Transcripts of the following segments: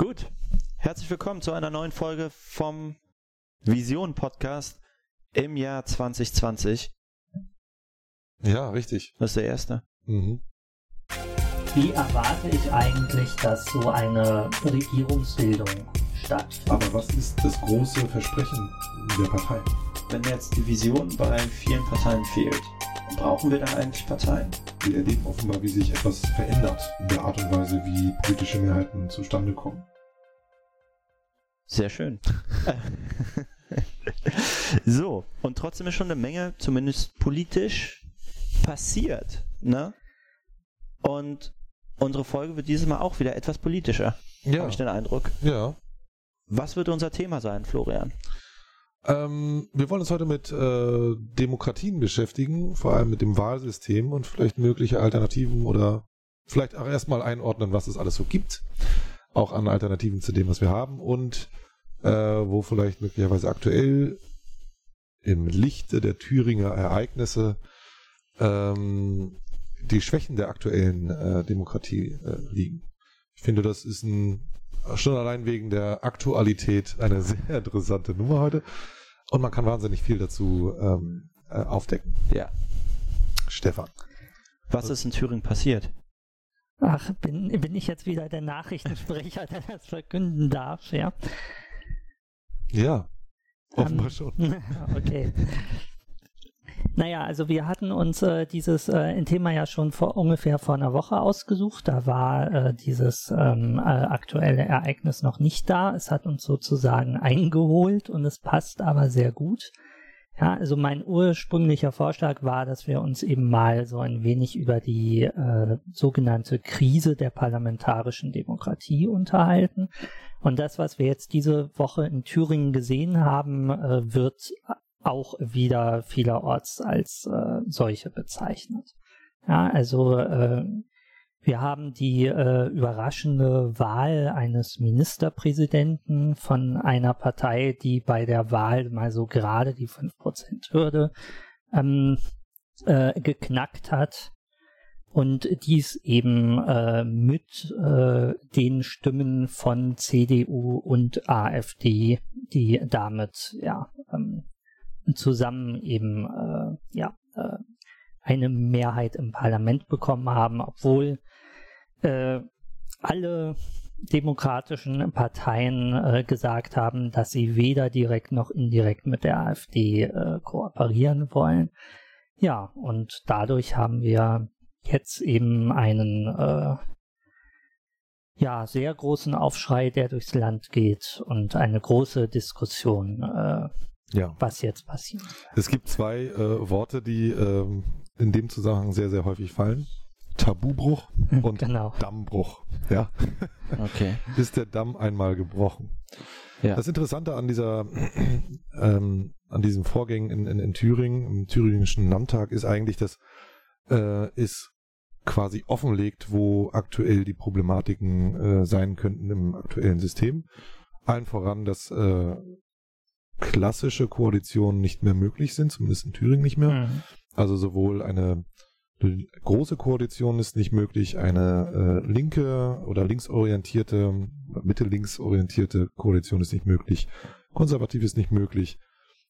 Gut, herzlich willkommen zu einer neuen Folge vom Vision Podcast im Jahr 2020. Ja, richtig. Das ist der erste. Mhm. Wie erwarte ich eigentlich, dass so eine Regierungsbildung stattfindet? Aber was ist das große Versprechen der Partei? Wenn jetzt die Vision bei vielen Parteien fehlt, brauchen wir dann eigentlich Parteien? Wir erleben offenbar, wie sich etwas verändert in der Art und Weise, wie politische Mehrheiten zustande kommen. Sehr schön. so, und trotzdem ist schon eine Menge, zumindest politisch, passiert. Ne? Und unsere Folge wird dieses Mal auch wieder etwas politischer. Ja. Habe ich den Eindruck. Ja. Was wird unser Thema sein, Florian? Ähm, wir wollen uns heute mit äh, Demokratien beschäftigen, vor allem mit dem Wahlsystem und vielleicht mögliche Alternativen oder vielleicht auch erstmal einordnen, was es alles so gibt auch an Alternativen zu dem, was wir haben und äh, wo vielleicht möglicherweise aktuell im Lichte der Thüringer Ereignisse ähm, die Schwächen der aktuellen äh, Demokratie äh, liegen. Ich finde, das ist ein schon allein wegen der Aktualität eine sehr interessante Nummer heute. Und man kann wahnsinnig viel dazu ähm, äh, aufdecken. Ja. Stefan. Was ist in Thüringen passiert? Ach, bin, bin ich jetzt wieder der Nachrichtensprecher, der das verkünden darf, ja? Ja, offenbar um, schon. okay. Naja, also wir hatten uns äh, dieses äh, Thema ja schon vor ungefähr vor einer Woche ausgesucht. Da war äh, dieses ähm, äh, aktuelle Ereignis noch nicht da. Es hat uns sozusagen eingeholt und es passt aber sehr gut. Ja, also mein ursprünglicher Vorschlag war, dass wir uns eben mal so ein wenig über die äh, sogenannte Krise der parlamentarischen Demokratie unterhalten. Und das, was wir jetzt diese Woche in Thüringen gesehen haben, äh, wird auch wieder vielerorts als äh, solche bezeichnet. Ja, also äh, wir haben die äh, überraschende Wahl eines Ministerpräsidenten von einer Partei, die bei der Wahl mal so gerade die 5%-Hürde ähm, äh, geknackt hat. Und dies eben äh, mit äh, den Stimmen von CDU und AfD, die damit ja ähm, zusammen eben äh, ja äh, eine Mehrheit im Parlament bekommen haben, obwohl äh, alle demokratischen Parteien äh, gesagt haben, dass sie weder direkt noch indirekt mit der AfD äh, kooperieren wollen. Ja, und dadurch haben wir jetzt eben einen äh, ja sehr großen Aufschrei, der durchs Land geht und eine große Diskussion, äh, ja. was jetzt passiert. Es gibt zwei äh, Worte, die ähm, in dem Zusammenhang sehr, sehr häufig fallen. Tabubruch und genau. Dammbruch. Ja. Okay. Ist der Damm einmal gebrochen. Ja. Das Interessante an dieser, ähm, an diesen Vorgängen in, in, in Thüringen, im thüringischen Landtag, ist eigentlich, dass äh, es quasi offenlegt, wo aktuell die Problematiken äh, sein könnten im aktuellen System. Allen voran, dass äh, klassische Koalitionen nicht mehr möglich sind, zumindest in Thüringen nicht mehr. Mhm. Also sowohl eine eine große Koalition ist nicht möglich, eine äh, linke oder linksorientierte, mittellinksorientierte Koalition ist nicht möglich, konservativ ist nicht möglich.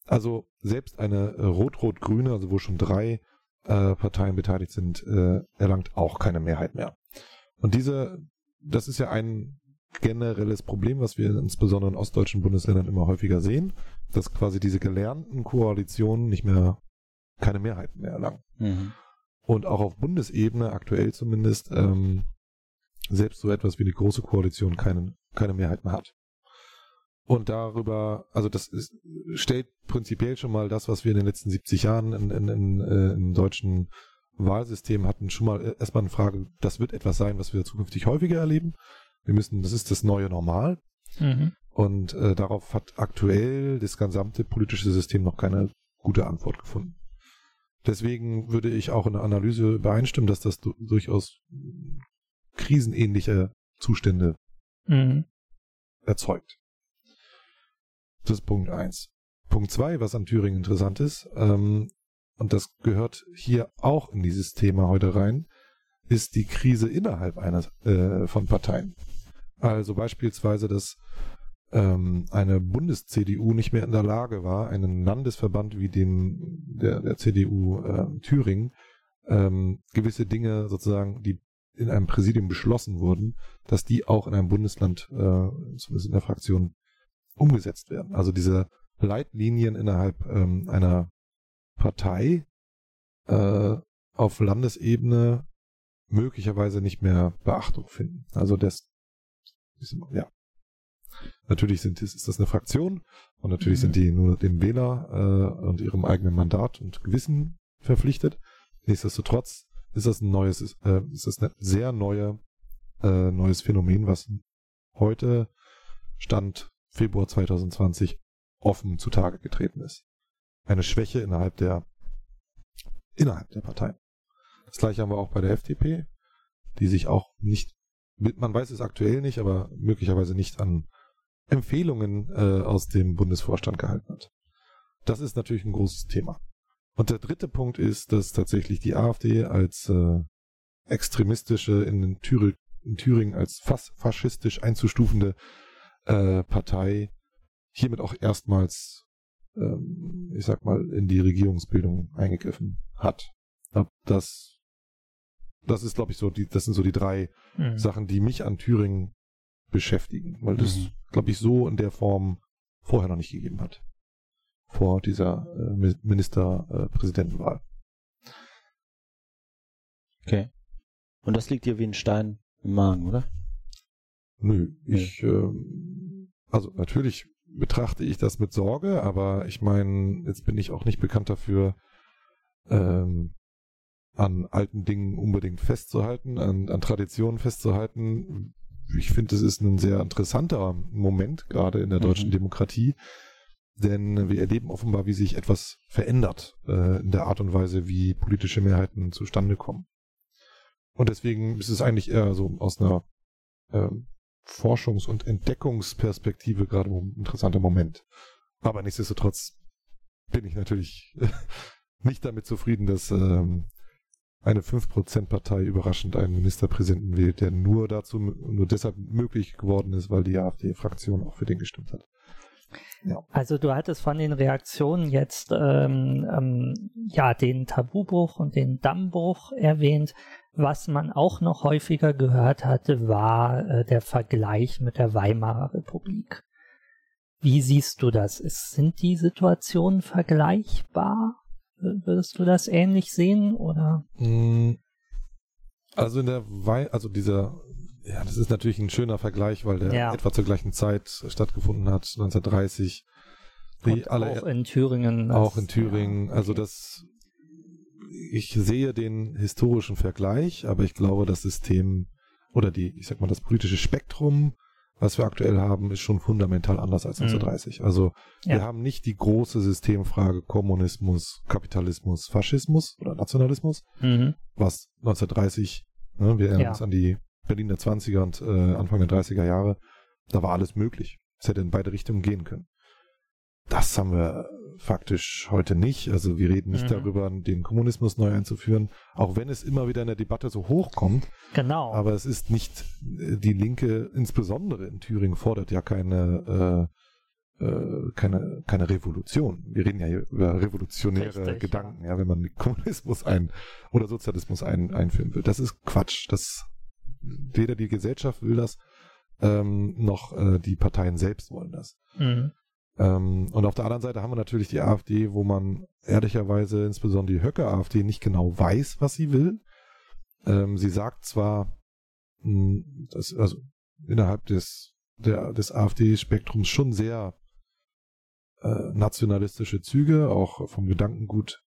Also selbst eine äh, rot-rot-grüne, also wo schon drei äh, Parteien beteiligt sind, äh, erlangt auch keine Mehrheit mehr. Und diese, das ist ja ein generelles Problem, was wir insbesondere in ostdeutschen Bundesländern immer häufiger sehen, dass quasi diese gelernten Koalitionen nicht mehr keine Mehrheiten mehr erlangen. Mhm und auch auf Bundesebene, aktuell zumindest, ähm, selbst so etwas wie die Große Koalition keine, keine Mehrheit mehr hat. Und darüber, also das ist, stellt prinzipiell schon mal das, was wir in den letzten 70 Jahren in, in, in, äh, im deutschen Wahlsystem hatten, schon mal erstmal eine Frage, das wird etwas sein, was wir zukünftig häufiger erleben. Wir müssen, das ist das neue Normal. Mhm. Und äh, darauf hat aktuell das gesamte politische System noch keine gute Antwort gefunden. Deswegen würde ich auch in der Analyse übereinstimmen, dass das durchaus krisenähnliche Zustände mhm. erzeugt. Das ist Punkt eins. Punkt zwei, was an Thüringen interessant ist, ähm, und das gehört hier auch in dieses Thema heute rein, ist die Krise innerhalb einer äh, von Parteien. Also beispielsweise, dass ähm, eine Bundes-CDU nicht mehr in der Lage war, einen Landesverband wie den der, der CDU äh, Thüringen ähm, gewisse Dinge sozusagen, die in einem Präsidium beschlossen wurden, dass die auch in einem Bundesland, äh, zumindest in der Fraktion, umgesetzt werden. Also diese Leitlinien innerhalb ähm, einer Partei äh, auf Landesebene möglicherweise nicht mehr Beachtung finden. Also das, ja. Natürlich sind, ist das eine Fraktion und natürlich mhm. sind die nur dem Wähler äh, und ihrem eigenen Mandat und Gewissen verpflichtet. Nichtsdestotrotz ist das ein neues, äh, ist das ein sehr neue, äh, neues Phänomen, was heute Stand Februar 2020 offen zutage getreten ist. Eine Schwäche innerhalb der innerhalb der Partei. Das gleiche haben wir auch bei der FDP, die sich auch nicht, man weiß es aktuell nicht, aber möglicherweise nicht an Empfehlungen äh, aus dem Bundesvorstand gehalten hat. Das ist natürlich ein großes Thema. Und der dritte Punkt ist, dass tatsächlich die AfD als äh, extremistische, in, Thüring, in Thüringen als fast faschistisch einzustufende äh, Partei hiermit auch erstmals, ähm, ich sag mal, in die Regierungsbildung eingegriffen hat. Das, das ist, glaube ich, so die, das sind so die drei mhm. Sachen, die mich an Thüringen beschäftigen, weil das, mhm. glaube ich, so in der Form vorher noch nicht gegeben hat. Vor dieser äh, Ministerpräsidentenwahl. Okay. Und das liegt dir wie ein Stein im Magen, oder? Nö, ich, äh, also natürlich betrachte ich das mit Sorge, aber ich meine, jetzt bin ich auch nicht bekannt dafür, ähm, an alten Dingen unbedingt festzuhalten, an, an Traditionen festzuhalten. Ich finde, es ist ein sehr interessanter Moment, gerade in der deutschen mhm. Demokratie, denn wir erleben offenbar, wie sich etwas verändert äh, in der Art und Weise, wie politische Mehrheiten zustande kommen. Und deswegen ist es eigentlich eher so aus einer ähm, Forschungs- und Entdeckungsperspektive gerade ein interessanter Moment. Aber nichtsdestotrotz bin ich natürlich nicht damit zufrieden, dass ähm, eine 5%-Partei überraschend einen Ministerpräsidenten wählt, der nur dazu, nur deshalb möglich geworden ist, weil die AfD-Fraktion auch für den gestimmt hat. Ja. Also du hattest von den Reaktionen jetzt ähm, ähm, ja den Tabubruch und den Dammbruch erwähnt. Was man auch noch häufiger gehört hatte, war äh, der Vergleich mit der Weimarer Republik. Wie siehst du das? Sind die Situationen vergleichbar? Würdest du das ähnlich sehen oder? Mm, also in der Wei also dieser ja, das ist natürlich ein schöner Vergleich, weil der ja. etwa zur gleichen Zeit stattgefunden hat, 1930. Die alle, auch in Thüringen. Auch in Thüringen. Ja, okay. Also das, ich sehe den historischen Vergleich, aber ich glaube, das System oder die, ich sag mal, das politische Spektrum, was wir aktuell haben, ist schon fundamental anders als 1930. Mhm. Also ja. wir haben nicht die große Systemfrage Kommunismus, Kapitalismus, Faschismus oder Nationalismus, mhm. was 1930, ne, wir erinnern ja. uns an die Berlin der 20er und äh, Anfang der 30er Jahre, da war alles möglich. Es hätte in beide Richtungen gehen können. Das haben wir faktisch heute nicht. Also wir reden nicht mhm. darüber, den Kommunismus neu einzuführen, auch wenn es immer wieder in der Debatte so hochkommt. Genau. Aber es ist nicht, äh, die Linke, insbesondere in Thüringen, fordert ja keine, äh, äh, keine, keine Revolution. Wir reden ja hier über revolutionäre Richtig, Gedanken, ja. ja. wenn man Kommunismus ein oder Sozialismus ein, einführen will. Das ist Quatsch. Das weder die Gesellschaft will das, ähm, noch äh, die Parteien selbst wollen das. Mhm. Ähm, und auf der anderen Seite haben wir natürlich die AfD, wo man ehrlicherweise, insbesondere die Höcke-AfD, nicht genau weiß, was sie will. Ähm, sie sagt zwar, mh, hm, dass, also innerhalb des, des AfD-Spektrums schon sehr äh, nationalistische Züge, auch vom Gedankengut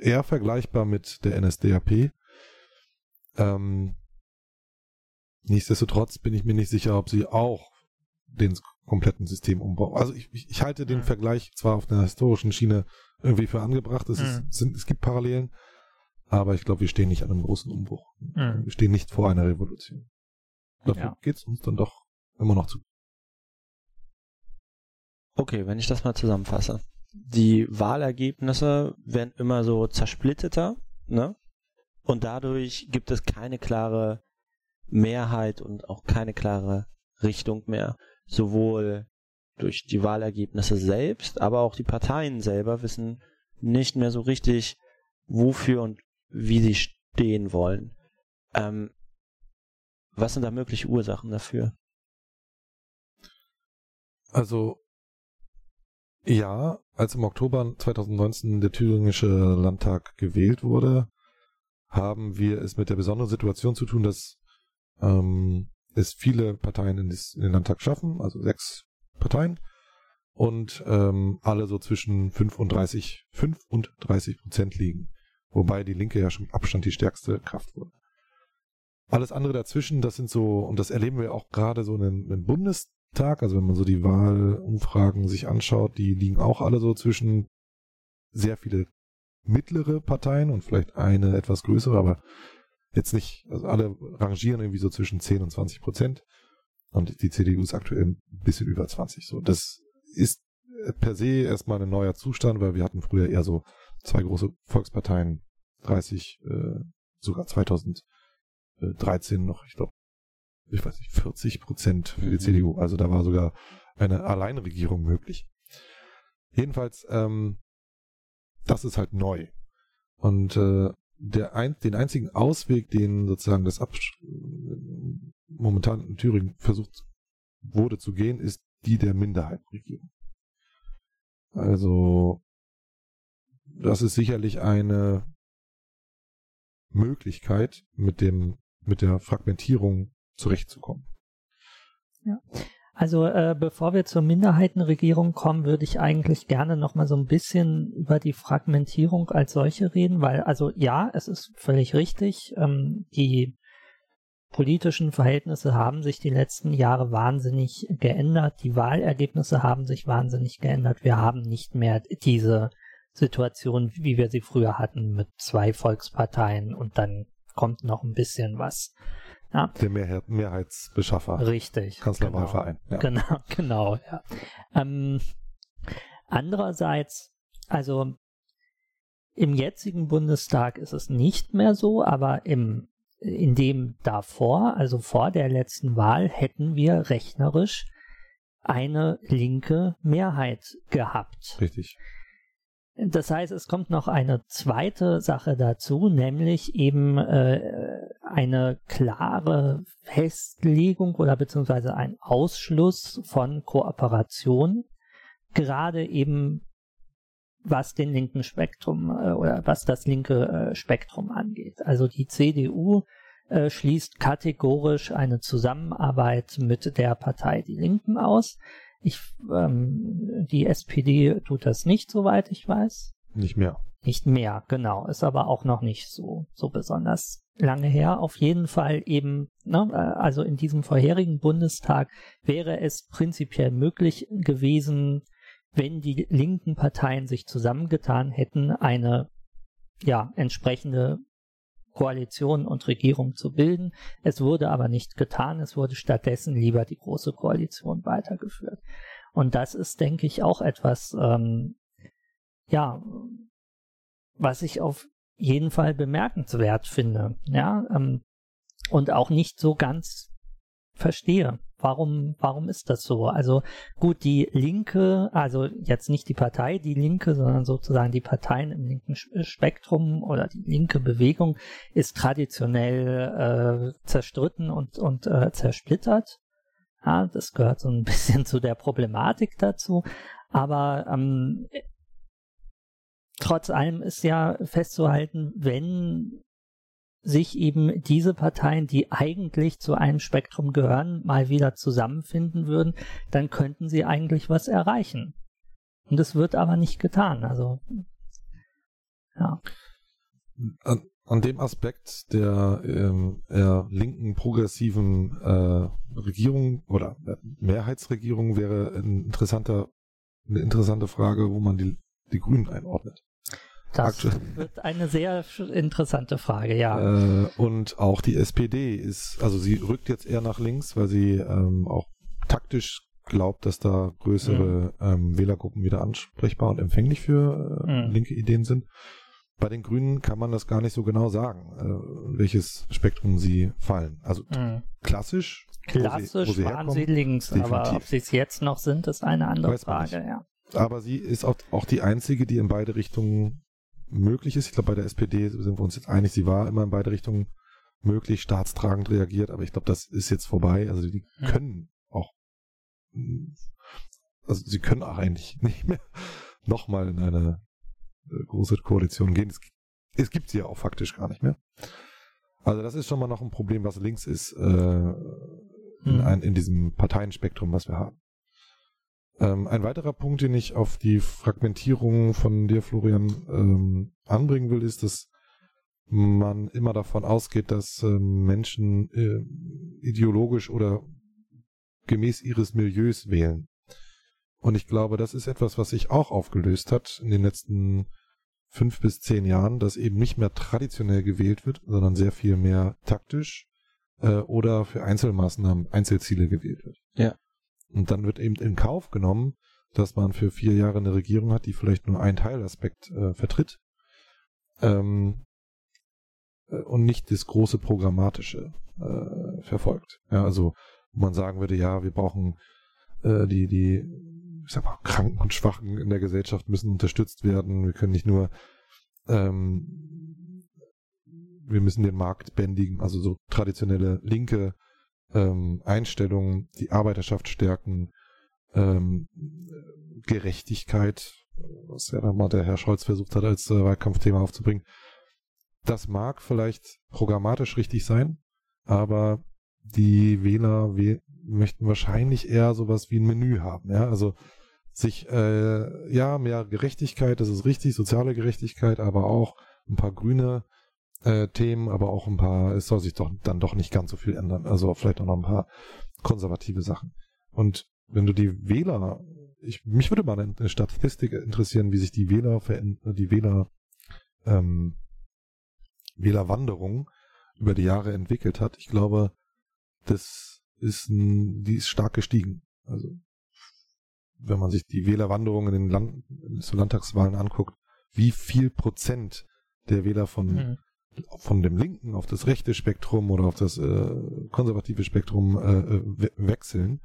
eher vergleichbar mit der NSDAP. Ähm, nichtsdestotrotz bin ich mir nicht sicher, ob sie auch den kompletten Systemumbau. Also ich, ich, ich halte den mhm. Vergleich zwar auf einer historischen Schiene irgendwie für angebracht, es, ist, mhm. sind, es gibt Parallelen, aber ich glaube, wir stehen nicht an einem großen Umbruch. Mhm. Wir stehen nicht vor einer Revolution. Dafür ja. geht es uns dann doch immer noch zu. Okay, wenn ich das mal zusammenfasse. Die Wahlergebnisse werden immer so zersplitterter, ne? Und dadurch gibt es keine klare Mehrheit und auch keine klare Richtung mehr. Sowohl durch die Wahlergebnisse selbst, aber auch die Parteien selber wissen nicht mehr so richtig, wofür und wie sie stehen wollen. Ähm, was sind da mögliche Ursachen dafür? Also ja, als im Oktober 2019 der thüringische Landtag gewählt wurde, haben wir es mit der besonderen Situation zu tun, dass ähm, es viele Parteien in, den Landtag schaffen, also sechs Parteien, und ähm, alle so zwischen 35, 35 Prozent liegen. Wobei die Linke ja schon mit Abstand die stärkste Kraft wurde. Alles andere dazwischen, das sind so, und das erleben wir auch gerade so in den Bundestag, also wenn man so die Wahlumfragen sich anschaut, die liegen auch alle so zwischen sehr viele mittlere Parteien und vielleicht eine etwas größere, aber jetzt nicht, also alle rangieren irgendwie so zwischen 10 und 20 Prozent. Und die CDU ist aktuell ein bisschen über 20. So, das ist per se erstmal ein neuer Zustand, weil wir hatten früher eher so zwei große Volksparteien, 30, äh, sogar 2013 noch, ich glaube, ich weiß nicht, 40 Prozent für die mhm. CDU. Also da war sogar eine Alleinregierung möglich. Jedenfalls, ähm, das ist halt neu. Und äh, der ein, den einzigen Ausweg, den sozusagen das Absch momentan in Thüringen versucht wurde zu gehen, ist die der Minderheitenregierung. Also das ist sicherlich eine Möglichkeit, mit dem mit der Fragmentierung zurechtzukommen. Ja. Also äh, bevor wir zur Minderheitenregierung kommen, würde ich eigentlich gerne noch mal so ein bisschen über die Fragmentierung als solche reden, weil also ja, es ist völlig richtig, ähm, die politischen Verhältnisse haben sich die letzten Jahre wahnsinnig geändert, die Wahlergebnisse haben sich wahnsinnig geändert, wir haben nicht mehr diese Situation, wie wir sie früher hatten, mit zwei Volksparteien und dann kommt noch ein bisschen was. Ja. Der Mehr Mehrheitsbeschaffer. Richtig. Kanzlerwahlverein. Genau, ja. genau, genau ja. Ähm, andererseits, also im jetzigen Bundestag ist es nicht mehr so, aber im, in dem davor, also vor der letzten Wahl, hätten wir rechnerisch eine linke Mehrheit gehabt. Richtig. Das heißt, es kommt noch eine zweite Sache dazu, nämlich eben äh, eine klare Festlegung oder beziehungsweise ein Ausschluss von Kooperation, gerade eben was den linken Spektrum äh, oder was das linke äh, Spektrum angeht. Also die CDU äh, schließt kategorisch eine Zusammenarbeit mit der Partei Die Linken aus. Ich, ähm, die SPD tut das nicht, soweit ich weiß. Nicht mehr. Nicht mehr, genau. Ist aber auch noch nicht so, so besonders lange her. Auf jeden Fall eben, ne, äh, also in diesem vorherigen Bundestag wäre es prinzipiell möglich gewesen, wenn die linken Parteien sich zusammengetan hätten, eine ja, entsprechende Koalition und Regierung zu bilden. Es wurde aber nicht getan, es wurde stattdessen lieber die große Koalition weitergeführt. Und das ist, denke ich, auch etwas, ähm, ja, was ich auf jeden Fall bemerkenswert finde, ja, ähm, und auch nicht so ganz verstehe. Warum, warum ist das so? Also gut, die Linke, also jetzt nicht die Partei, die Linke, sondern sozusagen die Parteien im linken Spektrum oder die linke Bewegung ist traditionell äh, zerstritten und, und äh, zersplittert. Ja, das gehört so ein bisschen zu der Problematik dazu. Aber ähm, trotz allem ist ja festzuhalten, wenn sich eben diese Parteien, die eigentlich zu einem Spektrum gehören, mal wieder zusammenfinden würden, dann könnten sie eigentlich was erreichen. Und es wird aber nicht getan. Also, ja. An, an dem Aspekt der ähm, linken progressiven äh, Regierung oder Mehrheitsregierung wäre ein interessanter, eine interessante Frage, wo man die, die Grünen einordnet. Das Aktuell. wird eine sehr interessante Frage, ja. Äh, und auch die SPD ist, also sie rückt jetzt eher nach links, weil sie ähm, auch taktisch glaubt, dass da größere mhm. ähm, Wählergruppen wieder ansprechbar und empfänglich für äh, mhm. linke Ideen sind. Bei den Grünen kann man das gar nicht so genau sagen, äh, welches Spektrum sie fallen. Also mhm. klassisch. Klassisch wo sie, wo sie waren sie links, definitiv. aber ob sie es jetzt noch sind, ist eine andere Weiß Frage, ja. Aber sie ist auch, auch die einzige, die in beide Richtungen möglich ist. Ich glaube, bei der SPD sind wir uns jetzt einig, sie war immer in beide Richtungen möglich, staatstragend reagiert, aber ich glaube, das ist jetzt vorbei. Also die mhm. können auch, also sie können auch eigentlich nicht mehr nochmal in eine äh, große Koalition gehen. Es, es, gibt sie ja auch faktisch gar nicht mehr. Also das ist schon mal noch ein Problem, was links ist äh, in, mhm. ein, in diesem Parteienspektrum, was wir haben. Ähm, ein weiterer Punkt, den ich auf die Fragmentierung von dir, Florian, ähm, anbringen will, ist, dass man immer davon ausgeht, dass äh, Menschen äh, ideologisch oder gemäß ihres Milieus wählen. Und ich glaube, das ist etwas, was sich auch aufgelöst hat in den letzten fünf bis zehn Jahren, dass eben nicht mehr traditionell gewählt wird, sondern sehr viel mehr taktisch äh, oder für Einzelmaßnahmen, Einzelziele gewählt wird. Ja. Und dann wird eben in Kauf genommen, dass man für vier Jahre eine Regierung hat, die vielleicht nur einen Teilaspekt äh, vertritt ähm, äh, und nicht das große Programmatische äh, verfolgt. Ja, also wo man sagen würde, ja, wir brauchen äh, die, die, ich sag mal, Kranken und Schwachen in der Gesellschaft müssen unterstützt werden. Wir können nicht nur ähm, wir müssen den Markt bändigen, also so traditionelle linke ähm, Einstellungen, die Arbeiterschaft stärken, ähm, Gerechtigkeit, was ja nochmal der Herr Scholz versucht hat, als äh, Wahlkampfthema aufzubringen. Das mag vielleicht programmatisch richtig sein, aber die Wähler we möchten wahrscheinlich eher sowas wie ein Menü haben, ja, also sich, äh, ja, mehr Gerechtigkeit, das ist richtig, soziale Gerechtigkeit, aber auch ein paar grüne äh, Themen, aber auch ein paar, es soll sich doch dann doch nicht ganz so viel ändern. Also vielleicht auch noch ein paar konservative Sachen. Und wenn du die Wähler, ich, mich würde mal eine Statistik interessieren, wie sich die Wähler die Wähler, ähm, Wählerwanderung über die Jahre entwickelt hat. Ich glaube, das ist ein, die ist stark gestiegen. Also, wenn man sich die Wählerwanderung in den Land, zu Landtagswahlen anguckt, wie viel Prozent der Wähler von mhm von dem linken auf das rechte Spektrum oder auf das äh, konservative Spektrum äh, äh wechseln,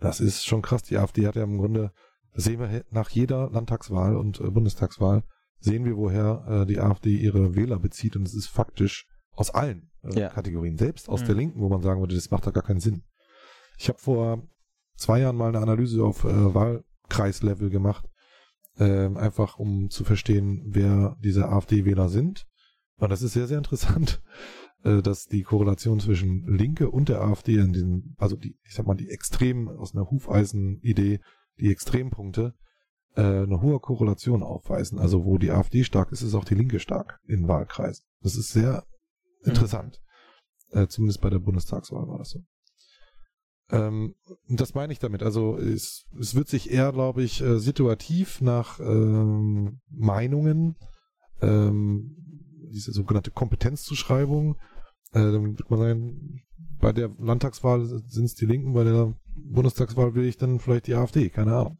das ist schon krass. Die AfD hat ja im Grunde, das sehen wir nach jeder Landtagswahl und äh, Bundestagswahl, sehen wir, woher äh, die AfD ihre Wähler bezieht und es ist faktisch aus allen äh, ja. Kategorien, selbst aus mhm. der Linken, wo man sagen würde, das macht da gar keinen Sinn. Ich habe vor zwei Jahren mal eine Analyse auf äh, Wahlkreislevel gemacht, äh, einfach um zu verstehen, wer diese AfD-Wähler sind und das ist sehr, sehr interessant, äh, dass die Korrelation zwischen Linke und der AfD in diesem, also die, ich sag mal, die Extremen aus einer Hufeisen-Idee, die Extrempunkte, äh, eine hohe Korrelation aufweisen. Also wo die AfD stark ist, ist auch die Linke stark in Wahlkreisen. Das ist sehr interessant. Mhm. Zumindest bei der Bundestagswahl war das so. Ähm, das meine ich damit. Also es, es wird sich eher, glaube ich, situativ nach ähm, Meinungen ähm, diese sogenannte Kompetenzzuschreibung. Äh, dann wird man sagen, bei der Landtagswahl sind es die Linken, bei der Bundestagswahl will ich dann vielleicht die AfD, keine Ahnung.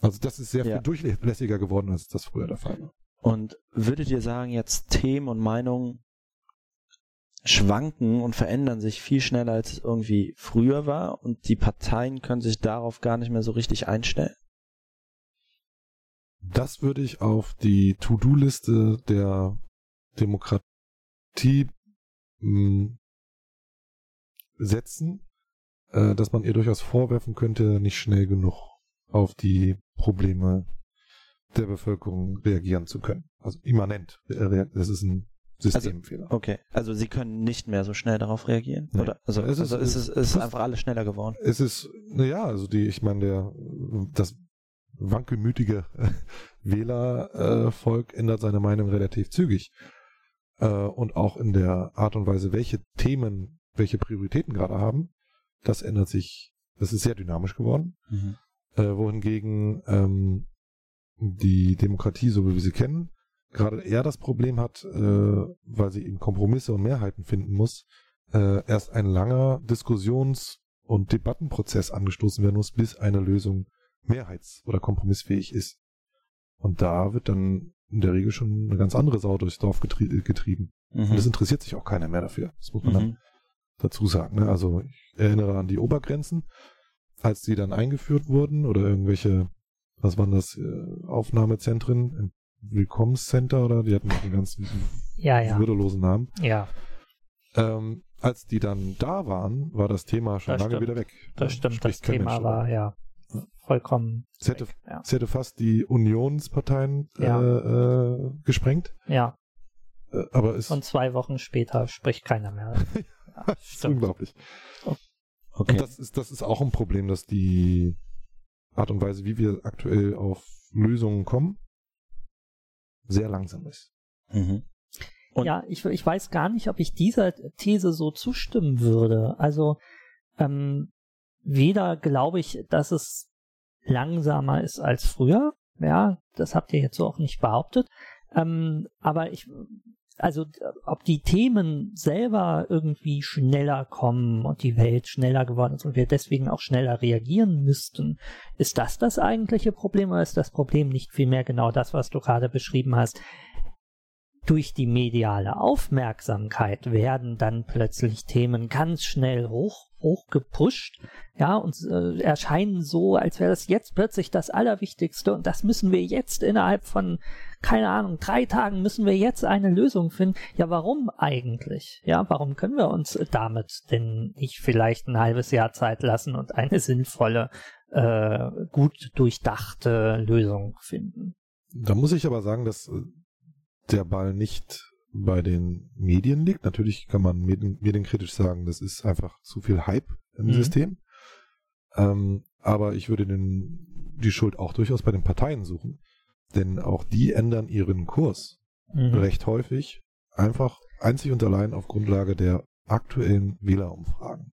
Also das ist sehr ja. viel durchlässiger geworden, als das früher der Fall war. Und würdet ihr sagen, jetzt Themen und Meinungen schwanken und verändern sich viel schneller, als es irgendwie früher war und die Parteien können sich darauf gar nicht mehr so richtig einstellen? Das würde ich auf die To-Do-Liste der Demokratie mh, hm, setzen, äh, dass man ihr durchaus vorwerfen könnte, nicht schnell genug auf die Probleme der Bevölkerung reagieren zu können. Also immanent. Äh, das ist ein Systemfehler. Also, okay, also sie können nicht mehr so schnell darauf reagieren, nee. oder? Also, es ist, also ist, es, ist, ist einfach alles schneller geworden. Es ist, naja, also die, ich meine, der, das wankelmütige Wählervolk äh, ändert seine Meinung relativ zügig äh, und auch in der Art und Weise, welche Themen, welche Prioritäten gerade haben, das ändert sich, das ist sehr dynamisch geworden. Mhm. Äh, wohingegen ähm, die Demokratie, so wie wir sie kennen, gerade eher das Problem hat, äh, weil sie in Kompromisse und Mehrheiten finden muss, äh, erst ein langer Diskussions- und Debattenprozess angestoßen werden muss, bis eine Lösung mehrheits- oder kompromissfähig ist. Und da wird dann in der Regel schon eine ganz andere Sau durchs Dorf getrie getrieben. Mhm. Und es interessiert sich auch keiner mehr dafür. Das muss man mhm. dann dazu sagen. Ne? Also ich erinnere an die Obergrenzen, als die dann eingeführt wurden oder irgendwelche, was waren das, äh, Aufnahmezentren im Willkommenscenter oder die hatten den ganzen ja, ja. würdelosen Namen. Ja. Ähm, als die dann da waren, war das Thema schon das lange stimmt. wieder weg. Das stimmt, das Thema war ja vollkommen. Es hätte, ja. es hätte fast die Unionsparteien ja. äh, äh, gesprengt. Ja. Äh, aber es Und zwei Wochen später spricht keiner mehr. ja, das ist unglaublich. Okay. Und das ist, das ist auch ein Problem, dass die Art und Weise, wie wir aktuell auf Lösungen kommen, sehr langsam ist. Mhm. ja, ich, ich weiß gar nicht, ob ich dieser These so zustimmen würde. Also ähm, weder glaube ich, dass es langsamer ist als früher. Ja, das habt ihr jetzt so auch nicht behauptet. Ähm, aber ich, also ob die Themen selber irgendwie schneller kommen und die Welt schneller geworden ist und wir deswegen auch schneller reagieren müssten, ist das das eigentliche Problem oder ist das Problem nicht vielmehr genau das, was du gerade beschrieben hast? durch die mediale Aufmerksamkeit werden dann plötzlich Themen ganz schnell hoch, hochgepusht, ja, und äh, erscheinen so, als wäre das jetzt plötzlich das Allerwichtigste und das müssen wir jetzt innerhalb von, keine Ahnung, drei Tagen müssen wir jetzt eine Lösung finden. Ja, warum eigentlich? Ja, warum können wir uns damit denn nicht vielleicht ein halbes Jahr Zeit lassen und eine sinnvolle, äh, gut durchdachte Lösung finden? Da muss ich aber sagen, dass äh, der Ball nicht bei den Medien liegt. Natürlich kann man medien, medienkritisch sagen, das ist einfach zu viel Hype im mhm. System. Ähm, aber ich würde den, die Schuld auch durchaus bei den Parteien suchen. Denn auch die ändern ihren Kurs mhm. recht häufig einfach einzig und allein auf Grundlage der aktuellen Wählerumfragen.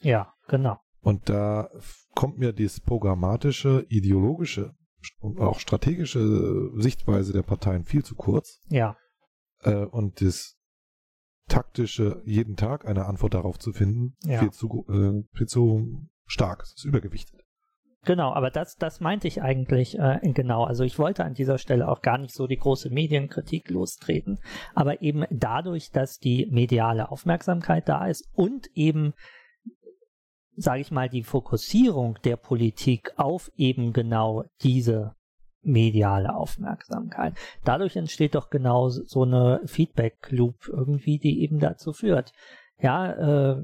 Ja, genau. Und da kommt mir das programmatische, ideologische und auch strategische Sichtweise der Parteien viel zu kurz. Ja. Äh, und das taktische, jeden Tag eine Antwort darauf zu finden, ja. viel, zu, äh, viel zu stark. Es ist übergewichtet. Genau, aber das, das meinte ich eigentlich äh, genau. Also ich wollte an dieser Stelle auch gar nicht so die große Medienkritik lostreten, aber eben dadurch, dass die mediale Aufmerksamkeit da ist und eben sage ich mal, die Fokussierung der Politik auf eben genau diese mediale Aufmerksamkeit. Dadurch entsteht doch genau so eine Feedback-Loop irgendwie, die eben dazu führt. Ja, äh,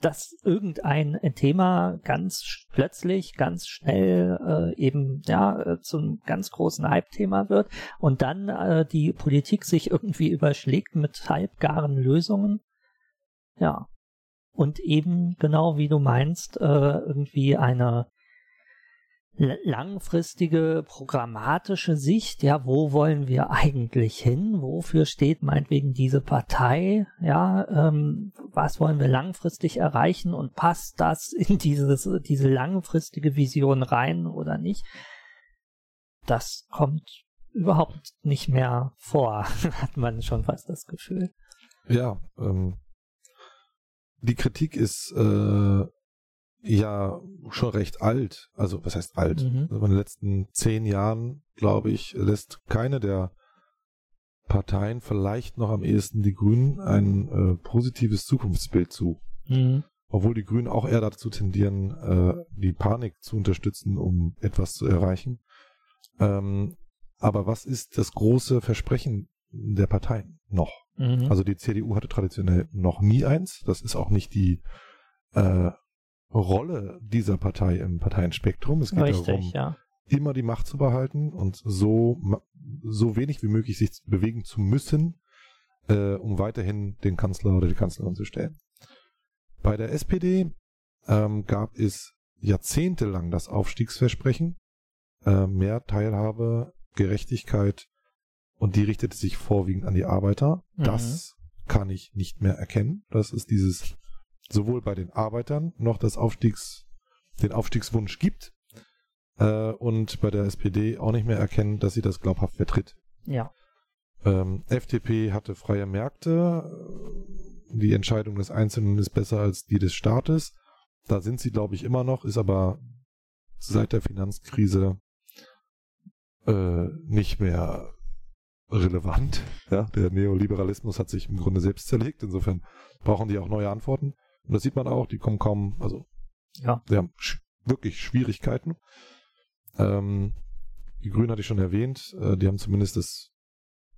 dass irgendein Thema ganz plötzlich, ganz schnell äh, eben ja äh, zum ganz großen Hype-Thema wird und dann äh, die Politik sich irgendwie überschlägt mit halbgaren Lösungen. Ja, und eben genau wie du meinst, äh, irgendwie eine langfristige programmatische Sicht, ja, wo wollen wir eigentlich hin? Wofür steht meinetwegen diese Partei? Ja, ähm, was wollen wir langfristig erreichen und passt das in dieses, diese langfristige Vision rein oder nicht? Das kommt überhaupt nicht mehr vor, hat man schon fast das Gefühl. Ja, ähm, die Kritik ist äh, ja schon recht alt. Also was heißt alt? Mhm. Also in den letzten zehn Jahren, glaube ich, lässt keine der Parteien, vielleicht noch am ehesten die Grünen, ein äh, positives Zukunftsbild zu. Mhm. Obwohl die Grünen auch eher dazu tendieren, äh, die Panik zu unterstützen, um etwas zu erreichen. Ähm, aber was ist das große Versprechen der Parteien noch? Mhm. Also die CDU hatte traditionell noch nie eins. Das ist auch nicht die äh, Rolle dieser Partei im Parteienspektrum. Es geht Richtig, darum, ja. immer die Macht zu behalten und so, so wenig wie möglich sich bewegen zu müssen, äh, um weiterhin den Kanzler oder die Kanzlerin zu stellen. Bei der SPD ähm, gab es jahrzehntelang das Aufstiegsversprechen, äh, mehr Teilhabe, Gerechtigkeit und die richtete sich vorwiegend an die Arbeiter. Mhm. Das kann ich nicht mehr erkennen. Das ist dieses sowohl bei den Arbeitern noch das Aufstiegs, den Aufstiegswunsch gibt äh, und bei der SPD auch nicht mehr erkennen, dass sie das glaubhaft vertritt. Ja. Ähm, FDP hatte freie Märkte. Die Entscheidung des Einzelnen ist besser als die des Staates. Da sind sie, glaube ich, immer noch, ist aber seit der Finanzkrise äh, nicht mehr relevant. Ja, der Neoliberalismus hat sich im Grunde selbst zerlegt. Insofern brauchen die auch neue Antworten. Und das sieht man auch, die kommen kaum, also ja. sie haben sch wirklich Schwierigkeiten. Ähm, die Grünen hatte ich schon erwähnt, äh, die haben zumindest das,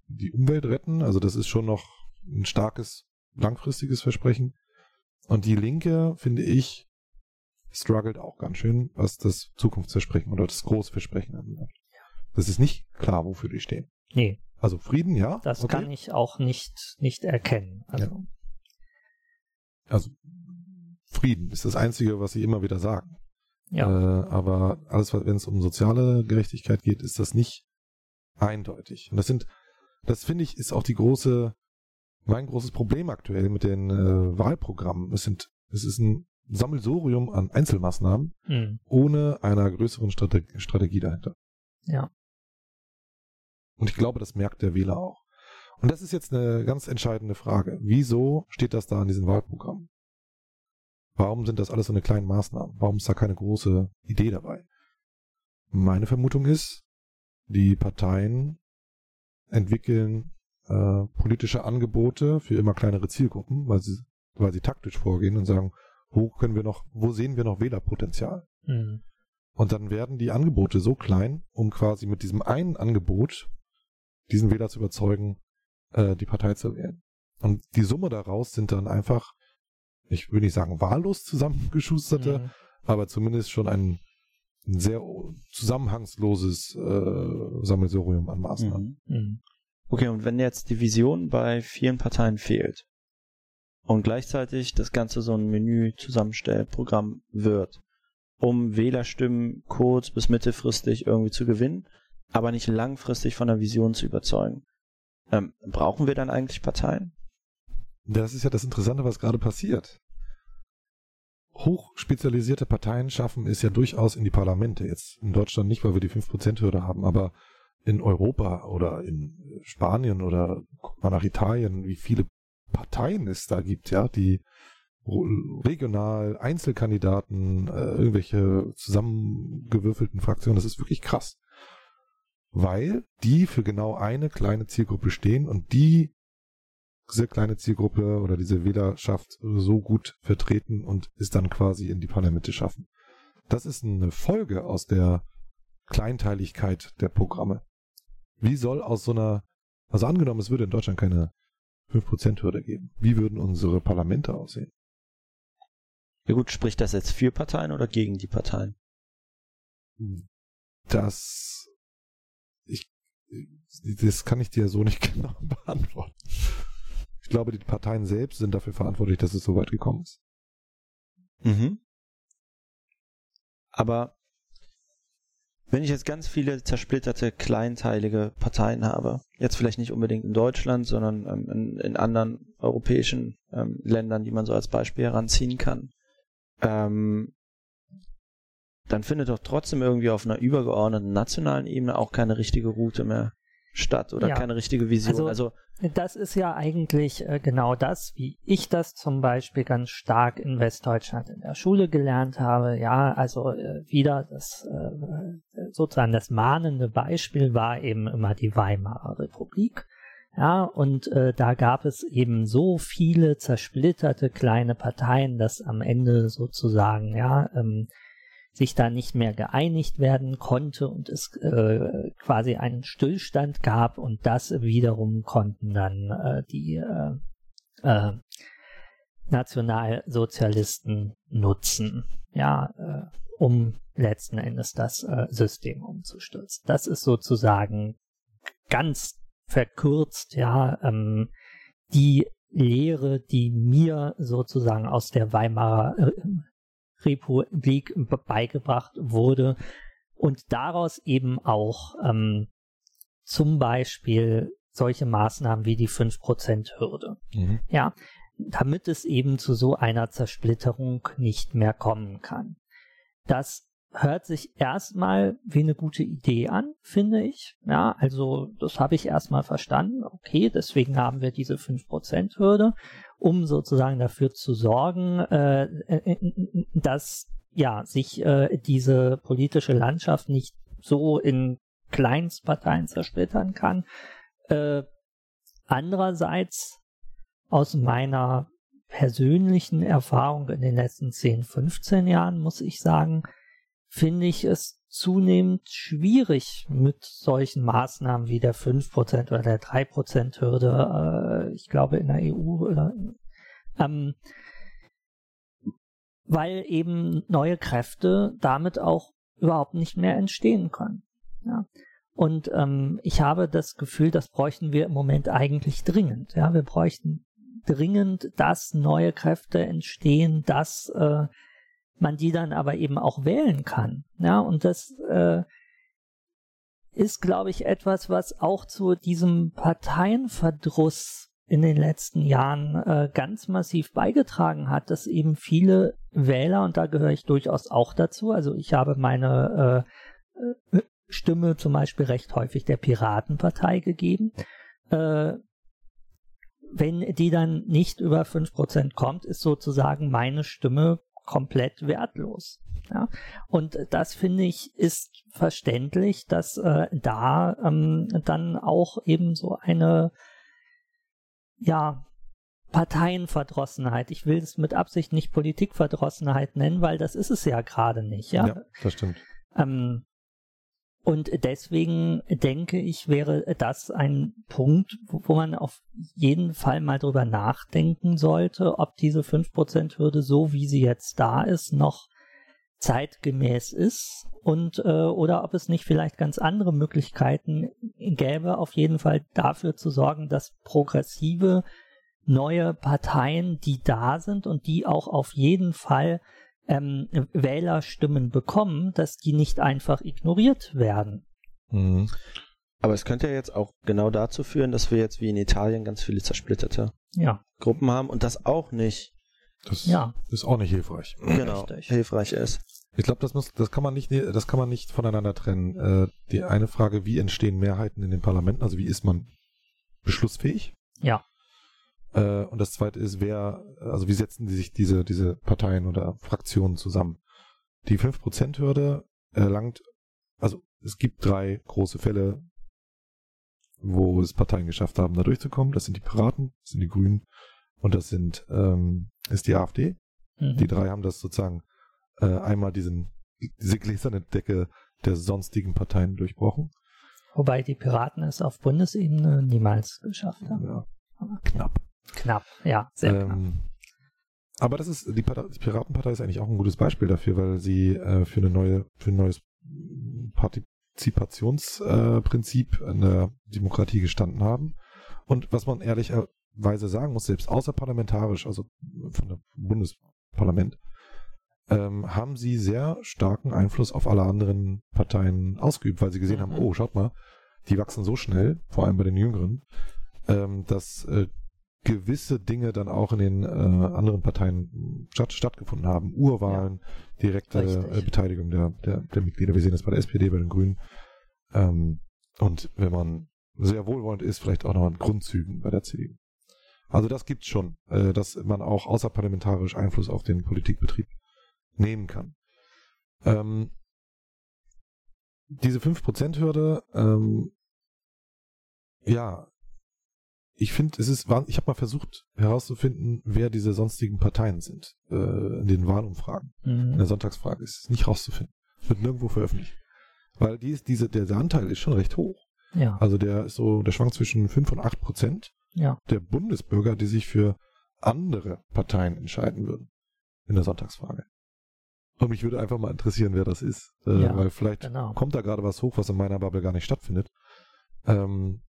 die Umwelt retten, also das ist schon noch ein starkes, langfristiges Versprechen. Und die Linke, finde ich, struggelt auch ganz schön, was das Zukunftsversprechen oder das Großversprechen anbelangt. Das ist nicht klar, wofür die stehen. Nee. Also Frieden, ja. Das okay. kann ich auch nicht, nicht erkennen. Also. Ja. Also Frieden ist das Einzige, was sie immer wieder sagen. Ja. Äh, aber alles, wenn es um soziale Gerechtigkeit geht, ist das nicht eindeutig. Und das sind, das finde ich, ist auch die große, mein großes Problem aktuell mit den äh, Wahlprogrammen. Es sind, es ist ein Sammelsurium an Einzelmaßnahmen mhm. ohne einer größeren Strate Strategie dahinter. Ja. Und ich glaube, das merkt der Wähler auch. Und das ist jetzt eine ganz entscheidende Frage. Wieso steht das da in diesen Wahlprogrammen? Warum sind das alles so eine kleine Maßnahmen? Warum ist da keine große Idee dabei? Meine Vermutung ist, die Parteien entwickeln äh, politische Angebote für immer kleinere Zielgruppen, weil sie, weil sie taktisch vorgehen und sagen, wo können wir noch, wo sehen wir noch Wählerpotenzial? Mhm. Und dann werden die Angebote so klein, um quasi mit diesem einen Angebot diesen Wähler zu überzeugen, äh, die Partei zu wählen. Und die Summe daraus sind dann einfach, ich würde nicht sagen wahllos zusammengeschusterte, mhm. aber zumindest schon ein, sehr zusammenhangsloses äh, Sammelsurium an Maßnahmen. Mhm. mhm. Okay, und wenn jetzt die Vision bei vielen Parteien fehlt und gleichzeitig das Ganze so ein Menü-Zusammenstellprogramm wird, um Wählerstimmen kurz- bis mittelfristig irgendwie zu gewinnen, aber nicht langfristig von der Vision zu überzeugen. Ähm, brauchen wir dann eigentlich Parteien? Das ist ja das Interessante, was gerade passiert. Hochspezialisierte Parteien schaffen es ja durchaus in die Parlamente. Jetzt in Deutschland nicht, weil wir die 5%-Hürde haben, aber in Europa oder in Spanien oder guck mal nach Italien, wie viele Parteien es da gibt, ja, die regional Einzelkandidaten, äh, irgendwelche zusammengewürfelten Fraktionen, das ist wirklich krass weil die für genau eine kleine Zielgruppe stehen und die diese kleine Zielgruppe oder diese Wählerschaft so gut vertreten und es dann quasi in die Parlamente schaffen. Das ist eine Folge aus der Kleinteiligkeit der Programme. Wie soll aus so einer, also angenommen, es würde in Deutschland keine 5%-Hürde geben, wie würden unsere Parlamente aussehen? Ja gut, spricht das jetzt für Parteien oder gegen die Parteien? Das das kann ich dir so nicht genau beantworten. Ich glaube, die Parteien selbst sind dafür verantwortlich, dass es so weit gekommen ist. Mhm. Aber wenn ich jetzt ganz viele zersplitterte, kleinteilige Parteien habe, jetzt vielleicht nicht unbedingt in Deutschland, sondern ähm, in, in, anderen europäischen ähm, Ländern, die man so als Beispiel heranziehen kann, ähm, dann findet doch trotzdem irgendwie auf einer übergeordneten nationalen Ebene auch keine richtige Route mehr statt oder ja. keine richtige Vision. Also, also, das ist ja eigentlich äh, genau das, wie ich das zum Beispiel ganz stark in Westdeutschland in der Schule gelernt habe. Ja, also äh, wieder das äh, sozusagen das mahnende Beispiel war eben immer die Weimarer Republik. Ja, und äh, da gab es eben so viele zersplitterte kleine Parteien, dass am Ende sozusagen, ja, ähm, sich da nicht mehr geeinigt werden konnte und es äh, quasi einen Stillstand gab und das wiederum konnten dann äh, die äh, äh, Nationalsozialisten nutzen, ja, äh, um letzten Endes das äh, System umzustürzen. Das ist sozusagen ganz verkürzt, ja, ähm, die Lehre, die mir sozusagen aus der Weimarer äh, Republik beigebracht wurde und daraus eben auch ähm, zum Beispiel solche Maßnahmen wie die 5%-Hürde. Mhm. Ja, damit es eben zu so einer Zersplitterung nicht mehr kommen kann. Das hört sich erstmal wie eine gute Idee an, finde ich. Ja, also das habe ich erstmal verstanden. Okay, deswegen haben wir diese 5%-Hürde um sozusagen dafür zu sorgen, äh, äh, äh, dass ja sich äh, diese politische Landschaft nicht so in Kleinstparteien zersplittern kann. Äh, andererseits aus meiner persönlichen Erfahrung in den letzten 10, 15 Jahren muss ich sagen, finde ich es zunehmend schwierig mit solchen Maßnahmen wie der 5% oder der 3% Hürde, äh, ich glaube in der EU, äh, ähm, weil eben neue Kräfte damit auch überhaupt nicht mehr entstehen können. Ja. Und ähm, ich habe das Gefühl, das bräuchten wir im Moment eigentlich dringend. Ja, wir bräuchten dringend, dass neue Kräfte entstehen, dass äh, man die dann aber eben auch wählen kann. Ja, und das äh, ist, glaube ich, etwas, was auch zu diesem Parteienverdruss in den letzten Jahren äh, ganz massiv beigetragen hat, dass eben viele Wähler, und da gehöre ich durchaus auch dazu, also ich habe meine äh, Stimme zum Beispiel recht häufig der Piratenpartei gegeben, äh, wenn die dann nicht über 5% kommt, ist sozusagen meine Stimme komplett wertlos. Ja? Und das finde ich ist verständlich, dass äh, da ähm, dann auch eben so eine ja Parteienverdrossenheit. Ich will es mit Absicht nicht Politikverdrossenheit nennen, weil das ist es ja gerade nicht. Ja, ja das stimmt. Ähm, und deswegen denke ich, wäre das ein Punkt, wo man auf jeden Fall mal drüber nachdenken sollte, ob diese 5%-Hürde, so wie sie jetzt da ist, noch zeitgemäß ist und äh, oder ob es nicht vielleicht ganz andere Möglichkeiten gäbe, auf jeden Fall dafür zu sorgen, dass progressive neue Parteien, die da sind und die auch auf jeden Fall ähm, Wählerstimmen bekommen, dass die nicht einfach ignoriert werden. Mhm. Aber es könnte ja jetzt auch genau dazu führen, dass wir jetzt wie in Italien ganz viele zersplitterte ja. Gruppen haben und das auch nicht. Das ja. ist auch nicht hilfreich. Genau, Richtig. hilfreich ist. Ich glaube, das muss, das kann man nicht, das kann man nicht voneinander trennen. Äh, die eine Frage, wie entstehen Mehrheiten in den Parlamenten? Also wie ist man beschlussfähig? Ja. Äh, und das zweite ist, wer, also wie setzen die sich diese, diese Parteien oder Fraktionen zusammen? Die 5%-Hürde erlangt, also es gibt drei große Fälle, wo es Parteien geschafft haben, da durchzukommen. Das sind die Piraten, das sind die Grünen und das sind ähm, ist die AfD. Mhm. Die drei haben das sozusagen äh, einmal diesen diese gläserne Decke der sonstigen Parteien durchbrochen. Wobei die Piraten es auf Bundesebene niemals geschafft haben. Ja, knapp. Knapp, ja, sehr ähm, knapp. Aber das ist, die, Piratenpartei ist eigentlich auch ein gutes Beispiel dafür, weil sie äh, für eine neue, für ein neues Partizipationsprinzip äh, in der Demokratie gestanden haben. Und was man ehrlicherweise sagen muss, selbst außerparlamentarisch, also von der Bundesparlament, ähm, haben sie sehr starken Einfluss auf alle anderen Parteien ausgeübt, weil sie gesehen mhm. haben, oh, schaut mal, die wachsen so schnell, vor allem bei den Jüngeren, ähm, dass äh, gewisse Dinge dann auch in den äh, anderen Parteien statt, stattgefunden haben. Urwahlen, ja, direkte äh, Beteiligung der, der, der Mitglieder. Wir sehen das bei der SPD, bei den Grünen. Ähm, und wenn man sehr wohlwollend ist, vielleicht auch noch an Grundzügen bei der CDU. Also das gibt's schon, äh, dass man auch außerparlamentarisch Einfluss auf den Politikbetrieb nehmen kann. Ähm, diese 5%-Hürde, ähm, ja, ich finde, es ist, ich habe mal versucht herauszufinden, wer diese sonstigen Parteien sind äh, in den Wahlumfragen. Mhm. In der Sonntagsfrage ist es nicht rauszufinden. Wird nirgendwo veröffentlicht. Weil die ist, diese, der, der Anteil ist schon recht hoch. Ja. Also der ist so, der schwankt zwischen 5 und 8 Prozent ja. der Bundesbürger, die sich für andere Parteien entscheiden würden in der Sonntagsfrage. Und mich würde einfach mal interessieren, wer das ist. Äh, ja, weil vielleicht genau. kommt da gerade was hoch, was in meiner Bubble gar nicht stattfindet. Ähm,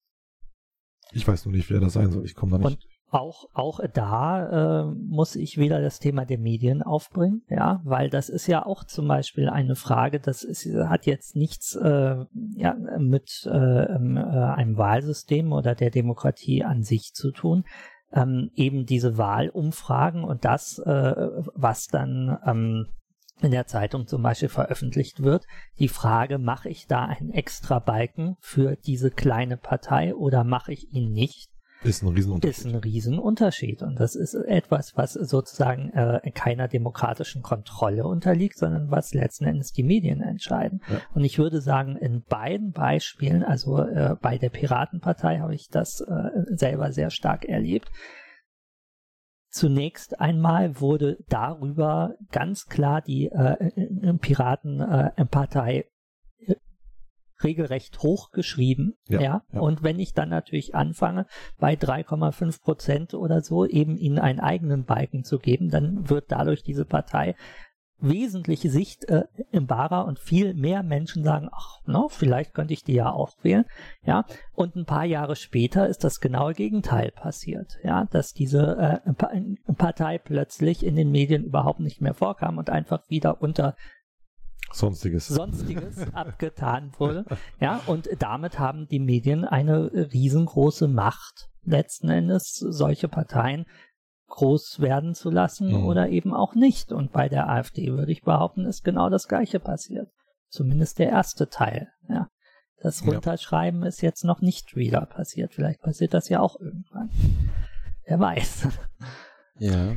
ich weiß nur nicht, wer das sein soll. Ich komme da nicht. Und auch, auch da äh, muss ich wieder das Thema der Medien aufbringen, ja, weil das ist ja auch zum Beispiel eine Frage, das ist, hat jetzt nichts äh, ja, mit äh, äh, einem Wahlsystem oder der Demokratie an sich zu tun. Ähm, eben diese Wahlumfragen und das, äh, was dann ähm, in der Zeitung zum Beispiel veröffentlicht wird, die Frage, mache ich da einen extra Balken für diese kleine Partei oder mache ich ihn nicht, ist ein Riesenunterschied. Ist ein Riesenunterschied. Und das ist etwas, was sozusagen äh, keiner demokratischen Kontrolle unterliegt, sondern was letzten Endes die Medien entscheiden. Ja. Und ich würde sagen, in beiden Beispielen, also äh, bei der Piratenpartei habe ich das äh, selber sehr stark erlebt. Zunächst einmal wurde darüber ganz klar die äh, Piratenpartei äh, regelrecht hochgeschrieben. Ja, ja. ja, Und wenn ich dann natürlich anfange, bei 3,5 Prozent oder so eben ihnen einen eigenen Balken zu geben, dann wird dadurch diese Partei wesentliche Sicht äh, im Barer und viel mehr Menschen sagen, ach, no, vielleicht könnte ich die ja auch wählen, ja. Und ein paar Jahre später ist das genaue Gegenteil passiert, ja, dass diese äh, Partei plötzlich in den Medien überhaupt nicht mehr vorkam und einfach wieder unter Sonstiges. Sonstiges abgetan wurde. Ja, und damit haben die Medien eine riesengroße Macht, letzten Endes solche Parteien groß werden zu lassen mhm. oder eben auch nicht. Und bei der AfD würde ich behaupten, ist genau das Gleiche passiert. Zumindest der erste Teil. Ja. Das Runterschreiben ja. ist jetzt noch nicht wieder passiert. Vielleicht passiert das ja auch irgendwann. Wer weiß. Ja.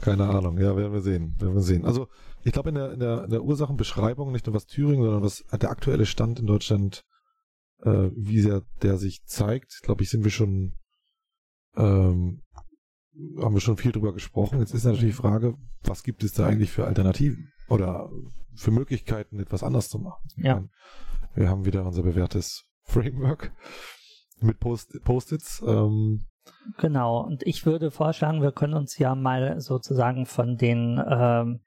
Keine Ahnung, ja, werden wir sehen. Werden wir sehen. Also ich glaube, in der, in, der, in der Ursachenbeschreibung, nicht nur was Thüringen, sondern was der aktuelle Stand in Deutschland, äh, wie sehr der sich zeigt, glaube ich, sind wir schon, ähm, haben wir schon viel drüber gesprochen. Jetzt ist natürlich die Frage, was gibt es da eigentlich für Alternativen oder für Möglichkeiten, etwas anders zu machen? Ja. Wir haben wieder unser bewährtes Framework mit Post-its. Post ähm, genau, und ich würde vorschlagen, wir können uns ja mal sozusagen von den ähm,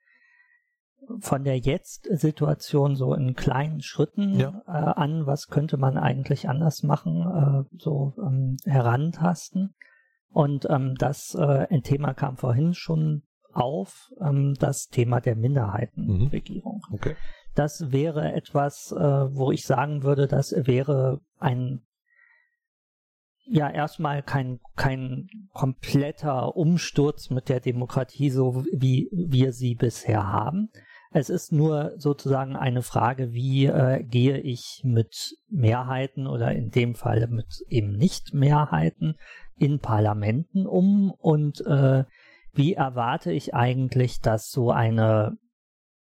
von der Jetzt-Situation so in kleinen Schritten ja. äh, an, was könnte man eigentlich anders machen, äh, so ähm, herantasten. Und ähm, das äh, ein Thema kam vorhin schon auf, ähm, das Thema der Minderheitenregierung. Mhm. Okay. Das wäre etwas, äh, wo ich sagen würde, das wäre ein ja erstmal kein kein kompletter Umsturz mit der Demokratie, so wie wir sie bisher haben. Es ist nur sozusagen eine Frage, wie äh, gehe ich mit Mehrheiten oder in dem Fall mit eben Nicht-Mehrheiten in Parlamenten um und äh, wie erwarte ich eigentlich, dass so eine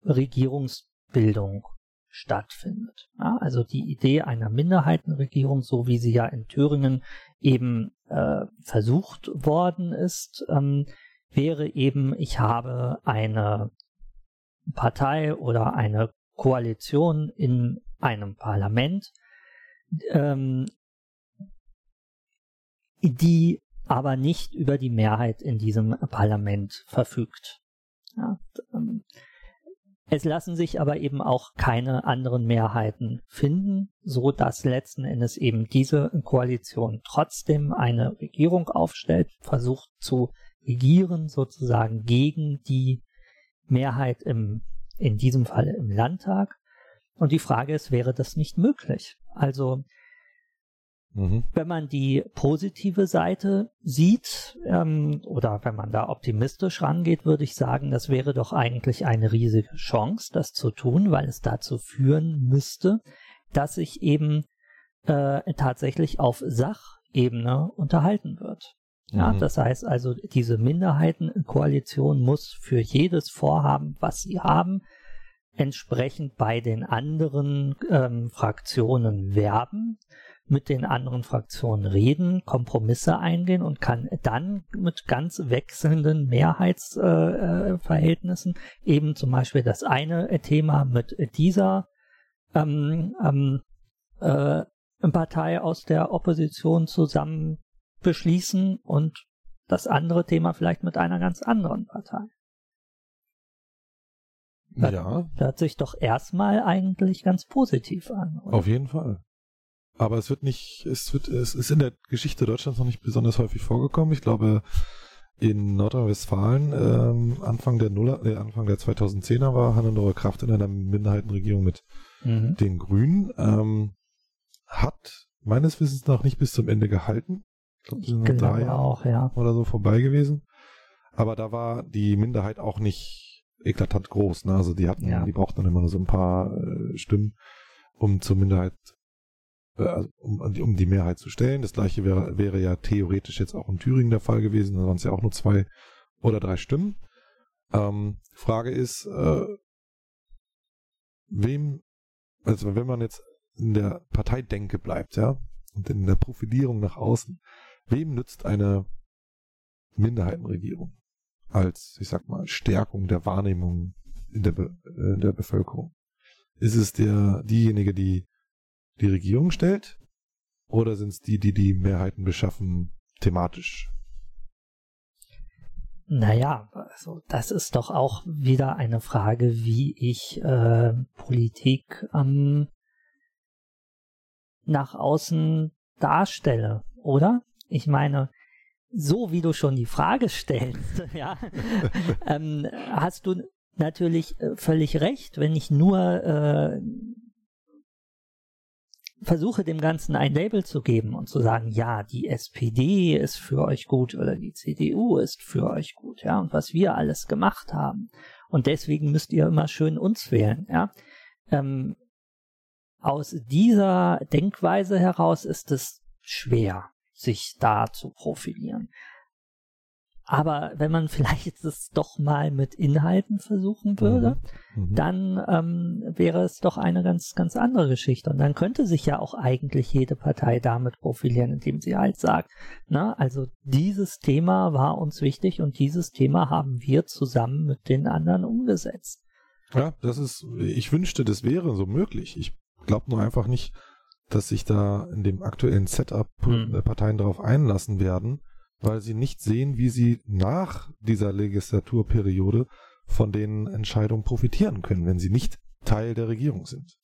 Regierungsbildung stattfindet. Ja, also die Idee einer Minderheitenregierung, so wie sie ja in Thüringen eben äh, versucht worden ist, ähm, wäre eben, ich habe eine Partei oder eine Koalition in einem Parlament, ähm, die aber nicht über die Mehrheit in diesem Parlament verfügt. Ja, ähm, es lassen sich aber eben auch keine anderen Mehrheiten finden, so dass letzten Endes eben diese Koalition trotzdem eine Regierung aufstellt, versucht zu regieren sozusagen gegen die Mehrheit im, in diesem Fall im Landtag. Und die Frage ist, wäre das nicht möglich? Also, mhm. wenn man die positive Seite sieht, ähm, oder wenn man da optimistisch rangeht, würde ich sagen, das wäre doch eigentlich eine riesige Chance, das zu tun, weil es dazu führen müsste, dass sich eben äh, tatsächlich auf Sachebene unterhalten wird. Ja, mhm. das heißt also, diese Minderheitenkoalition muss für jedes Vorhaben, was sie haben, entsprechend bei den anderen ähm, Fraktionen werben, mit den anderen Fraktionen reden, Kompromisse eingehen und kann dann mit ganz wechselnden Mehrheitsverhältnissen äh, eben zum Beispiel das eine Thema mit dieser ähm, ähm, äh, Partei aus der Opposition zusammen beschließen und das andere Thema vielleicht mit einer ganz anderen Partei. Das ja. Hört sich doch erstmal eigentlich ganz positiv an. Oder? Auf jeden Fall. Aber es wird nicht, es wird, es ist in der Geschichte Deutschlands noch nicht besonders häufig vorgekommen. Ich glaube, in Nordrhein-Westfalen ähm, Anfang der Nuller, äh, Anfang der 2010er war Hannelore Kraft in einer Minderheitenregierung mit mhm. den Grünen. Ähm, hat meines Wissens nach nicht bis zum Ende gehalten. Ich glaube, die sind drei Jahre auch, ja. oder so vorbei gewesen. Aber da war die Minderheit auch nicht eklatant groß. Ne? Also die hatten, ja. die brauchten dann immer nur so ein paar äh, Stimmen, um zur Minderheit äh, also um, um die Mehrheit zu stellen. Das gleiche wäre, wäre ja theoretisch jetzt auch in Thüringen der Fall gewesen. Da waren es ja auch nur zwei oder drei Stimmen. Ähm, Frage ist, äh, wem, also wenn man jetzt in der Parteidenke bleibt, ja, und in der Profilierung nach außen, wem nützt eine Minderheitenregierung als, ich sag mal, Stärkung der Wahrnehmung in der, äh, in der Bevölkerung? Ist es der, diejenige, die die Regierung stellt? Oder sind es die, die die Mehrheiten beschaffen, thematisch? Naja, also das ist doch auch wieder eine Frage, wie ich äh, Politik ähm, nach außen darstelle, oder? Ich meine, so wie du schon die Frage stellst, ja, ähm, hast du natürlich äh, völlig recht, wenn ich nur äh, versuche dem Ganzen ein Label zu geben und zu sagen, ja, die SPD ist für euch gut oder die CDU ist für euch gut, ja, und was wir alles gemacht haben. Und deswegen müsst ihr immer schön uns wählen, ja. Ähm, aus dieser Denkweise heraus ist es schwer, sich da zu profilieren. Aber wenn man vielleicht es doch mal mit Inhalten versuchen würde, mhm. mhm. dann ähm, wäre es doch eine ganz, ganz andere Geschichte. Und dann könnte sich ja auch eigentlich jede Partei damit profilieren, indem sie halt sagt, na, also dieses Thema war uns wichtig und dieses Thema haben wir zusammen mit den anderen umgesetzt. Ja, das ist, ich wünschte, das wäre so möglich. Ich glaube nur einfach nicht, dass sich da in dem aktuellen Setup mhm. Parteien darauf einlassen werden weil sie nicht sehen, wie sie nach dieser Legislaturperiode von den Entscheidungen profitieren können, wenn sie nicht Teil der Regierung sind.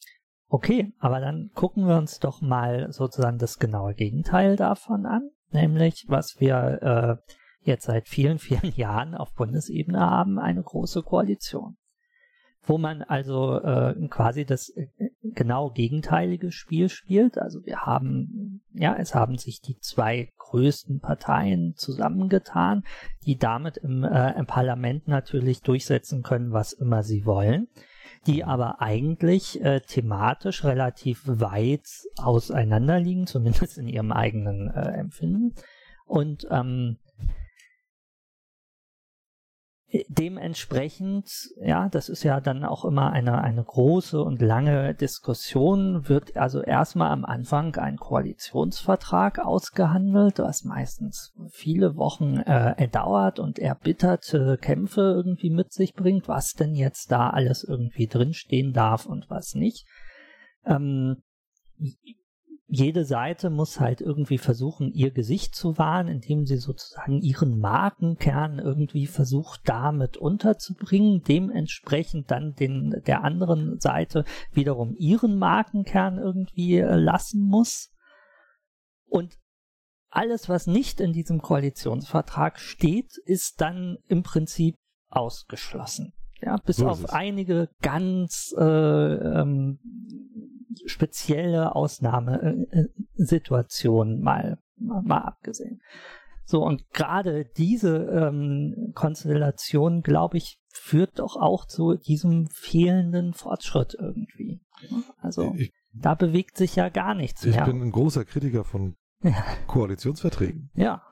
Okay, aber dann gucken wir uns doch mal sozusagen das genaue Gegenteil davon an, nämlich was wir äh, jetzt seit vielen, vielen Jahren auf Bundesebene haben, eine große Koalition wo man also äh, quasi das äh, genau gegenteilige Spiel spielt. Also wir haben, ja, es haben sich die zwei größten Parteien zusammengetan, die damit im, äh, im Parlament natürlich durchsetzen können, was immer sie wollen, die aber eigentlich äh, thematisch relativ weit auseinander liegen, zumindest in ihrem eigenen äh, Empfinden. Und ähm, dementsprechend, ja, das ist ja dann auch immer eine, eine große und lange Diskussion, wird also erstmal am Anfang ein Koalitionsvertrag ausgehandelt, was meistens viele Wochen äh, dauert und erbitterte Kämpfe irgendwie mit sich bringt, was denn jetzt da alles irgendwie drinstehen darf und was nicht. Ähm, jede Seite muss halt irgendwie versuchen, ihr Gesicht zu wahren, indem sie sozusagen ihren Markenkern irgendwie versucht, damit unterzubringen, dementsprechend dann den, der anderen Seite wiederum ihren Markenkern irgendwie äh, lassen muss. Und alles, was nicht in diesem Koalitionsvertrag steht, ist dann im Prinzip ausgeschlossen. Ja, bis so auf einige ganz äh, ähm, spezielle Ausnahmesituationen mal, mal, mal abgesehen. So, und gerade diese ähm, Konstellation, glaube ich, führt doch auch zu diesem fehlenden Fortschritt irgendwie. Also ich, da bewegt sich ja gar nichts ich mehr. Ich bin ein großer Kritiker von. Koalitionsverträgen. Ja.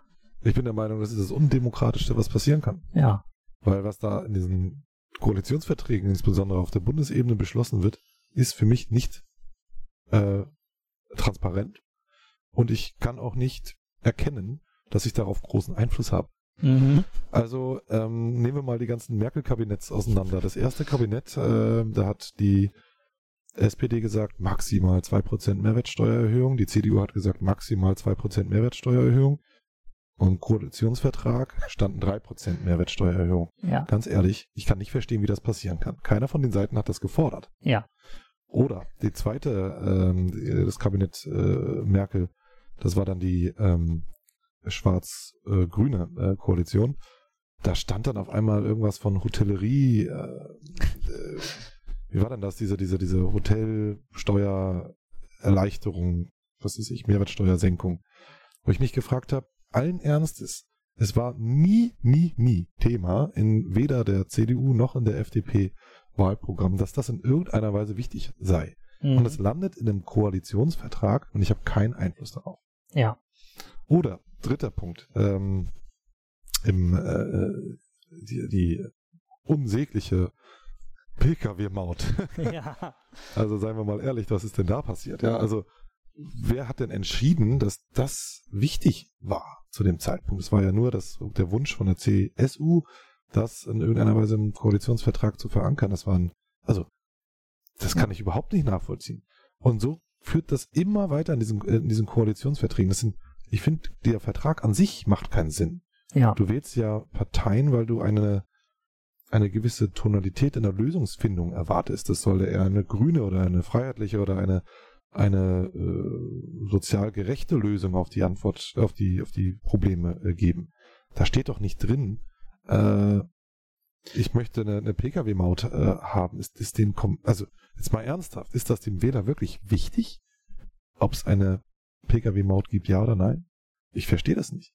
Ich bin der Meinung, das ist das Undemokratischste, was passieren kann. Ja. Weil was da in diesen Koalitionsverträgen, insbesondere auf der Bundesebene, beschlossen wird, ist für mich nicht äh, transparent und ich kann auch nicht erkennen, dass ich darauf großen Einfluss habe. Mhm. Also ähm, nehmen wir mal die ganzen Merkel-Kabinetts auseinander. Das erste Kabinett, äh, da hat die SPD gesagt, maximal 2% Mehrwertsteuererhöhung. Die CDU hat gesagt, maximal 2% Mehrwertsteuererhöhung. Und im Koalitionsvertrag standen 3% Mehrwertsteuererhöhung. Ja. Ganz ehrlich, ich kann nicht verstehen, wie das passieren kann. Keiner von den Seiten hat das gefordert. Ja. Oder die zweite, ähm, das Kabinett äh, Merkel, das war dann die ähm, schwarz-grüne äh, Koalition. Da stand dann auf einmal irgendwas von Hotellerie. Äh, äh, wie war denn das? Diese, diese, diese Hotelsteuererleichterung, was ist ich, Mehrwertsteuersenkung. Wo ich mich gefragt habe, allen Ernstes, es war nie, nie, nie Thema in weder der CDU noch in der FDP Wahlprogramm, dass das in irgendeiner Weise wichtig sei. Mhm. Und es landet in einem Koalitionsvertrag und ich habe keinen Einfluss darauf. Ja. Oder, dritter Punkt, ähm, im, äh, die, die unsägliche Pkw-Maut. Ja. Also seien wir mal ehrlich, was ist denn da passiert? Ja, also wer hat denn entschieden, dass das wichtig war zu dem Zeitpunkt? Es war ja nur das, der Wunsch von der CSU, das in irgendeiner Weise im Koalitionsvertrag zu verankern. Das waren, also, das kann ich überhaupt nicht nachvollziehen. Und so führt das immer weiter in diesen, in diesen Koalitionsverträgen. Das sind, ich finde, der Vertrag an sich macht keinen Sinn. Ja. Du wählst ja Parteien, weil du eine, eine gewisse Tonalität in der Lösungsfindung erwartest. Das soll eher eine grüne oder eine freiheitliche oder eine eine äh, sozial gerechte Lösung auf die Antwort, auf die, auf die Probleme äh, geben. Da steht doch nicht drin, äh, ich möchte eine, eine Pkw-Maut äh, haben. Ist, ist dem, also jetzt mal ernsthaft, ist das dem Wähler wirklich wichtig, ob es eine Pkw-Maut gibt, ja oder nein? Ich verstehe das nicht.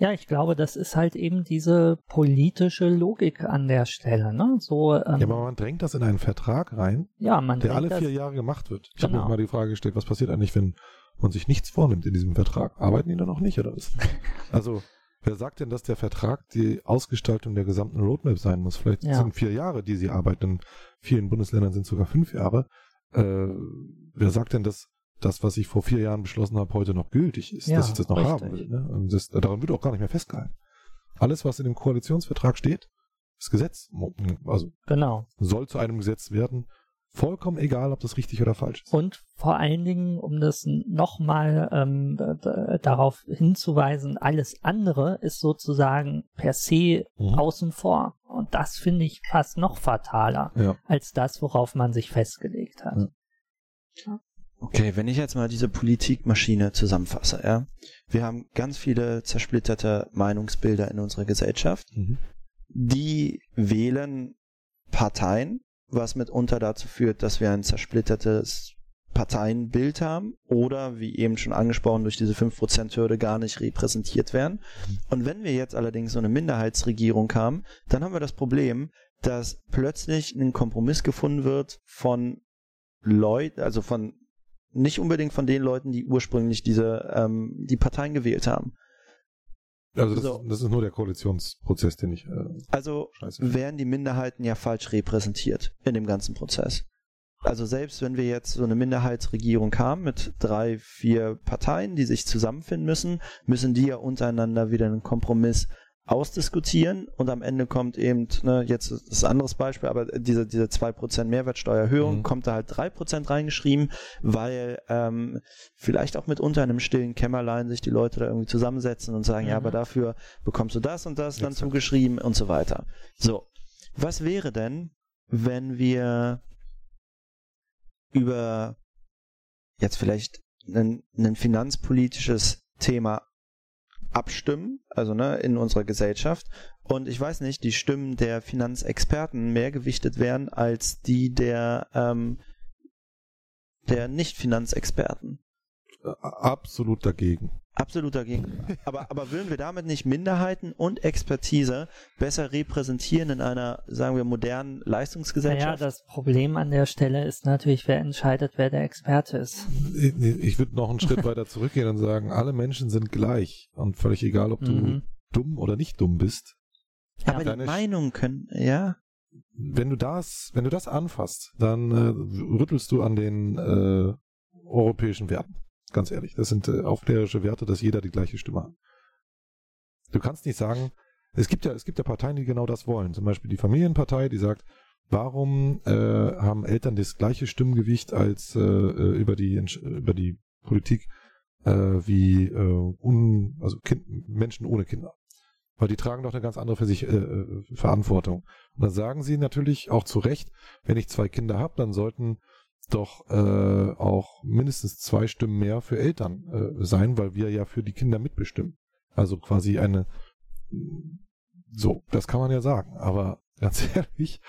Ja, ich glaube, das ist halt eben diese politische Logik an der Stelle. Ne? So, ähm, ja, aber man drängt das in einen Vertrag rein, ja, der alle vier Jahre gemacht wird. Ich genau. habe mir mal die Frage gestellt, was passiert eigentlich, wenn man sich nichts vornimmt in diesem Vertrag? Arbeiten die dann noch nicht oder was? also, wer sagt denn, dass der Vertrag die Ausgestaltung der gesamten Roadmap sein muss? Vielleicht ja. sind vier Jahre, die sie arbeiten. In vielen Bundesländern sind sogar fünf Jahre. Äh, wer sagt denn, dass das, was ich vor vier Jahren beschlossen habe, heute noch gültig ist, ja, dass ich das noch richtig. haben will. Ne? Das, daran wird auch gar nicht mehr festgehalten. Alles, was in dem Koalitionsvertrag steht, ist Gesetz. Also genau. soll zu einem Gesetz werden. Vollkommen egal, ob das richtig oder falsch ist. Und vor allen Dingen, um das nochmal ähm, darauf hinzuweisen, alles andere ist sozusagen per se mhm. außen vor. Und das finde ich fast noch fataler ja. als das, worauf man sich festgelegt hat. Ja. Okay, wenn ich jetzt mal diese Politikmaschine zusammenfasse, ja. Wir haben ganz viele zersplitterte Meinungsbilder in unserer Gesellschaft. Mhm. Die wählen Parteien, was mitunter dazu führt, dass wir ein zersplittertes Parteienbild haben oder, wie eben schon angesprochen, durch diese 5%-Hürde gar nicht repräsentiert werden. Und wenn wir jetzt allerdings so eine Minderheitsregierung haben, dann haben wir das Problem, dass plötzlich ein Kompromiss gefunden wird von Leuten, also von nicht unbedingt von den Leuten, die ursprünglich diese ähm, die Parteien gewählt haben. Also das, so. das ist nur der Koalitionsprozess, den ich. Äh, also werden die Minderheiten ja falsch repräsentiert in dem ganzen Prozess. Also selbst wenn wir jetzt so eine Minderheitsregierung haben mit drei, vier Parteien, die sich zusammenfinden müssen, müssen die ja untereinander wieder einen Kompromiss ausdiskutieren und am Ende kommt eben, ne, jetzt ist ein anderes Beispiel, aber diese, diese 2% Mehrwertsteuererhöhung mhm. kommt da halt 3% reingeschrieben, weil ähm, vielleicht auch mitunter in einem stillen Kämmerlein sich die Leute da irgendwie zusammensetzen und sagen, mhm. ja, aber dafür bekommst du das und das dann Exakt. zugeschrieben und so weiter. So, was wäre denn, wenn wir über jetzt vielleicht ein, ein finanzpolitisches Thema abstimmen, also ne, in unserer Gesellschaft. Und ich weiß nicht, die Stimmen der Finanzexperten mehr gewichtet werden als die der, ähm, der Nicht-Finanzexperten. Absolut dagegen. Absolut dagegen. Aber, aber würden wir damit nicht Minderheiten und Expertise besser repräsentieren in einer, sagen wir, modernen Leistungsgesellschaft? Naja, das Problem an der Stelle ist natürlich, wer entscheidet, wer der Experte ist. Ich, ich würde noch einen Schritt weiter zurückgehen und sagen, alle Menschen sind gleich und völlig egal, ob du mhm. dumm oder nicht dumm bist. Ja. Aber die Meinungen können, ja. Wenn du das, wenn du das anfasst, dann äh, rüttelst du an den äh, europäischen Werten. Ganz ehrlich, das sind äh, aufklärerische Werte, dass jeder die gleiche Stimme hat. Du kannst nicht sagen, es gibt ja, es gibt ja Parteien, die genau das wollen. Zum Beispiel die Familienpartei, die sagt, warum äh, haben Eltern das gleiche Stimmgewicht als äh, äh über die über die Politik äh, wie äh, un, also kind, Menschen ohne Kinder? Weil die tragen doch eine ganz andere für sich äh, äh Verantwortung. Und dann sagen sie natürlich auch zu Recht, wenn ich zwei Kinder habe, dann sollten doch äh, auch mindestens zwei Stimmen mehr für Eltern äh, sein, weil wir ja für die Kinder mitbestimmen. Also quasi eine so, das kann man ja sagen, aber ganz ehrlich,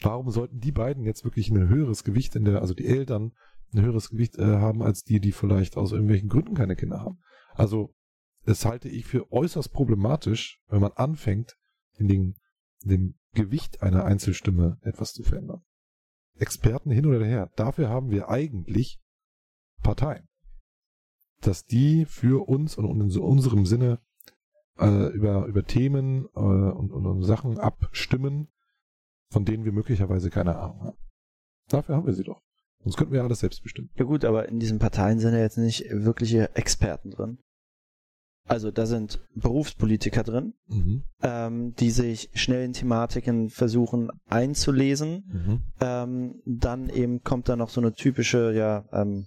warum sollten die beiden jetzt wirklich ein höheres Gewicht in der, also die Eltern ein höheres Gewicht äh, haben als die, die vielleicht aus irgendwelchen Gründen keine Kinder haben? Also, das halte ich für äußerst problematisch, wenn man anfängt, in, den, in dem Gewicht einer Einzelstimme etwas zu verändern. Experten hin oder her. Dafür haben wir eigentlich Parteien. Dass die für uns und in unserem Sinne äh, über, über Themen äh, und, und, und Sachen abstimmen, von denen wir möglicherweise keine Ahnung haben. Dafür haben wir sie doch. Sonst könnten wir alles selbst bestimmen. Ja gut, aber in diesen Parteien sind ja jetzt nicht wirkliche Experten drin. Also da sind Berufspolitiker drin, mhm. ähm, die sich schnell in Thematiken versuchen einzulesen. Mhm. Ähm, dann eben kommt da noch so eine typische, ja, ähm,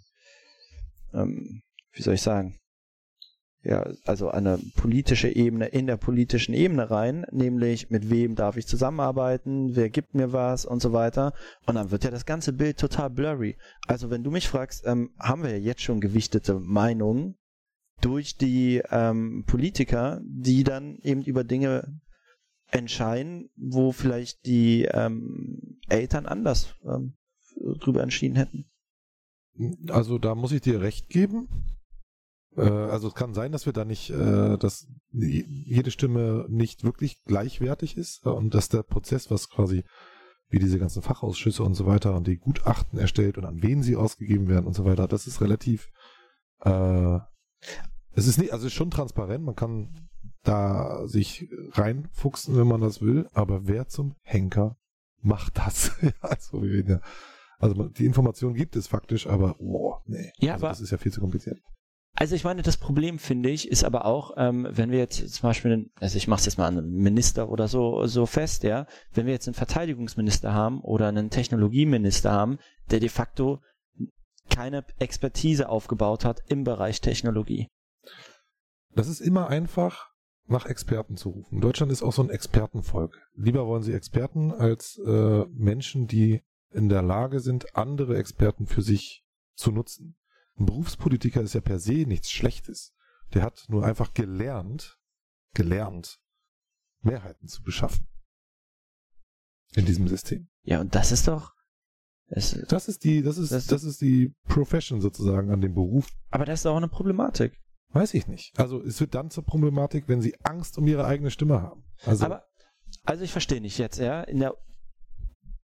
ähm, wie soll ich sagen, ja, also eine politische Ebene in der politischen Ebene rein, nämlich mit wem darf ich zusammenarbeiten, wer gibt mir was und so weiter. Und dann wird ja das ganze Bild total blurry. Also wenn du mich fragst, ähm, haben wir ja jetzt schon gewichtete Meinungen durch die ähm, Politiker, die dann eben über Dinge entscheiden, wo vielleicht die ähm, Eltern anders ähm, drüber entschieden hätten. Also da muss ich dir recht geben. Äh, also es kann sein, dass wir da nicht, äh, dass jede Stimme nicht wirklich gleichwertig ist und dass der Prozess, was quasi wie diese ganzen Fachausschüsse und so weiter und die Gutachten erstellt und an wen sie ausgegeben werden und so weiter, das ist relativ äh, es ist nicht, also es ist schon transparent, man kann da sich reinfuchsen, wenn man das will, aber wer zum Henker macht das? also, also die Information gibt es faktisch, aber boah, nee. Ja, also aber das ist ja viel zu kompliziert. Also ich meine, das Problem finde ich ist aber auch, ähm, wenn wir jetzt zum Beispiel, also ich mache es jetzt mal an einen Minister oder so so fest, ja, wenn wir jetzt einen Verteidigungsminister haben oder einen Technologieminister haben, der de facto keine Expertise aufgebaut hat im Bereich Technologie. Das ist immer einfach, nach Experten zu rufen. Deutschland ist auch so ein Expertenvolk. Lieber wollen sie Experten als äh, Menschen, die in der Lage sind, andere Experten für sich zu nutzen. Ein Berufspolitiker ist ja per se nichts Schlechtes. Der hat nur einfach gelernt, gelernt, Mehrheiten zu beschaffen. In diesem System. Ja, und das ist doch. Das, das ist die, das ist, das, das ist die Profession sozusagen an dem Beruf. Aber das ist auch eine Problematik. Weiß ich nicht. Also es wird dann zur Problematik, wenn sie Angst um ihre eigene Stimme haben. Also, Aber, also ich verstehe nicht jetzt, ja. In der,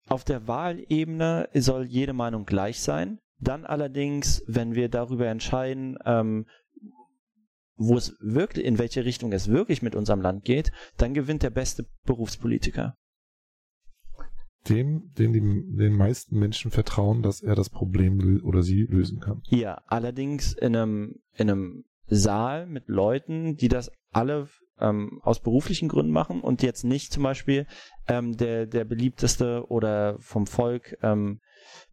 auf der Wahlebene soll jede Meinung gleich sein. Dann allerdings, wenn wir darüber entscheiden, ähm, wo es wirklich, in welche Richtung es wirklich mit unserem Land geht, dann gewinnt der beste Berufspolitiker. Dem, den die, den meisten Menschen vertrauen, dass er das Problem oder sie lösen kann. Ja, allerdings in einem, in einem Saal mit Leuten, die das alle ähm, aus beruflichen Gründen machen und jetzt nicht zum Beispiel ähm, der, der beliebteste oder vom Volk ähm,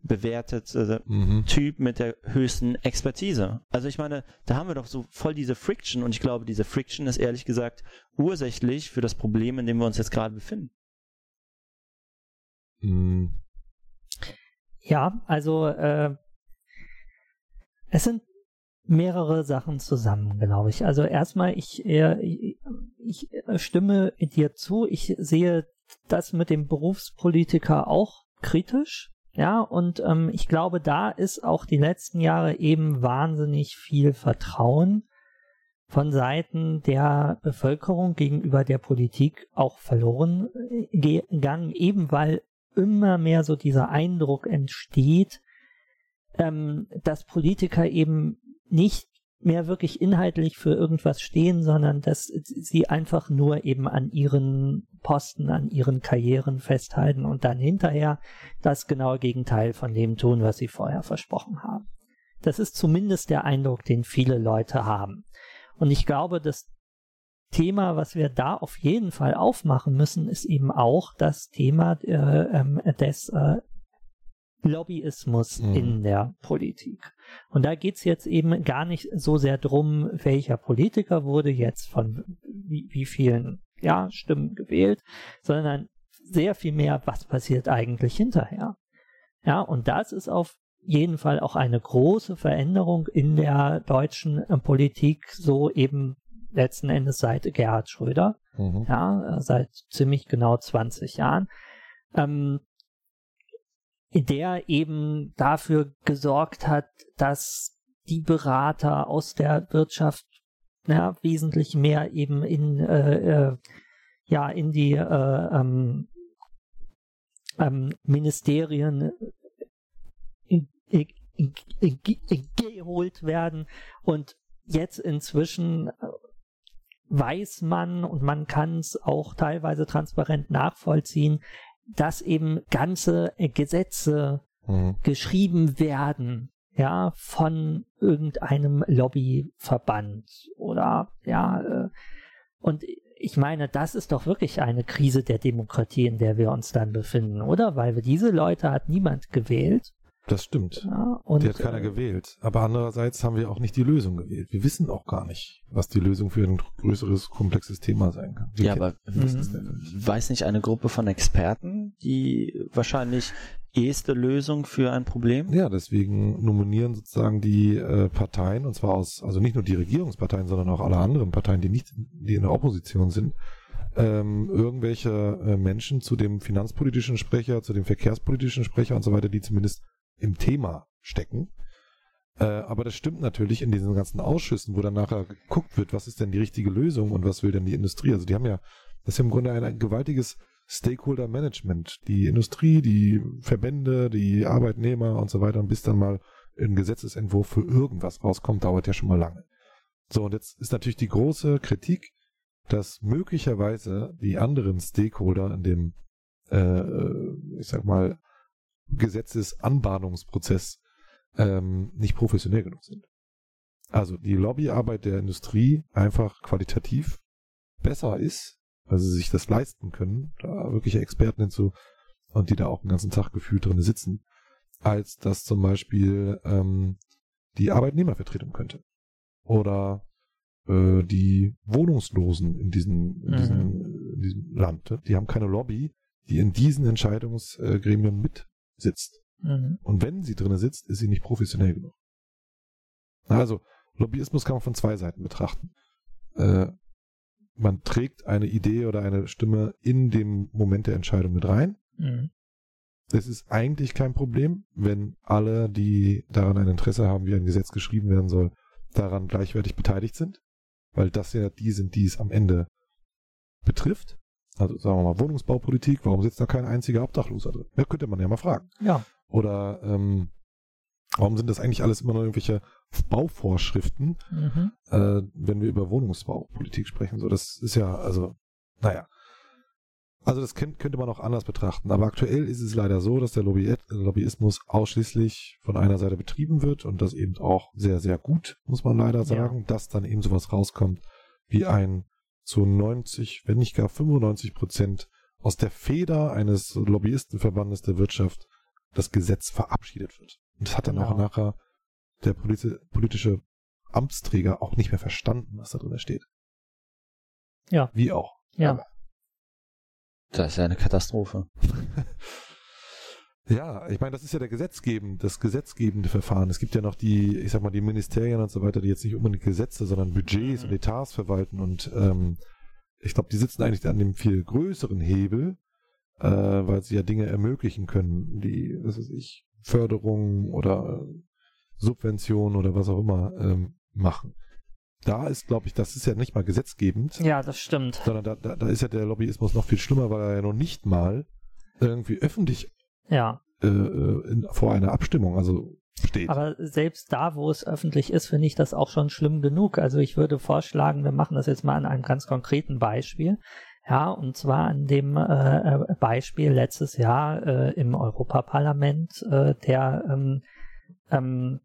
bewertete mhm. Typ mit der höchsten Expertise. Also ich meine, da haben wir doch so voll diese Friction und ich glaube, diese Friction ist ehrlich gesagt ursächlich für das Problem, in dem wir uns jetzt gerade befinden. Mhm. Ja, also äh, es sind mehrere Sachen zusammen, glaube ich. Also erstmal, ich, äh, ich stimme dir zu. Ich sehe das mit dem Berufspolitiker auch kritisch. Ja, und ähm, ich glaube, da ist auch die letzten Jahre eben wahnsinnig viel Vertrauen von Seiten der Bevölkerung gegenüber der Politik auch verloren äh, gegangen, eben weil immer mehr so dieser Eindruck entsteht, ähm, dass Politiker eben nicht mehr wirklich inhaltlich für irgendwas stehen, sondern dass sie einfach nur eben an ihren Posten, an ihren Karrieren festhalten und dann hinterher das genaue Gegenteil von dem tun, was sie vorher versprochen haben. Das ist zumindest der Eindruck, den viele Leute haben. Und ich glaube, das Thema, was wir da auf jeden Fall aufmachen müssen, ist eben auch das Thema äh, ähm, des äh, Lobbyismus mhm. in der Politik. Und da geht's jetzt eben gar nicht so sehr drum, welcher Politiker wurde jetzt von wie, wie vielen ja, Stimmen gewählt, sondern sehr viel mehr, was passiert eigentlich hinterher. Ja, und das ist auf jeden Fall auch eine große Veränderung in der deutschen äh, Politik, so eben letzten Endes seit Gerhard Schröder, mhm. ja, seit ziemlich genau 20 Jahren. Ähm, der eben dafür gesorgt hat, dass die Berater aus der Wirtschaft ja, wesentlich mehr eben in äh, äh, ja in die äh, ähm, ähm, Ministerien geholt werden. Und jetzt inzwischen weiß man und man kann es auch teilweise transparent nachvollziehen, dass eben ganze Gesetze mhm. geschrieben werden, ja, von irgendeinem Lobbyverband oder ja, äh, und ich meine, das ist doch wirklich eine Krise der Demokratie, in der wir uns dann befinden, oder? Weil wir diese Leute hat niemand gewählt. Das stimmt. Ja, und, die hat keiner äh, gewählt. Aber andererseits haben wir auch nicht die Lösung gewählt. Wir wissen auch gar nicht, was die Lösung für ein größeres, komplexes Thema sein kann. Wir ja, aber weiß nicht eine Gruppe von Experten, die wahrscheinlich eheste Lösung für ein Problem? Ja, deswegen nominieren sozusagen die äh, Parteien, und zwar aus, also nicht nur die Regierungsparteien, sondern auch alle anderen Parteien, die nicht, die in der Opposition sind, ähm, irgendwelche äh, Menschen zu dem finanzpolitischen Sprecher, zu dem verkehrspolitischen Sprecher und so weiter, die zumindest im Thema stecken. Äh, aber das stimmt natürlich in diesen ganzen Ausschüssen, wo dann nachher geguckt wird, was ist denn die richtige Lösung und was will denn die Industrie. Also die haben ja, das ist ja im Grunde ein, ein gewaltiges Stakeholder Management. Die Industrie, die Verbände, die Arbeitnehmer und so weiter. Und bis dann mal ein Gesetzesentwurf für irgendwas rauskommt, dauert ja schon mal lange. So, und jetzt ist natürlich die große Kritik, dass möglicherweise die anderen Stakeholder in dem, äh, ich sag mal, Gesetzesanbahnungsprozess ähm, nicht professionell genug sind. Also die Lobbyarbeit der Industrie einfach qualitativ besser ist, weil sie sich das leisten können, da wirkliche Experten hinzu und die da auch den ganzen Tag gefühlt drin sitzen, als das zum Beispiel ähm, die Arbeitnehmervertretung könnte. Oder äh, die Wohnungslosen in, diesen, in, diesen, mhm. in diesem Land. Die haben keine Lobby, die in diesen Entscheidungsgremien mit sitzt. Mhm. Und wenn sie drinne sitzt, ist sie nicht professionell genug. Also, Lobbyismus kann man von zwei Seiten betrachten. Äh, man trägt eine Idee oder eine Stimme in den Moment der Entscheidung mit rein. Mhm. Das ist eigentlich kein Problem, wenn alle, die daran ein Interesse haben, wie ein Gesetz geschrieben werden soll, daran gleichwertig beteiligt sind, weil das ja die sind, die es am Ende betrifft. Also sagen wir mal Wohnungsbaupolitik, warum sitzt da kein einziger Obdachloser drin? Ja, könnte man ja mal fragen. Ja. Oder ähm, warum sind das eigentlich alles immer noch irgendwelche Bauvorschriften, mhm. äh, wenn wir über Wohnungsbaupolitik sprechen? So, das ist ja, also, naja. Also das könnte man auch anders betrachten. Aber aktuell ist es leider so, dass der Lobby Lobbyismus ausschließlich von einer Seite betrieben wird und das eben auch sehr, sehr gut, muss man leider sagen, ja. dass dann eben sowas rauskommt wie ein zu 90, wenn nicht gar 95 Prozent aus der Feder eines Lobbyistenverbandes der Wirtschaft das Gesetz verabschiedet wird. Und das hat dann genau. auch nachher der politi politische Amtsträger auch nicht mehr verstanden, was da drin steht. Ja. Wie auch. Ja. Aber das ist ja eine Katastrophe. Ja, ich meine, das ist ja der gesetzgebende, das gesetzgebende Verfahren. Es gibt ja noch die, ich sag mal, die Ministerien und so weiter, die jetzt nicht unbedingt Gesetze, sondern Budgets mhm. und Etats verwalten und ähm, ich glaube, die sitzen eigentlich an dem viel größeren Hebel, äh, weil sie ja Dinge ermöglichen können, die, was weiß ich, Förderung oder Subvention oder was auch immer ähm, machen. Da ist, glaube ich, das ist ja nicht mal gesetzgebend. Ja, das stimmt. Sondern da, da, da ist ja der Lobbyismus noch viel schlimmer, weil er ja noch nicht mal irgendwie öffentlich ja. Äh, äh, in, vor einer Abstimmung, also steht. Aber selbst da, wo es öffentlich ist, finde ich das auch schon schlimm genug. Also ich würde vorschlagen, wir machen das jetzt mal an einem ganz konkreten Beispiel. Ja, und zwar an dem äh, äh Beispiel letztes Jahr äh, im Europaparlament äh, der ähm, ähm,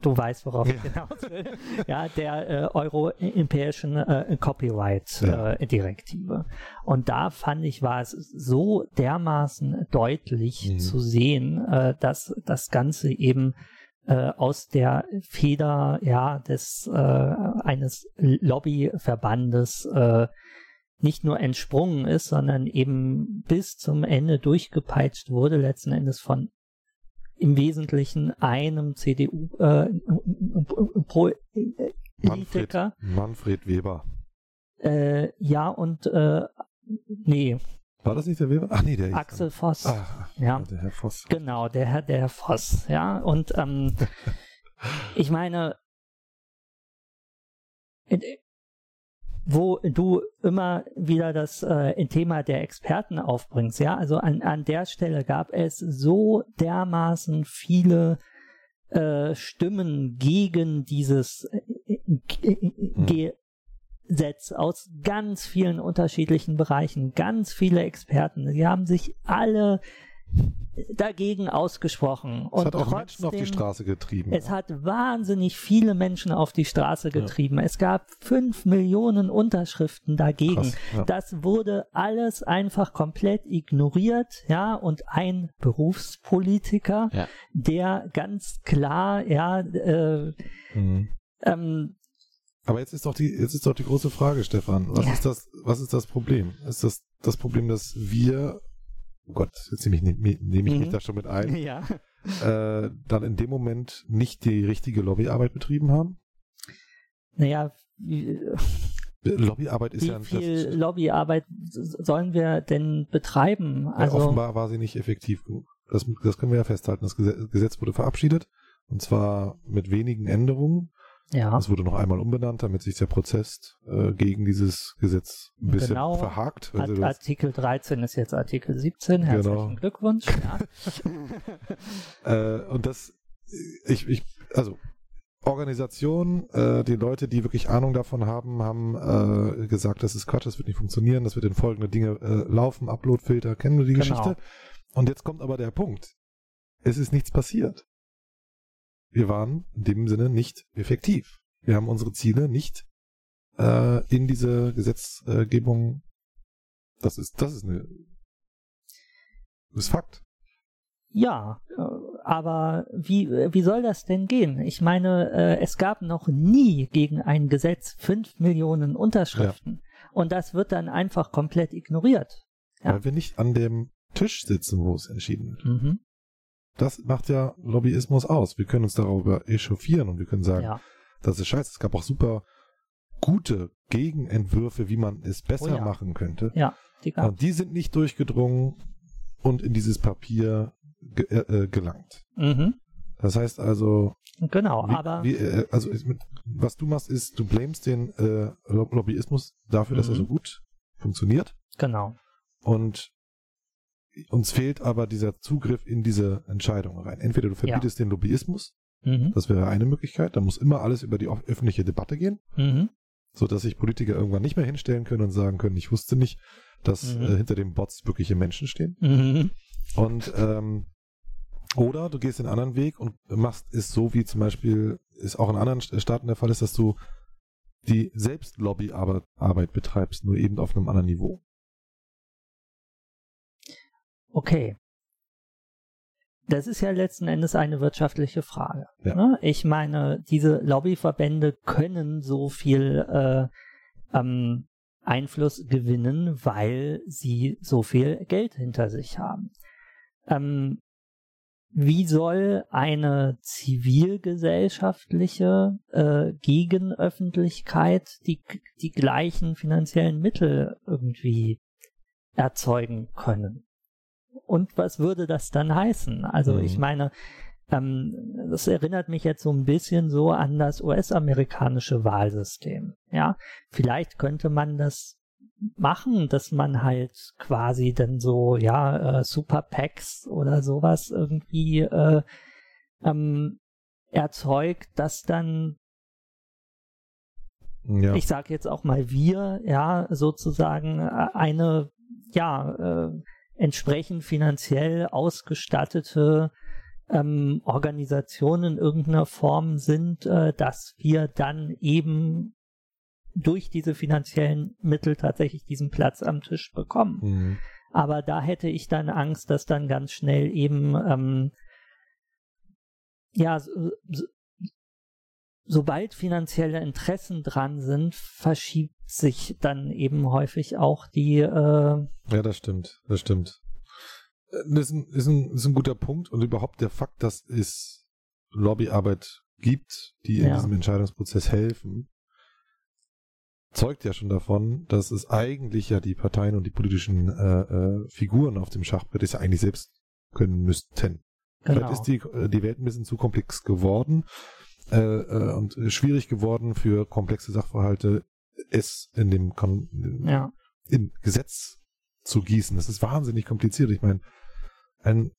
du weißt, worauf ja. ich hinaus will, ja, der äh, europäischen äh, Copyright-Direktive. Ja. Äh, und da fand ich, war es so dermaßen deutlich mhm. zu sehen, äh, dass das Ganze eben äh, aus der Feder ja des äh, eines Lobbyverbandes äh, nicht nur entsprungen ist, sondern eben bis zum Ende durchgepeitscht wurde, letzten Endes von im Wesentlichen einem CDU äh, Politiker. Manfred, Manfred Weber. Äh, ja, und äh, nee. War das nicht der Weber? Ach nee, der Axel dann. Voss. Ach, ja. Der Herr Voss. Genau, der Herr, der Herr Voss, ja. Und ähm, ich meine, wo du immer wieder das äh, Thema der Experten aufbringst, ja, also an, an der Stelle gab es so dermaßen viele äh, Stimmen gegen dieses äh, hm. Gesetz aus ganz vielen unterschiedlichen Bereichen, ganz viele Experten. Sie haben sich alle dagegen ausgesprochen. Es hat auch trotzdem, Menschen auf die Straße getrieben. Es hat wahnsinnig viele Menschen auf die Straße getrieben. Ja. Es gab fünf Millionen Unterschriften dagegen. Krass, ja. Das wurde alles einfach komplett ignoriert, ja, und ein Berufspolitiker, ja. der ganz klar, ja, äh, mhm. ähm, aber jetzt ist doch die, jetzt ist doch die große Frage, Stefan. Was ist das, was ist das Problem? Ist das das Problem, dass wir oh Gott, jetzt nehme ich, nehme ich mhm. mich da schon mit ein, ja. äh, dann in dem Moment nicht die richtige Lobbyarbeit betrieben haben? Naja, wie, Lobbyarbeit ist wie ja ein viel das, Lobbyarbeit sollen wir denn betreiben? Also ja, offenbar war sie nicht effektiv genug. Das, das können wir ja festhalten. Das Gesetz wurde verabschiedet und zwar mit wenigen Änderungen. Ja. Es wurde noch einmal umbenannt, damit sich der Prozess äh, gegen dieses Gesetz ein bisschen genau. verhakt. Art Artikel 13 ist jetzt Artikel 17. Herzlichen genau. Glückwunsch. Ja. äh, und das, ich, ich, also Organisation, äh, die Leute, die wirklich Ahnung davon haben, haben äh, gesagt, das ist Quatsch, das wird nicht funktionieren, das wird in folgende Dinge äh, laufen, Uploadfilter, kennen wir die genau. Geschichte. Und jetzt kommt aber der Punkt. Es ist nichts passiert wir waren in dem Sinne nicht effektiv. Wir haben unsere Ziele nicht äh, in diese Gesetzgebung. Das ist, das ist eine, das ist Fakt. Ja, äh, aber wie, wie soll das denn gehen? Ich meine, äh, es gab noch nie gegen ein Gesetz fünf Millionen Unterschriften. Ja. Und das wird dann einfach komplett ignoriert. Ja. Weil wir nicht an dem Tisch sitzen, wo es entschieden wird. Mhm. Das macht ja Lobbyismus aus. Wir können uns darüber echauffieren und wir können sagen, ja. das ist scheiße. Es gab auch super gute Gegenentwürfe, wie man es besser oh ja. machen könnte. Ja, die, und die sind nicht durchgedrungen und in dieses Papier ge äh, äh gelangt. Mhm. Das heißt also. Genau, wie, aber. Wie, äh, also was du machst, ist, du blamest den äh, Lobbyismus dafür, mhm. dass er so mhm. gut funktioniert. Genau. Und uns fehlt aber dieser Zugriff in diese Entscheidung rein. Entweder du verbietest ja. den Lobbyismus, mhm. das wäre eine Möglichkeit, da muss immer alles über die öffentliche Debatte gehen, mhm. so dass sich Politiker irgendwann nicht mehr hinstellen können und sagen können, ich wusste nicht, dass mhm. äh, hinter den Bots wirkliche Menschen stehen. Mhm. Und ähm, oder du gehst den anderen Weg und machst es so, wie zum Beispiel ist auch in anderen Staaten der Fall ist, dass du die Selbstlobbyarbeit betreibst, nur eben auf einem anderen Niveau. Okay. Das ist ja letzten Endes eine wirtschaftliche Frage. Ja. Ne? Ich meine, diese Lobbyverbände können so viel äh, ähm, Einfluss gewinnen, weil sie so viel Geld hinter sich haben. Ähm, wie soll eine zivilgesellschaftliche äh, Gegenöffentlichkeit die, die gleichen finanziellen Mittel irgendwie erzeugen können? Und was würde das dann heißen? Also mhm. ich meine, ähm, das erinnert mich jetzt so ein bisschen so an das US-amerikanische Wahlsystem. Ja, vielleicht könnte man das machen, dass man halt quasi dann so, ja, äh, Super Packs oder sowas irgendwie äh, ähm, erzeugt, dass dann ja. ich sage jetzt auch mal wir, ja, sozusagen äh, eine, ja, äh, entsprechend finanziell ausgestattete ähm, Organisationen in irgendeiner Form sind, äh, dass wir dann eben durch diese finanziellen Mittel tatsächlich diesen Platz am Tisch bekommen. Mhm. Aber da hätte ich dann Angst, dass dann ganz schnell eben ähm, ja so, so, sobald finanzielle Interessen dran sind, verschiebt sich dann eben häufig auch die. Äh ja, das stimmt, das stimmt. Das ist ein, ist, ein, ist ein guter Punkt und überhaupt der Fakt, dass es Lobbyarbeit gibt, die in ja. diesem Entscheidungsprozess helfen, zeugt ja schon davon, dass es eigentlich ja die Parteien und die politischen äh, äh, Figuren auf dem Schachbrett es ja eigentlich selbst können müssten. Genau. Vielleicht ist die, äh, die Welt ein bisschen zu komplex geworden äh, äh, und schwierig geworden für komplexe Sachverhalte es in dem Kon ja. in Gesetz zu gießen. Das ist wahnsinnig kompliziert. Ich meine, ein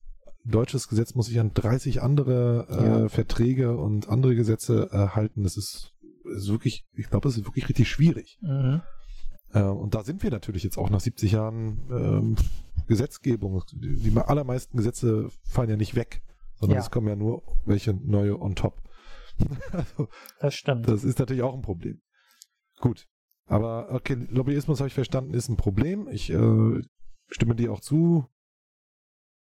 deutsches Gesetz muss sich an 30 andere äh, ja. Verträge und andere Gesetze äh, halten. Das ist, ist wirklich, ich glaube, das ist wirklich richtig schwierig. Mhm. Äh, und da sind wir natürlich jetzt auch nach 70 Jahren ähm, Gesetzgebung. Die, die allermeisten Gesetze fallen ja nicht weg, sondern ja. es kommen ja nur welche neue on top. also, das stimmt. Das ist natürlich auch ein Problem. Gut. Aber okay, Lobbyismus habe ich verstanden, ist ein Problem. Ich äh, stimme dir auch zu.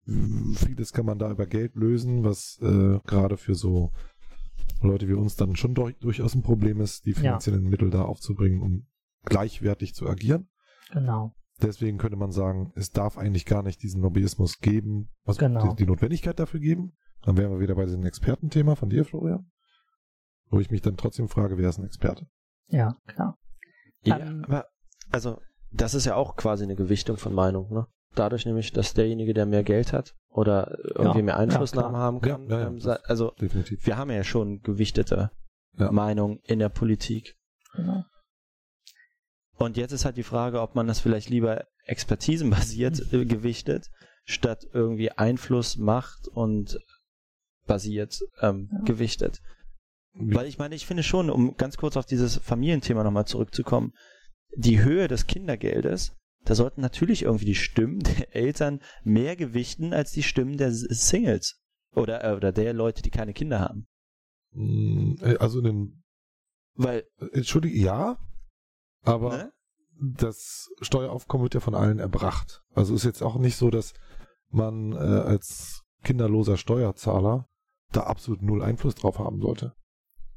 Vieles kann man da über Geld lösen, was äh, gerade für so Leute wie uns dann schon durch, durchaus ein Problem ist, die finanziellen ja. Mittel da aufzubringen, um gleichwertig zu agieren. Genau. Deswegen könnte man sagen, es darf eigentlich gar nicht diesen Lobbyismus geben, was genau. die, die Notwendigkeit dafür geben. Dann wären wir wieder bei diesem Expertenthema von dir, Florian. Wo ich mich dann trotzdem frage, wer ist ein Experte? Ja, klar. Ja, um, ähm, aber also das ist ja auch quasi eine Gewichtung von Meinung, ne? Dadurch nämlich, dass derjenige, der mehr Geld hat oder irgendwie ja, mehr Einflussnahme ja, haben kann. Ja, ähm, also definitiv. wir haben ja schon gewichtete Meinung in der Politik. Genau. Und jetzt ist halt die Frage, ob man das vielleicht lieber expertisenbasiert äh, gewichtet, statt irgendwie Einfluss, Macht und basiert ähm, ja. gewichtet. Weil ich meine, ich finde schon, um ganz kurz auf dieses Familienthema nochmal zurückzukommen, die Höhe des Kindergeldes, da sollten natürlich irgendwie die Stimmen der Eltern mehr gewichten als die Stimmen der Singles oder, äh, oder der Leute, die keine Kinder haben. Mm, äh, also in den weil äh, Entschuldige, ja, aber ne? das Steueraufkommen wird ja von allen erbracht. Also ist jetzt auch nicht so, dass man äh, als kinderloser Steuerzahler da absolut null Einfluss drauf haben sollte.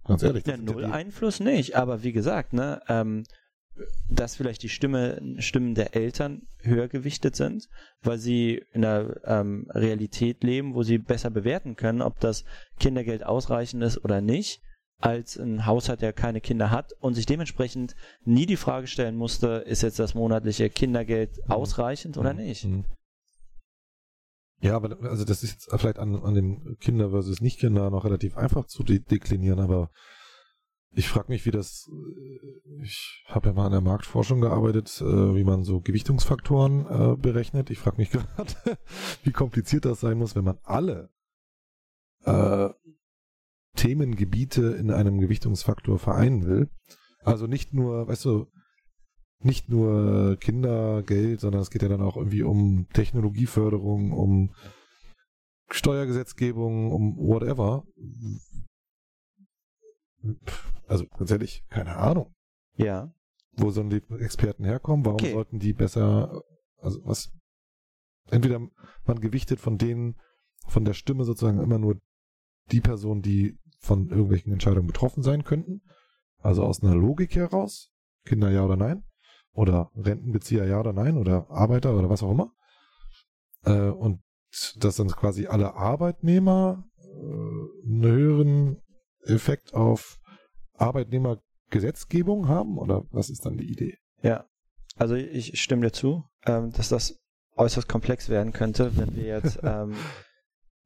Ganz ehrlich. Ja, null Einfluss nicht, aber wie gesagt, ne, ähm, dass vielleicht die Stimme, Stimmen der Eltern höher gewichtet sind, weil sie in der ähm, Realität leben, wo sie besser bewerten können, ob das Kindergeld ausreichend ist oder nicht als ein Haushalt, der keine Kinder hat und sich dementsprechend nie die Frage stellen musste, ist jetzt das monatliche Kindergeld mhm. ausreichend oder mhm. nicht? Mhm. Ja, aber also das ist jetzt vielleicht an, an den Kinder versus Nicht-Kinder noch relativ einfach zu de deklinieren, aber ich frage mich, wie das, äh, ich habe ja mal in der Marktforschung gearbeitet, äh, wie man so Gewichtungsfaktoren äh, berechnet. Ich frage mich gerade, wie kompliziert das sein muss, wenn man alle äh, Themengebiete in einem Gewichtungsfaktor vereinen will. Also nicht nur, weißt du, nicht nur Kindergeld, sondern es geht ja dann auch irgendwie um Technologieförderung, um Steuergesetzgebung, um whatever. Also ganz ehrlich, keine Ahnung. Ja. Wo sollen die Experten herkommen? Warum okay. sollten die besser, also was? Entweder man gewichtet von denen, von der Stimme sozusagen immer nur die Person, die von irgendwelchen Entscheidungen betroffen sein könnten. Also aus einer Logik heraus, Kinder ja oder nein, oder Rentenbezieher ja oder nein, oder Arbeiter oder was auch immer. Äh, und dass dann quasi alle Arbeitnehmer äh, einen höheren Effekt auf Arbeitnehmergesetzgebung haben, oder was ist dann die Idee? Ja, also ich stimme dir zu, ähm, dass das äußerst komplex werden könnte, wenn wir jetzt ähm,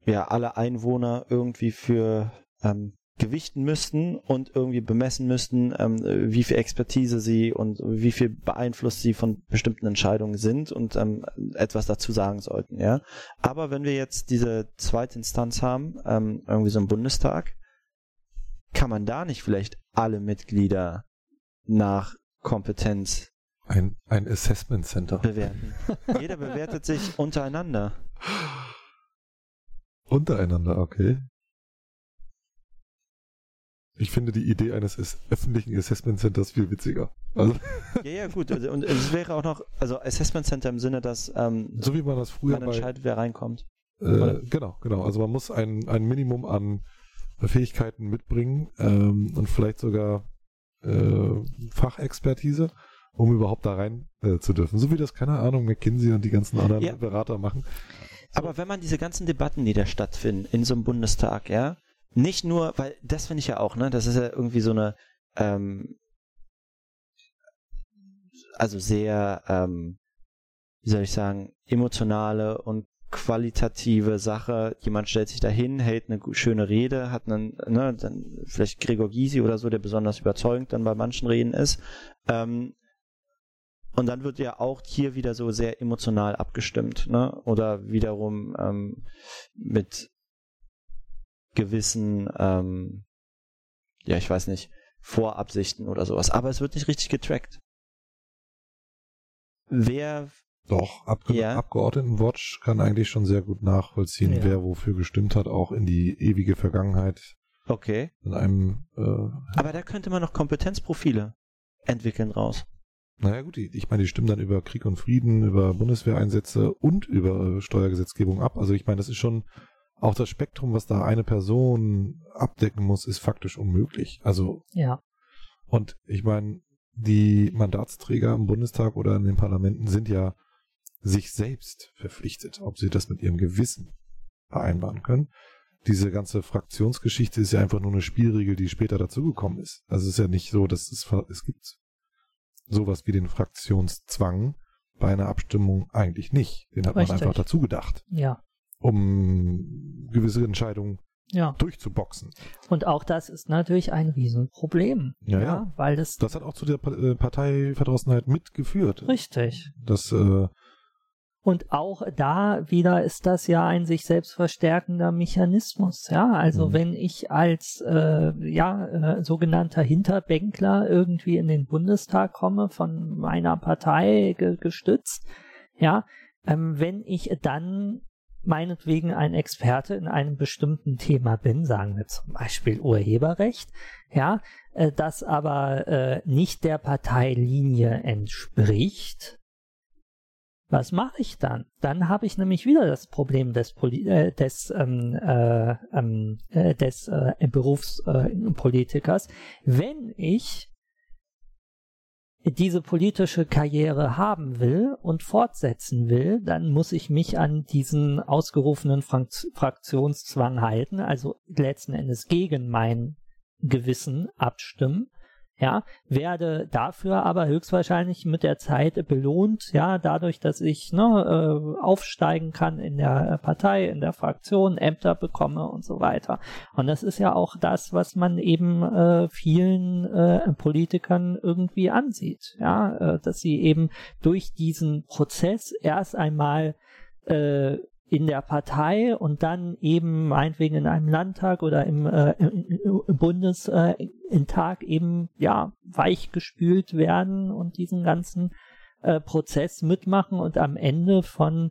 ja alle Einwohner irgendwie für ähm, gewichten müssten und irgendwie bemessen müssten, ähm, wie viel Expertise sie und wie viel beeinflusst sie von bestimmten Entscheidungen sind und ähm, etwas dazu sagen sollten, ja. Aber wenn wir jetzt diese zweite Instanz haben, ähm, irgendwie so im Bundestag, kann man da nicht vielleicht alle Mitglieder nach Kompetenz ein, ein Assessment Center bewerten? Jeder bewertet sich untereinander. Untereinander, okay. Ich finde die Idee eines öffentlichen Assessment Centers viel witziger. Also ja, ja, gut. Und es wäre auch noch, also Assessment Center im Sinne, dass ähm, so wie man das früher man entscheidet, wer reinkommt. Äh, genau, genau. Also man muss ein, ein Minimum an Fähigkeiten mitbringen ähm, und vielleicht sogar äh, Fachexpertise, um überhaupt da rein äh, zu dürfen. So wie das, keine Ahnung, McKinsey und die ganzen anderen ja. Berater machen. Aber wenn man diese ganzen Debatten, die da stattfinden in so einem Bundestag, ja, nicht nur, weil das finde ich ja auch, ne, das ist ja irgendwie so eine, ähm, also sehr, ähm, wie soll ich sagen, emotionale und qualitative Sache. Jemand stellt sich dahin, hält eine schöne Rede, hat einen, ne, dann vielleicht Gregor Gysi oder so, der besonders überzeugend dann bei manchen Reden ist. Ähm, und dann wird ja auch hier wieder so sehr emotional abgestimmt, ne? Oder wiederum ähm, mit gewissen, ähm, ja, ich weiß nicht, Vorabsichten oder sowas. Aber es wird nicht richtig getrackt. Wer doch, Abge ja. Abgeordnetenwatch kann eigentlich schon sehr gut nachvollziehen, ja. wer wofür gestimmt hat, auch in die ewige Vergangenheit. Okay. In einem. Äh, Aber da könnte man noch Kompetenzprofile entwickeln raus. Naja gut, ich meine, die stimmen dann über Krieg und Frieden, über Bundeswehreinsätze und über äh, Steuergesetzgebung ab. Also ich meine, das ist schon auch das Spektrum, was da eine Person abdecken muss, ist faktisch unmöglich. Also ja. Und ich meine, die Mandatsträger im Bundestag oder in den Parlamenten sind ja sich selbst verpflichtet, ob sie das mit ihrem Gewissen vereinbaren können. Diese ganze Fraktionsgeschichte ist ja einfach nur eine Spielregel, die später dazugekommen ist. Also es ist ja nicht so, dass es, es gibt sowas wie den Fraktionszwang bei einer Abstimmung eigentlich nicht. Den hat Richtig. man einfach dazu gedacht. Ja. Um gewisse Entscheidungen ja. durchzuboxen. Und auch das ist natürlich ein Riesenproblem. Ja, ja. ja. Weil das, das hat auch zu der äh, Parteiverdrossenheit mitgeführt. Richtig. Das äh, und auch da wieder ist das ja ein sich selbst verstärkender Mechanismus. Ja, also mhm. wenn ich als äh, ja äh, sogenannter Hinterbänkler irgendwie in den Bundestag komme, von meiner Partei ge gestützt, ja, ähm, wenn ich dann meinetwegen ein Experte in einem bestimmten Thema bin, sagen wir zum Beispiel Urheberrecht, ja, äh, das aber äh, nicht der Parteilinie entspricht, was mache ich dann? Dann habe ich nämlich wieder das Problem des, Poli äh, des, ähm, äh, ähm, äh, des äh, Berufspolitikers. Wenn ich diese politische Karriere haben will und fortsetzen will, dann muss ich mich an diesen ausgerufenen Fraktionszwang halten, also letzten Endes gegen mein Gewissen abstimmen ja, werde dafür aber höchstwahrscheinlich mit der Zeit belohnt, ja, dadurch, dass ich ne, äh, aufsteigen kann in der Partei, in der Fraktion, Ämter bekomme und so weiter. Und das ist ja auch das, was man eben äh, vielen äh, Politikern irgendwie ansieht, ja, äh, dass sie eben durch diesen Prozess erst einmal äh, in der Partei und dann eben meinetwegen in einem Landtag oder im, äh, im, Bundestag äh, eben ja weichgespült werden und diesen ganzen äh, Prozess mitmachen und am Ende von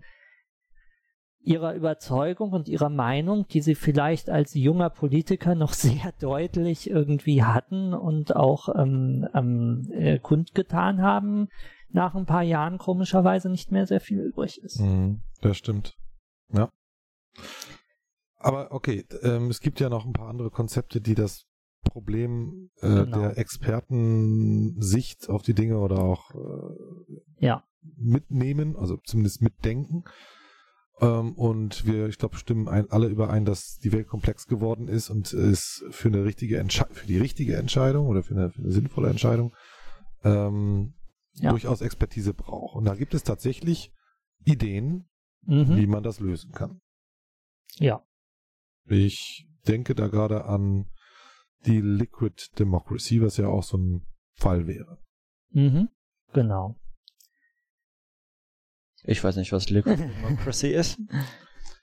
ihrer Überzeugung und ihrer Meinung, die sie vielleicht als junger Politiker noch sehr deutlich irgendwie hatten und auch ähm, ähm, äh, kundgetan haben, nach ein paar Jahren komischerweise nicht mehr sehr viel übrig ist. Mhm, das stimmt. Ja. Aber okay, ähm, es gibt ja noch ein paar andere Konzepte, die das Problem äh, genau. der Expertensicht auf die Dinge oder auch äh, ja. mitnehmen, also zumindest mitdenken. Ähm, und wir, ich glaube, stimmen ein, alle überein, dass die Welt komplex geworden ist und es für eine richtige Entsche für die richtige Entscheidung oder für eine, für eine sinnvolle Entscheidung ähm, ja. durchaus Expertise braucht. Und da gibt es tatsächlich Ideen, mhm. wie man das lösen kann. Ja. Ich denke da gerade an die Liquid Democracy, was ja auch so ein Fall wäre. Mhm. Genau. Ich weiß nicht, was Liquid Democracy ist.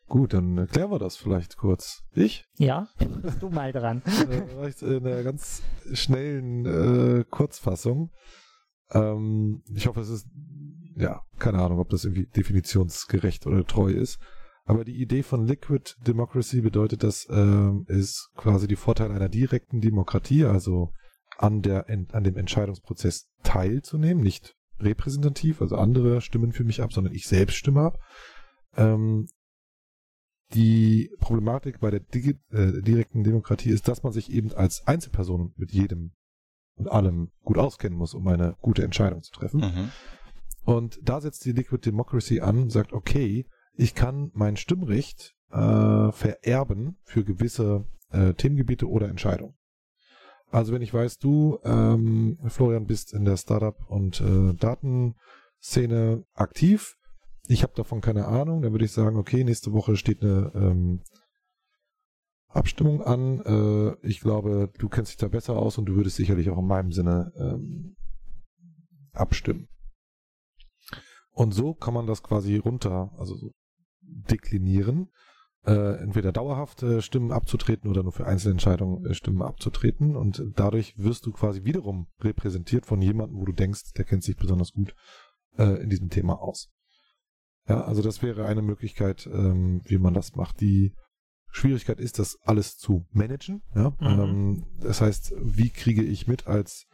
Gut, dann erklären wir das vielleicht kurz. Ich? Ja, bist du mal dran. in einer ganz schnellen äh, Kurzfassung. Ähm, ich hoffe, es ist ja, keine Ahnung, ob das irgendwie definitionsgerecht oder treu ist. Aber die Idee von Liquid Democracy bedeutet, dass äh, es quasi die Vorteile einer direkten Demokratie, also an, der, an dem Entscheidungsprozess teilzunehmen, nicht repräsentativ, also andere stimmen für mich ab, sondern ich selbst stimme ab. Ähm, die Problematik bei der Digi äh, direkten Demokratie ist, dass man sich eben als Einzelperson mit jedem und allem gut auskennen muss, um eine gute Entscheidung zu treffen. Mhm. Und da setzt die Liquid Democracy an, sagt, okay, ich kann mein Stimmrecht äh, vererben für gewisse äh, Themengebiete oder Entscheidungen. Also wenn ich weiß, du, ähm, Florian, bist in der Startup- und äh, Datenszene aktiv, ich habe davon keine Ahnung, dann würde ich sagen, okay, nächste Woche steht eine ähm, Abstimmung an. Äh, ich glaube, du kennst dich da besser aus und du würdest sicherlich auch in meinem Sinne ähm, abstimmen. Und so kann man das quasi runter, also so deklinieren, äh, entweder dauerhaft äh, Stimmen abzutreten oder nur für Einzelentscheidungen äh, Stimmen abzutreten. Und dadurch wirst du quasi wiederum repräsentiert von jemandem, wo du denkst, der kennt sich besonders gut äh, in diesem Thema aus. Ja, also das wäre eine Möglichkeit, ähm, wie man das macht. Die Schwierigkeit ist, das alles zu managen. Ja? Mhm. Ähm, das heißt, wie kriege ich mit als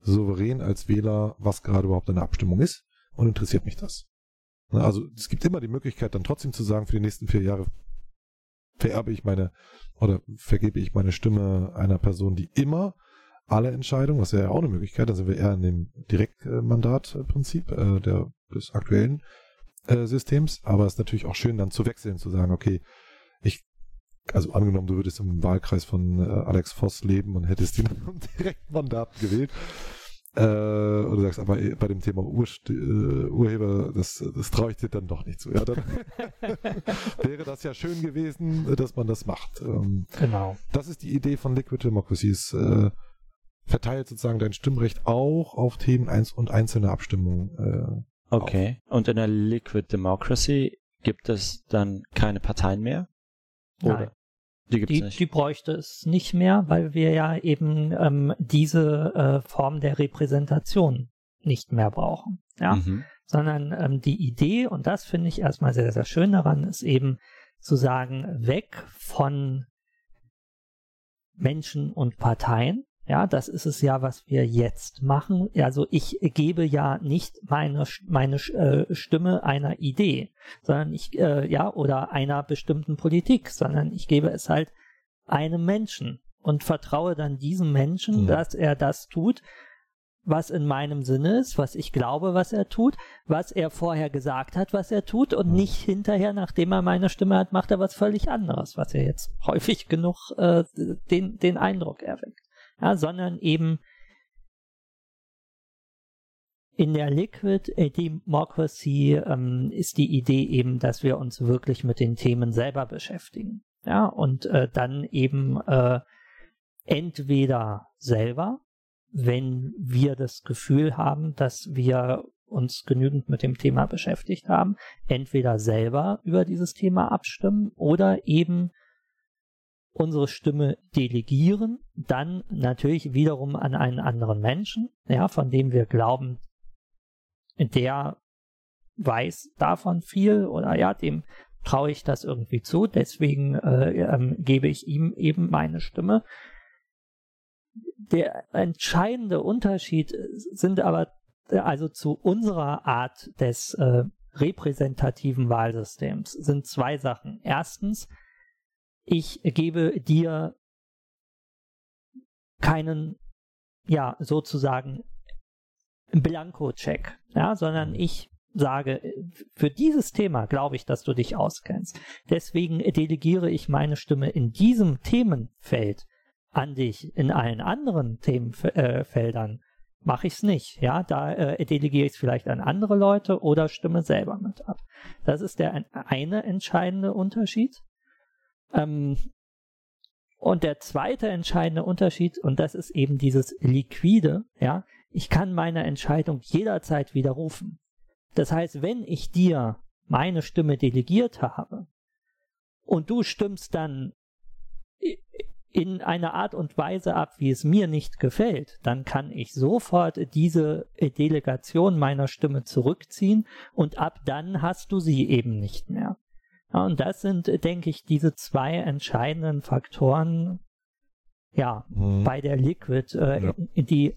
souverän, als Wähler, was gerade überhaupt eine Abstimmung ist und interessiert mich das? Also es gibt immer die Möglichkeit, dann trotzdem zu sagen, für die nächsten vier Jahre vererbe ich meine oder vergebe ich meine Stimme einer Person, die immer alle Entscheidungen, was ja auch eine Möglichkeit, da sind wir eher in dem Direktmandatprinzip äh, des aktuellen äh, Systems, aber es ist natürlich auch schön, dann zu wechseln, zu sagen, okay, ich also angenommen, du würdest im Wahlkreis von äh, Alex Voss leben und hättest ihn im Direktmandat gewählt. Äh, und du sagst aber bei dem Thema Ur äh, Urheber, das, das traue ich dir dann doch nicht zu. Ja, dann wäre das ja schön gewesen, dass man das macht. Ähm, genau. Das ist die Idee von Liquid Democracy. Es äh, verteilt sozusagen dein Stimmrecht auch auf Themen eins und einzelne Abstimmungen. Äh, okay. Auf. Und in der Liquid Democracy gibt es dann keine Parteien mehr? Oder? Die, gibt's die, nicht. die bräuchte es nicht mehr, weil wir ja eben ähm, diese äh, Form der Repräsentation nicht mehr brauchen. Ja? Mhm. Sondern ähm, die Idee, und das finde ich erstmal sehr, sehr schön daran, ist eben zu sagen, weg von Menschen und Parteien, ja, das ist es ja, was wir jetzt machen. Also ich gebe ja nicht meine, meine äh, Stimme einer Idee, sondern ich, äh, ja, oder einer bestimmten Politik, sondern ich gebe es halt einem Menschen und vertraue dann diesem Menschen, ja. dass er das tut, was in meinem Sinne ist, was ich glaube, was er tut, was er vorher gesagt hat, was er tut und nicht hinterher, nachdem er meine Stimme hat, macht er was völlig anderes, was er jetzt häufig genug äh, den, den Eindruck erweckt ja, sondern eben in der Liquid Democracy ähm, ist die Idee eben, dass wir uns wirklich mit den Themen selber beschäftigen. Ja, und äh, dann eben äh, entweder selber, wenn wir das Gefühl haben, dass wir uns genügend mit dem Thema beschäftigt haben, entweder selber über dieses Thema abstimmen oder eben unsere Stimme delegieren, dann natürlich wiederum an einen anderen Menschen, ja, von dem wir glauben, der weiß davon viel oder ja, dem traue ich das irgendwie zu, deswegen äh, ähm, gebe ich ihm eben meine Stimme. Der entscheidende Unterschied sind aber also zu unserer Art des äh, repräsentativen Wahlsystems sind zwei Sachen. Erstens, ich gebe dir keinen, ja, sozusagen Blanko-Check, ja, sondern ich sage, für dieses Thema glaube ich, dass du dich auskennst. Deswegen delegiere ich meine Stimme in diesem Themenfeld an dich. In allen anderen Themenfeldern mache ich es nicht. Ja, da äh, delegiere ich es vielleicht an andere Leute oder stimme selber mit ab. Das ist der eine entscheidende Unterschied. Ähm, und der zweite entscheidende Unterschied, und das ist eben dieses Liquide, ja, ich kann meine Entscheidung jederzeit widerrufen. Das heißt, wenn ich dir meine Stimme delegiert habe und du stimmst dann in einer Art und Weise ab, wie es mir nicht gefällt, dann kann ich sofort diese Delegation meiner Stimme zurückziehen und ab dann hast du sie eben nicht mehr. Ja, und das sind, denke ich, diese zwei entscheidenden Faktoren, ja, mhm. bei der Liquid, äh, ja. die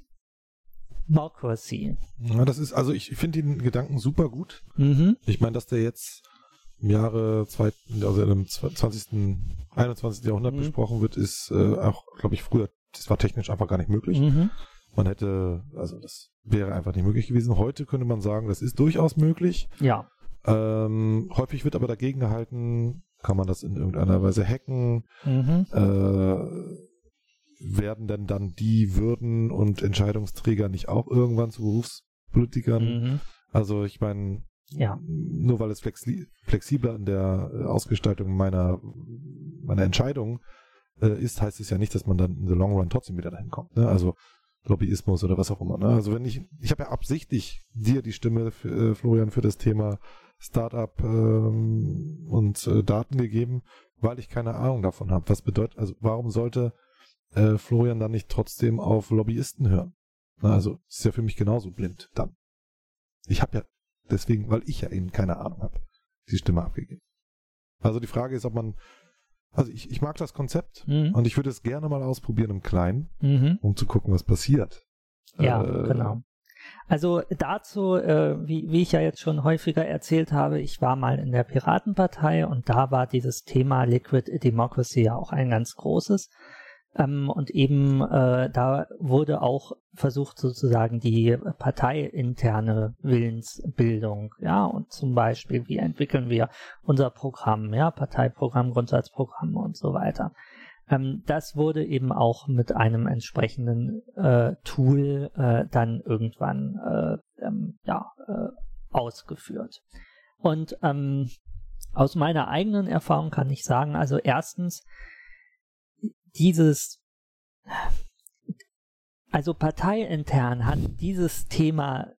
Democracy. Ja, das ist, also ich finde den Gedanken super gut. Mhm. Ich meine, dass der jetzt im Jahre zwei, also im 20., 21. Jahrhundert mhm. besprochen wird, ist äh, auch, glaube ich, früher, das war technisch einfach gar nicht möglich. Mhm. Man hätte, also das wäre einfach nicht möglich gewesen. Heute könnte man sagen, das ist durchaus möglich. Ja. Ähm, häufig wird aber dagegen gehalten, kann man das in irgendeiner Weise hacken? Mhm. Äh, werden denn dann die Würden und Entscheidungsträger nicht auch irgendwann zu Berufspolitikern? Mhm. Also ich meine, ja. nur weil es flexi flexibler in der Ausgestaltung meiner, meiner Entscheidung äh, ist, heißt es ja nicht, dass man dann in the long run trotzdem wieder dahin kommt. Ne? Also Lobbyismus oder was auch immer. Ne? Also wenn ich, ich habe ja absichtlich dir die Stimme, für, äh, Florian, für das Thema Startup ähm, und äh, Daten gegeben, weil ich keine Ahnung davon habe. Was bedeutet, also warum sollte äh, Florian dann nicht trotzdem auf Lobbyisten hören? Na, also ist ja für mich genauso blind dann. Ich habe ja deswegen, weil ich ja eben keine Ahnung habe, die Stimme abgegeben. Also die Frage ist, ob man also ich, ich mag das Konzept mhm. und ich würde es gerne mal ausprobieren im Kleinen, mhm. um zu gucken, was passiert. Ja, äh, genau. Also dazu, äh, wie, wie ich ja jetzt schon häufiger erzählt habe, ich war mal in der Piratenpartei und da war dieses Thema Liquid Democracy ja auch ein ganz großes. Ähm, und eben äh, da wurde auch versucht sozusagen die parteiinterne Willensbildung, ja, und zum Beispiel, wie entwickeln wir unser Programm, ja, Parteiprogramm, Grundsatzprogramm und so weiter. Ähm, das wurde eben auch mit einem entsprechenden äh, Tool äh, dann irgendwann äh, ähm, ja, äh, ausgeführt. Und ähm, aus meiner eigenen Erfahrung kann ich sagen, also erstens, dieses, also parteiintern hat dieses Thema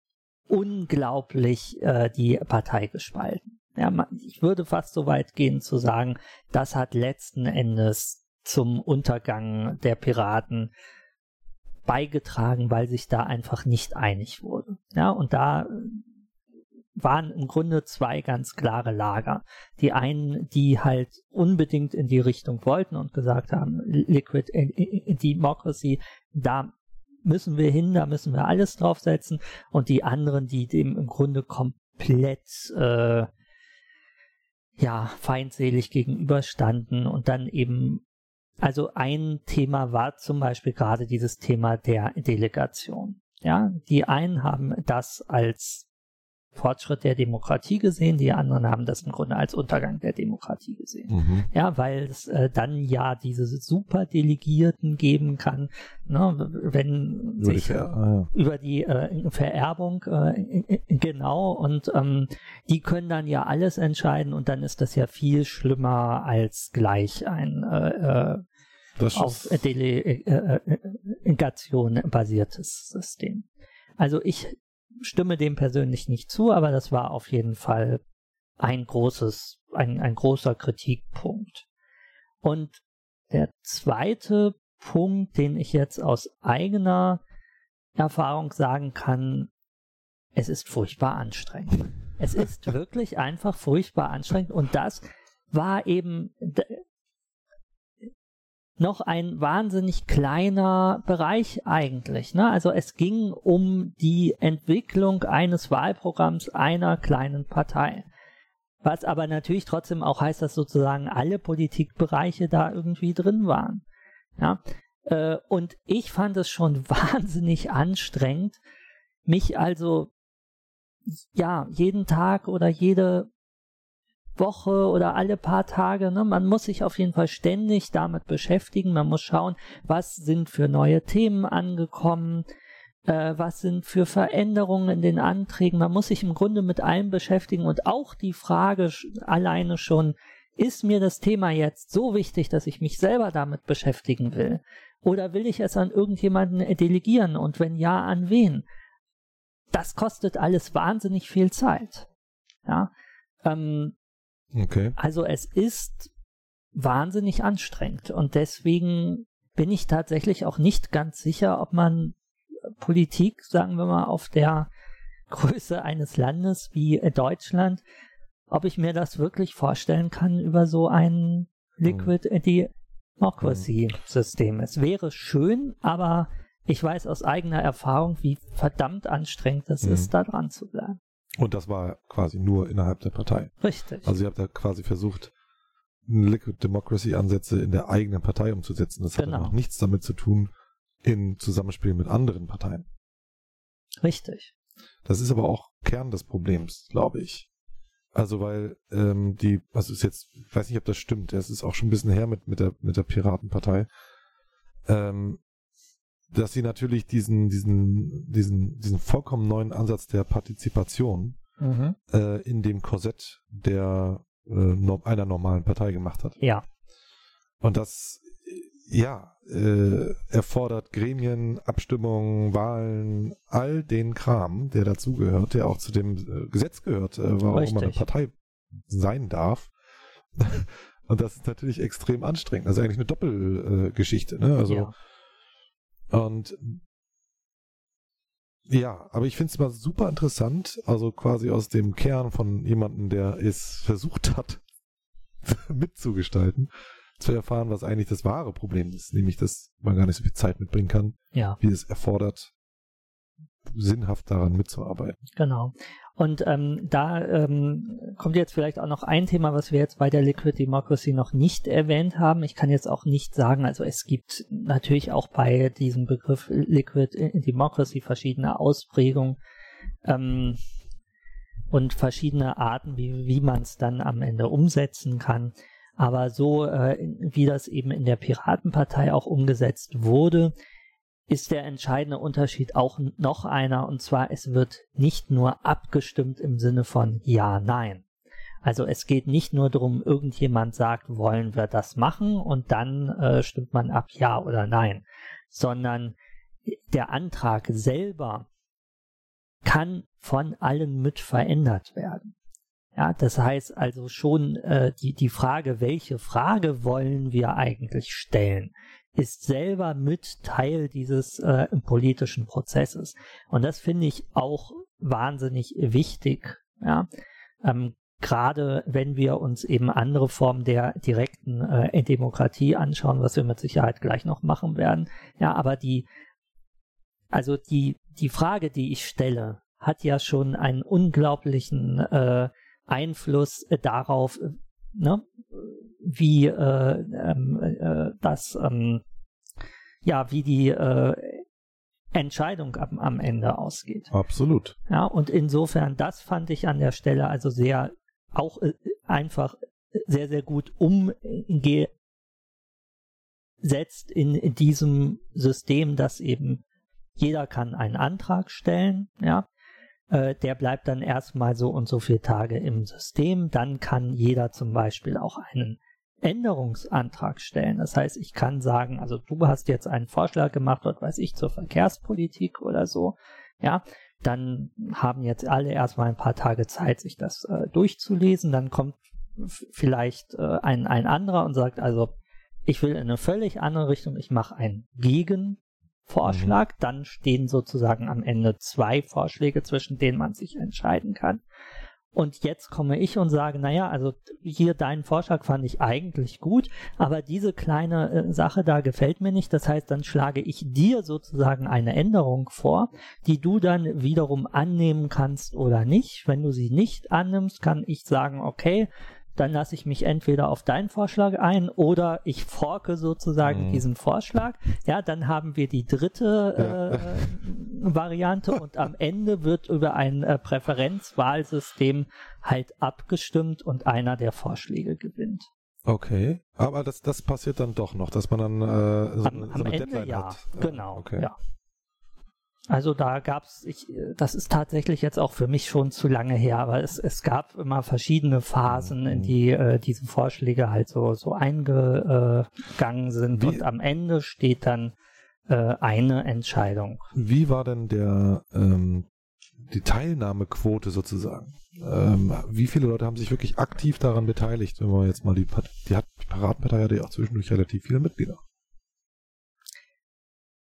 unglaublich äh, die Partei gespalten. Ja, man, ich würde fast so weit gehen zu sagen, das hat letzten Endes zum Untergang der Piraten beigetragen, weil sich da einfach nicht einig wurde. Ja, und da waren im Grunde zwei ganz klare Lager. Die einen, die halt unbedingt in die Richtung wollten und gesagt haben, Liquid Democracy, da müssen wir hin, da müssen wir alles draufsetzen. Und die anderen, die dem im Grunde komplett äh, ja feindselig gegenüberstanden und dann eben also ein Thema war zum Beispiel gerade dieses Thema der Delegation. Ja, die einen haben das als Fortschritt der Demokratie gesehen, die anderen haben das im Grunde als Untergang der Demokratie gesehen. Mhm. Ja, weil es äh, dann ja diese Superdelegierten geben kann, ne, wenn über sich die ah, ja. über die äh, Vererbung äh, genau und ähm, die können dann ja alles entscheiden und dann ist das ja viel schlimmer als gleich ein äh, äh auf Delegation basiertes System. Also ich stimme dem persönlich nicht zu, aber das war auf jeden Fall ein großes, ein, ein großer Kritikpunkt. Und der zweite Punkt, den ich jetzt aus eigener Erfahrung sagen kann, es ist furchtbar anstrengend. Es ist wirklich einfach furchtbar anstrengend und das war eben noch ein wahnsinnig kleiner Bereich eigentlich. Ne? Also es ging um die Entwicklung eines Wahlprogramms einer kleinen Partei. Was aber natürlich trotzdem auch heißt, dass sozusagen alle Politikbereiche da irgendwie drin waren. Ja? Äh, und ich fand es schon wahnsinnig anstrengend, mich also ja jeden Tag oder jede Woche oder alle paar Tage. Ne? Man muss sich auf jeden Fall ständig damit beschäftigen. Man muss schauen, was sind für neue Themen angekommen, äh, was sind für Veränderungen in den Anträgen. Man muss sich im Grunde mit allem beschäftigen und auch die Frage alleine schon, ist mir das Thema jetzt so wichtig, dass ich mich selber damit beschäftigen will? Oder will ich es an irgendjemanden delegieren und wenn ja, an wen? Das kostet alles wahnsinnig viel Zeit. Ja, ähm, Okay. Also es ist wahnsinnig anstrengend und deswegen bin ich tatsächlich auch nicht ganz sicher, ob man Politik, sagen wir mal, auf der Größe eines Landes wie Deutschland, ob ich mir das wirklich vorstellen kann über so ein Liquid Democracy System. Es wäre schön, aber ich weiß aus eigener Erfahrung, wie verdammt anstrengend es mhm. ist, da dran zu bleiben. Und das war quasi nur innerhalb der Partei. Richtig. Also ihr habt da quasi versucht, Liquid Democracy Ansätze in der eigenen Partei umzusetzen. Das genau. hat auch nichts damit zu tun in Zusammenspiel mit anderen Parteien. Richtig. Das ist aber auch Kern des Problems, glaube ich. Also weil ähm, die, was ist jetzt, ich weiß nicht, ob das stimmt, es ist auch schon ein bisschen her mit, mit, der, mit der Piratenpartei. Ähm, dass sie natürlich diesen, diesen, diesen, diesen vollkommen neuen Ansatz der Partizipation mhm. äh, in dem Korsett der äh, einer normalen Partei gemacht hat. Ja. Und das, ja, äh, erfordert Gremien, Abstimmungen, Wahlen, all den Kram, der dazugehört, der auch zu dem äh, Gesetz gehört, äh, warum man eine Partei sein darf. Und das ist natürlich extrem anstrengend. Das ist eigentlich eine Doppelgeschichte. ne? Also ja. Und ja, aber ich finde es mal super interessant, also quasi aus dem Kern von jemandem, der es versucht hat, mitzugestalten, zu erfahren, was eigentlich das wahre Problem ist, nämlich, dass man gar nicht so viel Zeit mitbringen kann, ja. wie es erfordert, sinnhaft daran mitzuarbeiten. Genau. Und ähm, da ähm, kommt jetzt vielleicht auch noch ein Thema, was wir jetzt bei der Liquid Democracy noch nicht erwähnt haben. Ich kann jetzt auch nicht sagen, also es gibt natürlich auch bei diesem Begriff Liquid Democracy verschiedene Ausprägungen ähm, und verschiedene Arten, wie, wie man es dann am Ende umsetzen kann. Aber so, äh, wie das eben in der Piratenpartei auch umgesetzt wurde, ist der entscheidende Unterschied auch noch einer, und zwar es wird nicht nur abgestimmt im Sinne von Ja, Nein. Also es geht nicht nur darum, irgendjemand sagt, wollen wir das machen und dann äh, stimmt man ab Ja oder Nein, sondern der Antrag selber kann von allen mit verändert werden. Ja, das heißt also schon äh, die, die Frage, welche Frage wollen wir eigentlich stellen, ist selber mit Teil dieses äh, politischen Prozesses. Und das finde ich auch wahnsinnig wichtig. Ja, ähm, gerade wenn wir uns eben andere Formen der direkten äh, Demokratie anschauen, was wir mit Sicherheit gleich noch machen werden. Ja, aber die, also die, die Frage, die ich stelle, hat ja schon einen unglaublichen äh, Einfluss darauf, ne, wie äh, ähm, äh, das, ähm, ja, wie die äh, Entscheidung am, am Ende ausgeht. Absolut. Ja, und insofern, das fand ich an der Stelle also sehr, auch äh, einfach sehr, sehr gut umgesetzt in, in diesem System, dass eben jeder kann einen Antrag stellen, ja, äh, der bleibt dann erstmal so und so viele Tage im System. Dann kann jeder zum Beispiel auch einen Änderungsantrag stellen. Das heißt, ich kann sagen, also du hast jetzt einen Vorschlag gemacht, dort weiß ich, zur Verkehrspolitik oder so. Ja, dann haben jetzt alle erstmal ein paar Tage Zeit, sich das äh, durchzulesen. Dann kommt vielleicht äh, ein, ein anderer und sagt, also ich will in eine völlig andere Richtung, ich mache einen Gegen Vorschlag. Mhm. Dann stehen sozusagen am Ende zwei Vorschläge, zwischen denen man sich entscheiden kann. Und jetzt komme ich und sage, naja, also hier deinen Vorschlag fand ich eigentlich gut, aber diese kleine äh, Sache da gefällt mir nicht. Das heißt, dann schlage ich dir sozusagen eine Änderung vor, die du dann wiederum annehmen kannst oder nicht. Wenn du sie nicht annimmst, kann ich sagen, okay, dann lasse ich mich entweder auf deinen Vorschlag ein oder ich forke sozusagen mhm. diesen Vorschlag. Ja, dann haben wir die dritte ja. äh, Variante und am Ende wird über ein äh, Präferenzwahlsystem halt abgestimmt und einer der Vorschläge gewinnt. Okay, aber das, das passiert dann doch noch, dass man dann äh, so, am, so eine Ende, Deadline ja, hat. Genau, okay. ja. Also da gab's, ich, das ist tatsächlich jetzt auch für mich schon zu lange her, aber es, es gab immer verschiedene Phasen, in die äh, diese Vorschläge halt so, so eingegangen sind Wie? und am Ende steht dann äh, eine Entscheidung. Wie war denn der ähm, die Teilnahmequote sozusagen? Ähm, wie viele Leute haben sich wirklich aktiv daran beteiligt, wenn man jetzt mal die, die hat, die Piratenpartei hatte ja auch zwischendurch relativ viele Mitglieder.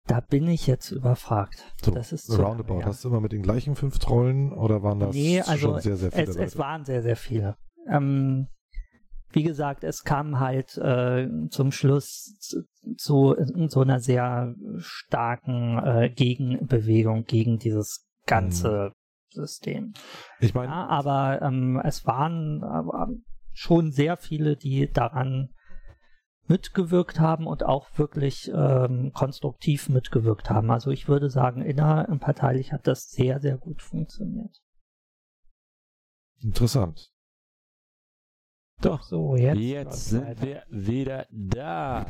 Da bin ich jetzt überfragt. So, das ist zu roundabout. Lange, Hast du immer mit den gleichen fünf Trollen oder waren das nee, also schon sehr, sehr viele? Es, es waren sehr, sehr viele. Ähm, wie gesagt, es kam halt äh, zum Schluss zu, zu, so einer sehr starken äh, Gegenbewegung gegen dieses ganze hm. System. Ich meine, ja, aber ähm, es waren äh, schon sehr viele, die daran mitgewirkt haben und auch wirklich ähm, konstruktiv mitgewirkt haben. Also ich würde sagen, innerparteilich hat das sehr, sehr gut funktioniert. Interessant. Doch, so, jetzt, jetzt sind weiter. wir wieder da.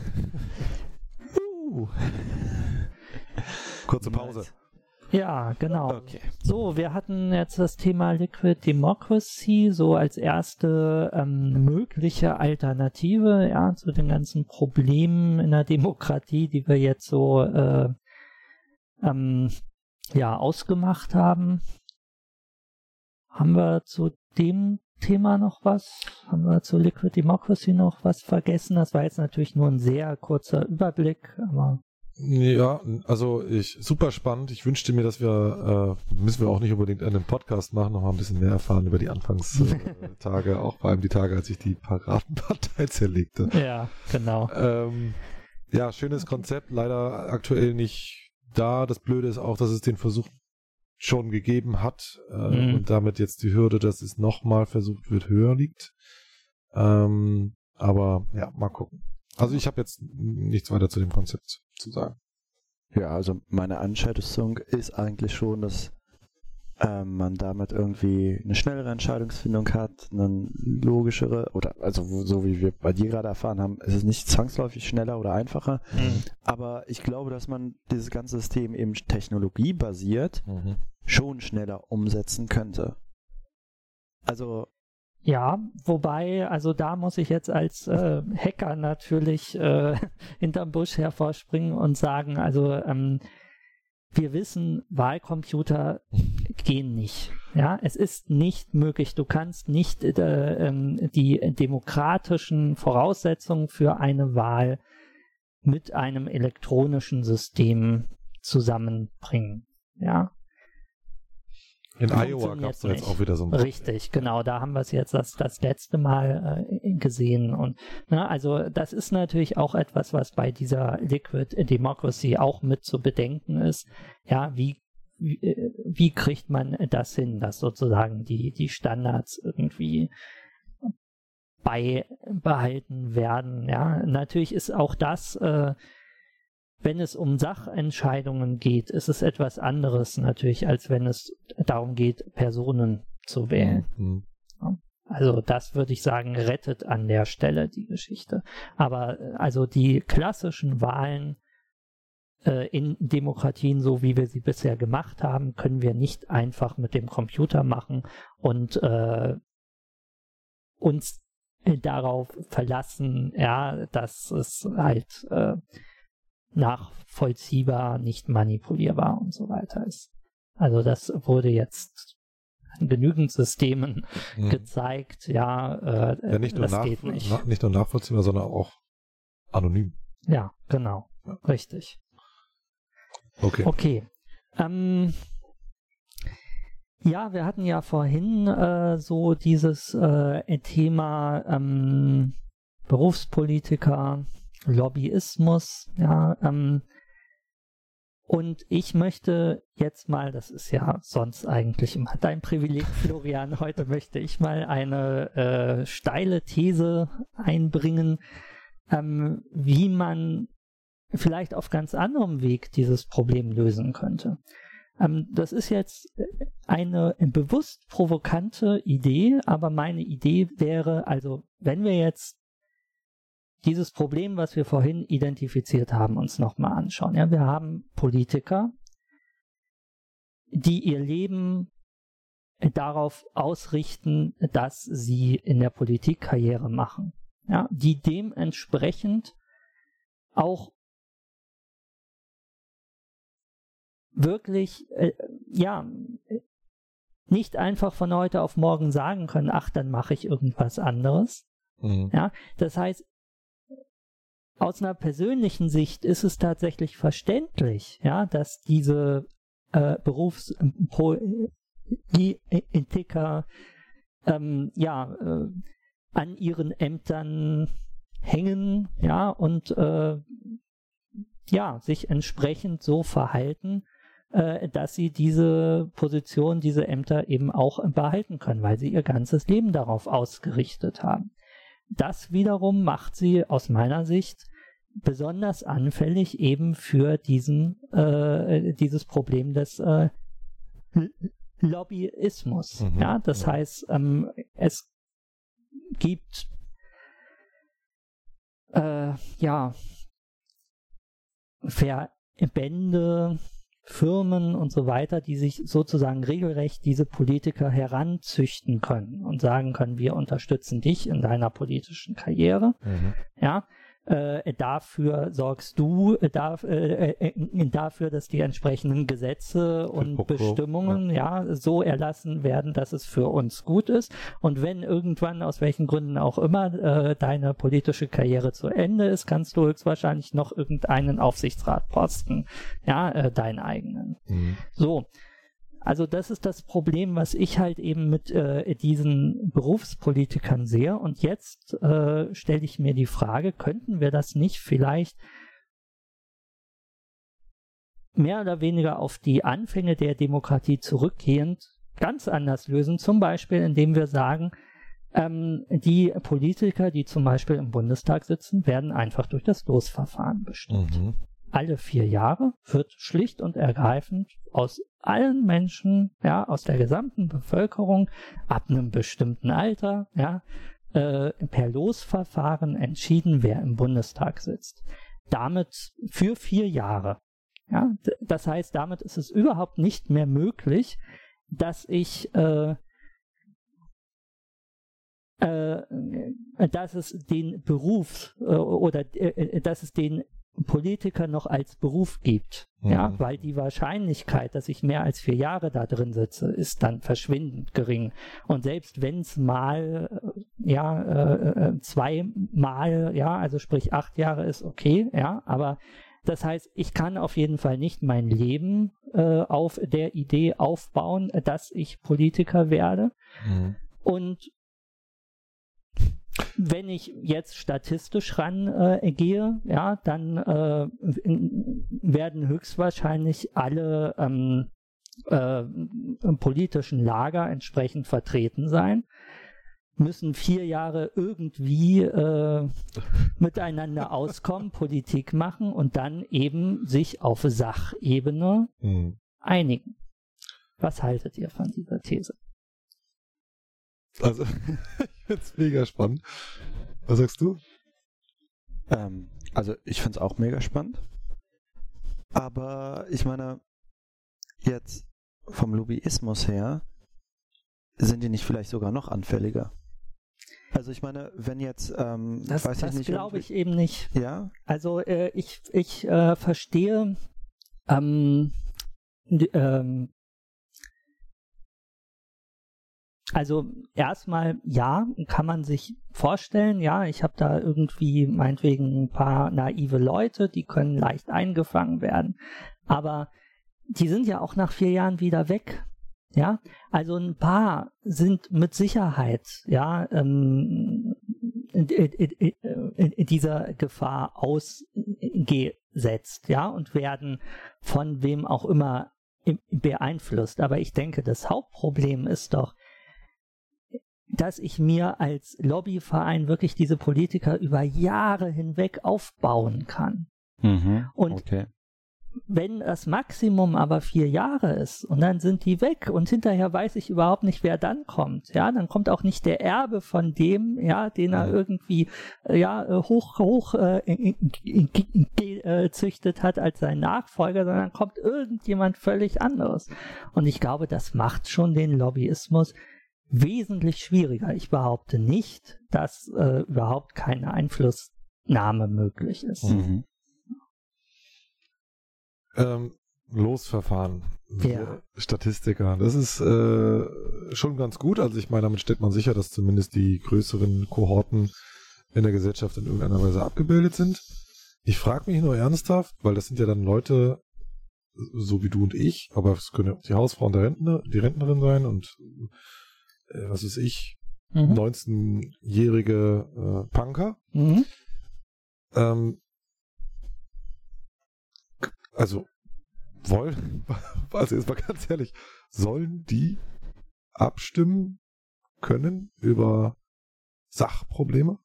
uh. Kurze Pause. Ja, genau. Okay. So, wir hatten jetzt das Thema Liquid Democracy so als erste ähm, mögliche Alternative ja, zu den ganzen Problemen in der Demokratie, die wir jetzt so äh, ähm, ja, ausgemacht haben. Haben wir zu dem Thema noch was? Haben wir zu Liquid Democracy noch was vergessen? Das war jetzt natürlich nur ein sehr kurzer Überblick, aber ja, also ich super spannend. Ich wünschte mir, dass wir äh, müssen wir auch nicht unbedingt einen Podcast machen, noch mal ein bisschen mehr erfahren über die Anfangstage, äh, auch vor allem die Tage, als ich die Piratenpartei zerlegte. Ja, genau. Ähm, ja, schönes Konzept, leider aktuell nicht da. Das Blöde ist auch, dass es den Versuch schon gegeben hat äh, mhm. und damit jetzt die Hürde, dass es nochmal versucht wird, höher liegt. Ähm, aber ja, mal gucken. Also ich habe jetzt nichts weiter zu dem Konzept zu sagen. Ja, also meine Einschätzung ist eigentlich schon, dass ähm, man damit irgendwie eine schnellere Entscheidungsfindung hat, eine logischere, oder also so wie wir bei dir gerade erfahren haben, ist es nicht zwangsläufig schneller oder einfacher, mhm. aber ich glaube, dass man dieses ganze System eben technologiebasiert mhm. schon schneller umsetzen könnte. Also ja, wobei, also da muss ich jetzt als äh, Hacker natürlich äh, hinterm Busch hervorspringen und sagen, also ähm, wir wissen, Wahlcomputer gehen nicht. Ja, es ist nicht möglich. Du kannst nicht äh, ähm, die demokratischen Voraussetzungen für eine Wahl mit einem elektronischen System zusammenbringen. Ja, in Iowa gab es jetzt auch wieder so ein Richtig, genau, da haben wir es jetzt das, das letzte Mal äh, gesehen. Und na, also das ist natürlich auch etwas, was bei dieser Liquid Democracy auch mit zu bedenken ist. Ja, wie, wie, äh, wie kriegt man das hin, dass sozusagen die, die Standards irgendwie beibehalten werden. Ja, natürlich ist auch das äh, wenn es um Sachentscheidungen geht, ist es etwas anderes natürlich, als wenn es darum geht, Personen zu wählen. Mhm. Also das würde ich sagen, rettet an der Stelle die Geschichte. Aber äh, also die klassischen Wahlen äh, in Demokratien, so wie wir sie bisher gemacht haben, können wir nicht einfach mit dem Computer machen und äh, uns darauf verlassen, ja, dass es halt äh, nachvollziehbar, nicht manipulierbar und so weiter ist. Also das wurde jetzt an genügend Systemen mhm. gezeigt, ja, äh, ja nicht, nur das geht nicht. Na, nicht nur nachvollziehbar, sondern auch anonym. Ja, genau, ja. richtig. Okay. Okay. Ähm, ja, wir hatten ja vorhin äh, so dieses äh, Thema ähm, Berufspolitiker, Lobbyismus, ja, ähm, und ich möchte jetzt mal, das ist ja sonst eigentlich immer dein Privileg, Florian, heute möchte ich mal eine äh, steile These einbringen, ähm, wie man vielleicht auf ganz anderem Weg dieses Problem lösen könnte. Ähm, das ist jetzt eine bewusst provokante Idee, aber meine Idee wäre, also wenn wir jetzt dieses Problem, was wir vorhin identifiziert haben, uns nochmal anschauen. Ja, wir haben Politiker, die ihr Leben darauf ausrichten, dass sie in der Politik Karriere machen. Ja, die dementsprechend auch wirklich, äh, ja, nicht einfach von heute auf morgen sagen können, ach, dann mache ich irgendwas anderes. Mhm. Ja, das heißt, aus einer persönlichen Sicht ist es tatsächlich verständlich, ja, dass diese äh, Berufspolitiker ähm, ja äh, an ihren Ämtern hängen, ja, und äh, ja, sich entsprechend so verhalten, äh, dass sie diese Position, diese Ämter eben auch behalten können, weil sie ihr ganzes Leben darauf ausgerichtet haben. Das wiederum macht sie aus meiner Sicht besonders anfällig eben für diesen äh, dieses Problem des äh, Lobbyismus. Mhm, ja, das heißt, ähm, es gibt äh, ja Verbände, Firmen und so weiter, die sich sozusagen regelrecht diese Politiker heranzüchten können und sagen können, wir unterstützen dich in deiner politischen Karriere. Mhm. Ja, äh, dafür sorgst du äh, da, äh, äh, dafür, dass die entsprechenden Gesetze und Poko, Bestimmungen ja. ja. so erlassen werden, dass es für uns gut ist. Und wenn irgendwann aus welchen Gründen auch immer äh, deine politische Karriere zu Ende ist, kannst du höchstwahrscheinlich noch irgendeinen Aufsichtsratposten, ja, äh, deinen eigenen. Mhm. So. Also das ist das Problem, was ich halt eben mit äh, diesen Berufspolitikern sehe. Und jetzt äh, stelle ich mir die Frage, könnten wir das nicht vielleicht mehr oder weniger auf die Anfänge der Demokratie zurückgehend ganz anders lösen? Zum Beispiel, indem wir sagen, ähm, die Politiker, die zum Beispiel im Bundestag sitzen, werden einfach durch das Losverfahren bestimmt. Mhm alle vier Jahre wird schlicht und ergreifend aus allen Menschen, ja, aus der gesamten Bevölkerung ab einem bestimmten Alter, ja, äh, per Losverfahren entschieden, wer im Bundestag sitzt. Damit für vier Jahre. Ja, das heißt, damit ist es überhaupt nicht mehr möglich, dass ich äh, äh, dass es den Beruf äh, oder äh, äh dass es den Politiker noch als Beruf gibt. Mhm. Ja, weil die Wahrscheinlichkeit, dass ich mehr als vier Jahre da drin sitze, ist dann verschwindend gering. Und selbst wenn es mal, äh, ja, äh, äh, zweimal, ja, also sprich acht Jahre ist okay, ja, aber das heißt, ich kann auf jeden Fall nicht mein Leben äh, auf der Idee aufbauen, dass ich Politiker werde. Mhm. Und wenn ich jetzt statistisch rangehe, äh, ja, dann äh, werden höchstwahrscheinlich alle ähm, äh, politischen Lager entsprechend vertreten sein, müssen vier Jahre irgendwie äh, miteinander auskommen, Politik machen und dann eben sich auf Sachebene mhm. einigen. Was haltet ihr von dieser These? Also, find's mega spannend. Was sagst du? Ähm, also, ich find's auch mega spannend. Aber ich meine, jetzt vom Lobbyismus her, sind die nicht vielleicht sogar noch anfälliger? Also ich meine, wenn jetzt, ähm, das, weiß das ich nicht, glaube ich eben nicht. Ja. Also äh, ich ich äh, verstehe ähm, ähm, Also erstmal ja, kann man sich vorstellen, ja, ich habe da irgendwie meinetwegen ein paar naive Leute, die können leicht eingefangen werden, aber die sind ja auch nach vier Jahren wieder weg. Ja, also ein paar sind mit Sicherheit, ja, ähm, dieser Gefahr ausgesetzt, ja, und werden von wem auch immer beeinflusst. Aber ich denke, das Hauptproblem ist doch, dass ich mir als Lobbyverein wirklich diese Politiker über Jahre hinweg aufbauen kann. Mhm, und okay. wenn das Maximum aber vier Jahre ist und dann sind die weg und hinterher weiß ich überhaupt nicht, wer dann kommt, ja, dann kommt auch nicht der Erbe von dem, ja, den er irgendwie, äh, ja, hoch, hoch äh, gezüchtet hat als sein Nachfolger, sondern kommt irgendjemand völlig anderes. Und ich glaube, das macht schon den Lobbyismus wesentlich schwieriger. Ich behaupte nicht, dass äh, überhaupt keine Einflussnahme möglich ist. Mhm. Ähm, Losverfahren. Ja. Statistiker. Das ist äh, schon ganz gut. Also ich meine, damit stellt man sicher, dass zumindest die größeren Kohorten in der Gesellschaft in irgendeiner Weise abgebildet sind. Ich frage mich nur ernsthaft, weil das sind ja dann Leute, so wie du und ich, aber es können ja auch die Hausfrau und der Rentner, die Rentnerin sein und äh, was ist ich, mhm. 19-jährige äh, Punker. Mhm. Ähm, also wollen, also jetzt mal ganz ehrlich, sollen die abstimmen können über Sachprobleme?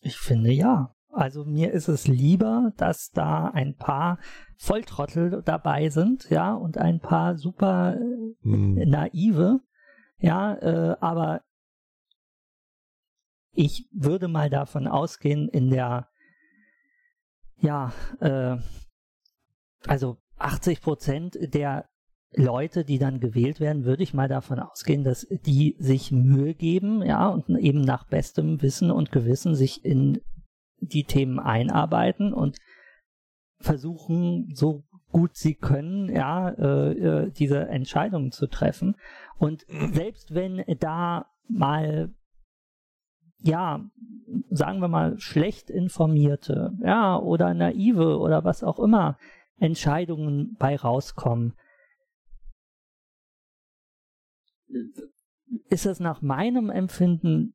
Ich finde ja. Also mir ist es lieber, dass da ein paar Volltrottel dabei sind, ja, und ein paar super äh, hm. naive, ja, äh, aber ich würde mal davon ausgehen, in der ja, äh, also 80 Prozent der Leute, die dann gewählt werden, würde ich mal davon ausgehen, dass die sich Mühe geben, ja, und eben nach bestem Wissen und Gewissen sich in die Themen einarbeiten und versuchen, so gut sie können, ja, äh, äh diese Entscheidungen zu treffen. Und selbst wenn da mal, ja, sagen wir mal, schlecht informierte, ja, oder naive oder was auch immer Entscheidungen bei rauskommen, ist es nach meinem Empfinden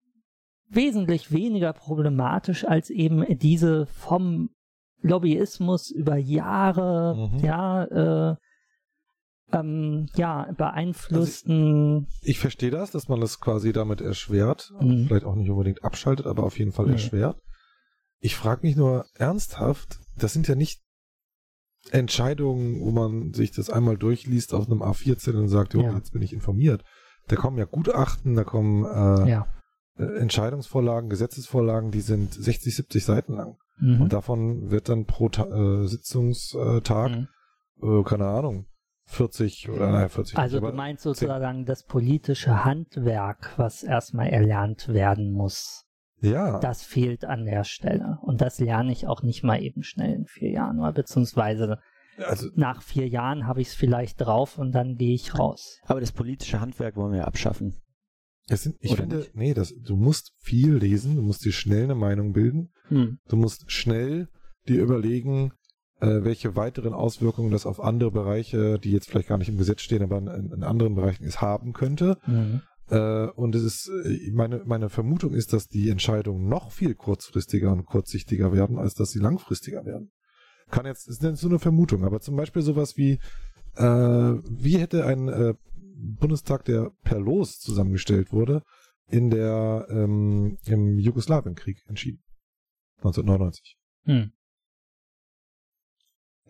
wesentlich weniger problematisch als eben diese vom Lobbyismus über Jahre, mhm. ja, äh, ähm, ja, beeinflussten. Also ich, ich verstehe das, dass man das quasi damit erschwert, mhm. vielleicht auch nicht unbedingt abschaltet, aber auf jeden Fall erschwert. Ich frage mich nur ernsthaft, das sind ja nicht Entscheidungen, wo man sich das einmal durchliest auf einem A14 und sagt, jo, ja. jetzt bin ich informiert. Da kommen ja Gutachten, da kommen äh, ja. Äh, Entscheidungsvorlagen, Gesetzesvorlagen, die sind 60, 70 Seiten lang. Mhm. Und davon wird dann pro Ta äh, Sitzungstag, mhm. äh, keine Ahnung, 40 oder naja, 40. Also du meinst sozusagen 10. das politische Handwerk, was erstmal erlernt werden muss. Ja. Das fehlt an der Stelle. Und das lerne ich auch nicht mal eben schnell in vier Jahren, oder beziehungsweise also, nach vier Jahren habe ich es vielleicht drauf und dann gehe ich raus. Aber das politische Handwerk wollen wir abschaffen. Sind, ich Oder finde, nicht? nee, das, du musst viel lesen, du musst dir schnell eine Meinung bilden, hm. du musst schnell dir überlegen, äh, welche weiteren Auswirkungen das auf andere Bereiche, die jetzt vielleicht gar nicht im Gesetz stehen, aber in, in anderen Bereichen es haben könnte. Mhm. Äh, und es ist, äh, meine, meine Vermutung ist, dass die Entscheidungen noch viel kurzfristiger und kurzsichtiger werden, als dass sie langfristiger werden. Kann jetzt, ist jetzt so eine Vermutung, aber zum Beispiel sowas wie, äh, wie hätte ein äh, Bundestag, der per Los zusammengestellt wurde, in der, ähm, im Jugoslawienkrieg entschieden? 1999. Hm.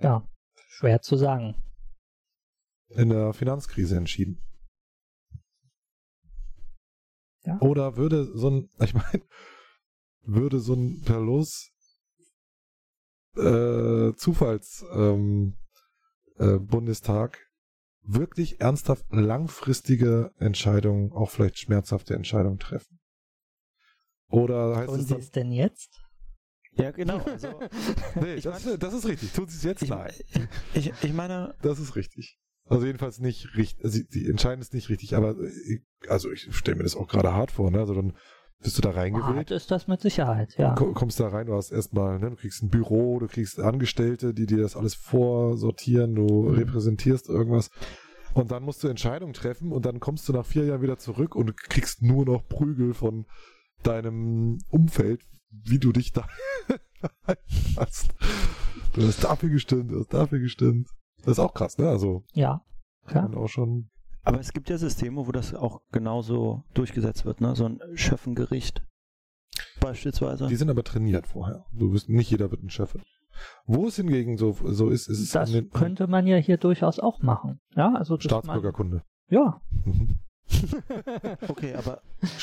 Ja, schwer zu sagen. In der Finanzkrise entschieden. Ja. Oder würde so ein, ich meine, würde so ein per Los äh, Zufalls ähm, äh, Bundestag wirklich ernsthaft langfristige Entscheidungen, auch vielleicht schmerzhafte Entscheidungen treffen? Oder heißt Und es dann, es denn jetzt? Ja, genau. Also, nee, das, meine, das, ist richtig. Tun sie es jetzt? Ich, Nein. Ich, ich meine. Das ist richtig. Also jedenfalls nicht richtig. Also die entscheiden es nicht richtig, aber ich, also ich stelle mir das auch gerade hart vor, ne? Also dann bist du da reingewählt. Ist das mit Sicherheit, ja. Kommst da rein, du hast erstmal, ne, du kriegst ein Büro, du kriegst Angestellte, die dir das alles vorsortieren, du mhm. repräsentierst irgendwas. Und dann musst du Entscheidungen treffen und dann kommst du nach vier Jahren wieder zurück und kriegst nur noch Prügel von deinem Umfeld, wie du dich da hast. Du hast dafür gestimmt, du hast dafür gestimmt. Das ist auch krass, ne? Also. Ja. Klar. auch schon. Aber es gibt ja Systeme, wo das auch genauso durchgesetzt wird, ne? So ein Schöffengericht. Beispielsweise. Die sind aber trainiert vorher. Du wirst, nicht jeder wird ein Schöffe. Wo es hingegen so, so ist, ist es. Das den, könnte man ja hier durchaus auch machen. Ja, also. Staatsbürgerkunde. Man, ja. Okay, aber.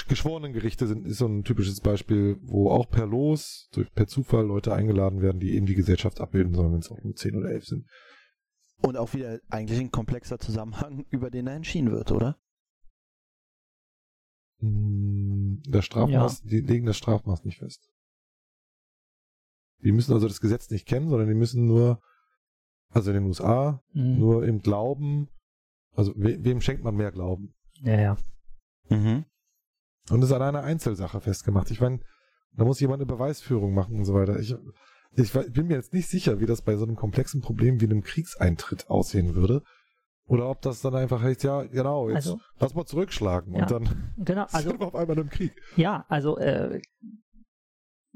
Geschworenengerichte sind, ist so ein typisches Beispiel, wo auch per Los, durch, per Zufall Leute eingeladen werden, die eben die Gesellschaft abbilden sollen, wenn es auch nur 10 oder 11 sind. Und auch wieder eigentlich ein komplexer Zusammenhang, über den er entschieden wird, oder? Hm, das Strafmaß, ja. die legen das Strafmaß nicht fest. Die müssen also das Gesetz nicht kennen, sondern die müssen nur, also in den USA, mhm. nur im Glauben, also we wem schenkt man mehr Glauben? Ja, ja. Mhm. Und das ist an einer Einzelsache festgemacht. Ich meine, da muss jemand eine Beweisführung machen und so weiter. Ich, ich bin mir jetzt nicht sicher, wie das bei so einem komplexen Problem wie einem Kriegseintritt aussehen würde. Oder ob das dann einfach heißt, ja, genau, jetzt also, lass mal zurückschlagen ja, und dann genau, also, sind wir auf einmal im Krieg. Ja, also äh,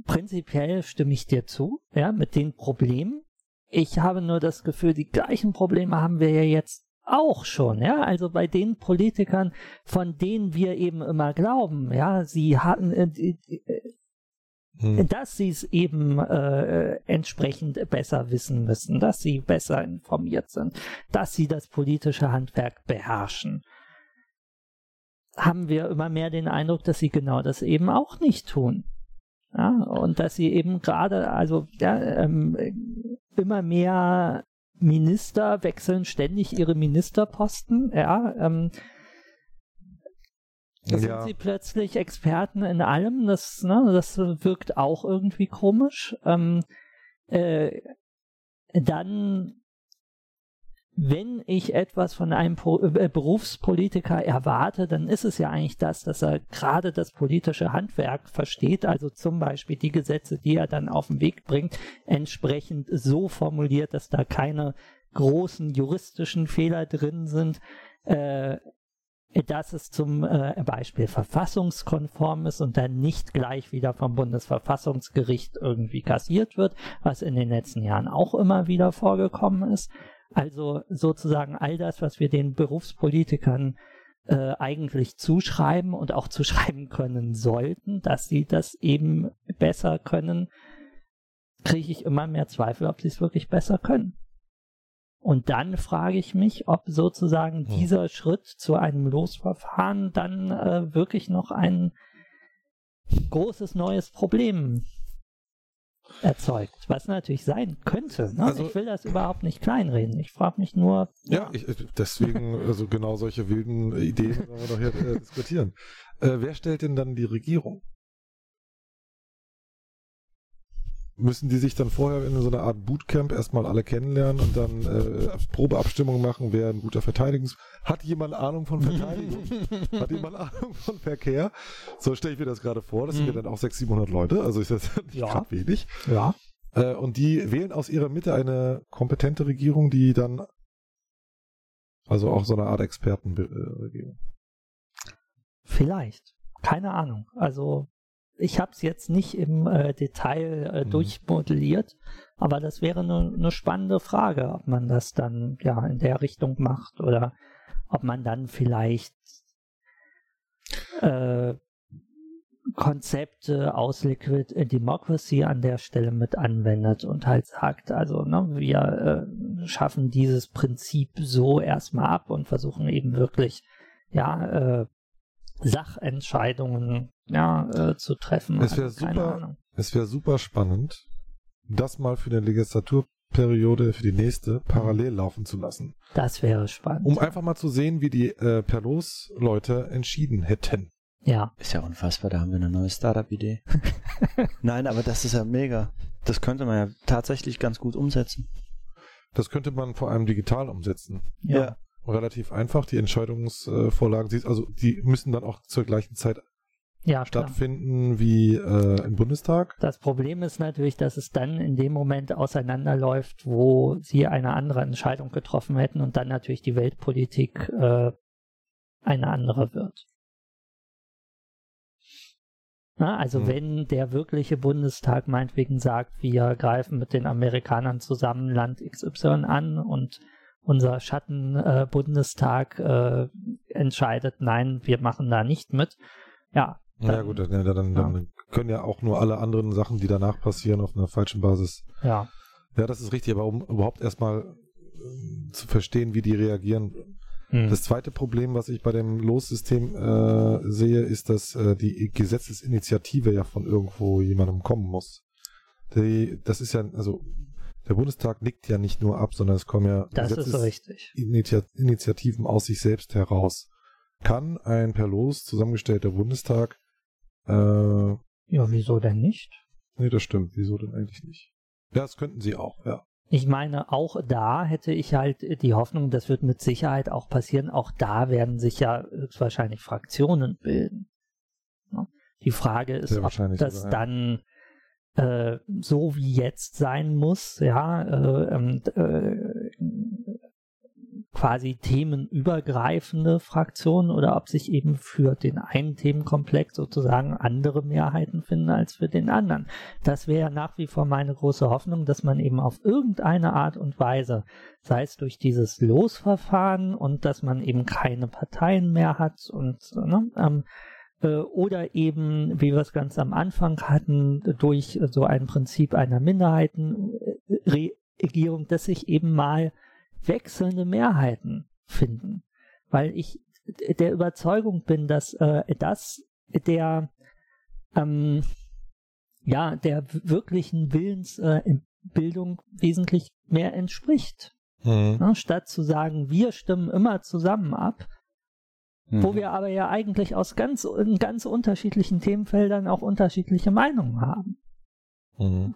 prinzipiell stimme ich dir zu, ja, mit den Problemen. Ich habe nur das Gefühl, die gleichen Probleme haben wir ja jetzt auch schon, ja, also bei den Politikern, von denen wir eben immer glauben, ja, sie hatten, äh, äh, hm. dass sie es eben äh, entsprechend besser wissen müssen, dass sie besser informiert sind, dass sie das politische Handwerk beherrschen, haben wir immer mehr den Eindruck, dass sie genau das eben auch nicht tun. Ja, und dass sie eben gerade, also ja, ähm, immer mehr Minister wechseln ständig ihre Ministerposten, ja, ähm, ja. sind sie plötzlich Experten in allem, das, ne, das wirkt auch irgendwie komisch. Ähm, äh, dann wenn ich etwas von einem Pro äh, Berufspolitiker erwarte, dann ist es ja eigentlich das, dass er gerade das politische Handwerk versteht, also zum Beispiel die Gesetze, die er dann auf den Weg bringt, entsprechend so formuliert, dass da keine großen juristischen Fehler drin sind, äh, dass es zum äh, Beispiel verfassungskonform ist und dann nicht gleich wieder vom Bundesverfassungsgericht irgendwie kassiert wird, was in den letzten Jahren auch immer wieder vorgekommen ist. Also sozusagen all das, was wir den Berufspolitikern äh, eigentlich zuschreiben und auch zuschreiben können sollten, dass sie das eben besser können, kriege ich immer mehr Zweifel, ob sie es wirklich besser können. Und dann frage ich mich, ob sozusagen hm. dieser Schritt zu einem Losverfahren dann äh, wirklich noch ein großes neues Problem erzeugt, was natürlich sein könnte. Ne? Also, ich will das überhaupt nicht kleinreden. Ich frage mich nur. Ja, ich, deswegen, also genau solche wilden Ideen wollen wir doch hier äh, diskutieren. Äh, wer stellt denn dann die Regierung? Müssen die sich dann vorher in so einer Art Bootcamp erstmal alle kennenlernen und dann äh, Probeabstimmung machen, wer ein guter Verteidigungs... Hat jemand Ahnung von Verteidigung? Hat jemand Ahnung von Verkehr? So stelle ich mir das gerade vor. Das sind ja mhm. dann auch 600, 700 Leute. Also ist das nicht ja. gerade wenig. Ja. Äh, und die wählen aus ihrer Mitte eine kompetente Regierung, die dann also auch so eine Art Expertenregierung. Vielleicht. Keine Ahnung. Also ich habe es jetzt nicht im äh, Detail äh, mhm. durchmodelliert, aber das wäre eine ne spannende Frage, ob man das dann ja in der Richtung macht oder ob man dann vielleicht äh, Konzepte aus Liquid Democracy an der Stelle mit anwendet und halt sagt, also ne, wir äh, schaffen dieses Prinzip so erstmal ab und versuchen eben wirklich ja äh, Sachentscheidungen ja, äh, zu treffen. Es wäre also, super, es wäre super spannend, das mal für eine Legislaturperiode, für die nächste, parallel laufen zu lassen. Das wäre spannend. Um einfach mal zu sehen, wie die äh, Perlos-Leute entschieden hätten. Ja. Ist ja unfassbar, da haben wir eine neue Startup-Idee. Nein, aber das ist ja mega. Das könnte man ja tatsächlich ganz gut umsetzen. Das könnte man vor allem digital umsetzen. Ja. ja relativ einfach. Die Entscheidungsvorlagen, also die müssen dann auch zur gleichen Zeit ja, stattfinden klar. wie äh, im Bundestag. Das Problem ist natürlich, dass es dann in dem Moment auseinanderläuft, wo sie eine andere Entscheidung getroffen hätten und dann natürlich die Weltpolitik äh, eine andere wird. Na, also hm. wenn der wirkliche Bundestag meinetwegen sagt, wir greifen mit den Amerikanern zusammen Land XY an und unser Schattenbundestag äh, äh, entscheidet, nein, wir machen da nicht mit. Ja. Dann, ja gut, dann, dann, dann ja. können ja auch nur alle anderen Sachen, die danach passieren, auf einer falschen Basis. Ja. Ja, das ist richtig, aber um überhaupt erstmal äh, zu verstehen, wie die reagieren. Hm. Das zweite Problem, was ich bei dem Lossystem äh, sehe, ist, dass äh, die Gesetzesinitiative ja von irgendwo jemandem kommen muss. Die, das ist ja, also der Bundestag nickt ja nicht nur ab, sondern es kommen ja das ist Initiativen aus sich selbst heraus. Kann ein per Los zusammengestellter Bundestag äh, Ja, wieso denn nicht? Nee, das stimmt. Wieso denn eigentlich nicht? Ja, das könnten sie auch, ja. Ich meine, auch da hätte ich halt die Hoffnung, das wird mit Sicherheit auch passieren. Auch da werden sich ja höchstwahrscheinlich Fraktionen bilden. Die Frage ist, ob das dann äh, so wie jetzt sein muss, ja, äh, ähm, äh, quasi themenübergreifende Fraktionen oder ob sich eben für den einen Themenkomplex sozusagen andere Mehrheiten finden als für den anderen. Das wäre nach wie vor meine große Hoffnung, dass man eben auf irgendeine Art und Weise, sei es durch dieses Losverfahren und dass man eben keine Parteien mehr hat und ne, ähm, äh, oder eben, wie wir es ganz am Anfang hatten, durch so ein Prinzip einer Minderheitenregierung, dass sich eben mal wechselnde Mehrheiten finden. Weil ich der Überzeugung bin, dass äh, das der ähm, ja der wirklichen Willensbildung äh, wesentlich mehr entspricht. Mhm. Ne, statt zu sagen, wir stimmen immer zusammen ab, mhm. wo wir aber ja eigentlich aus ganz, in ganz unterschiedlichen Themenfeldern auch unterschiedliche Meinungen haben. Mhm.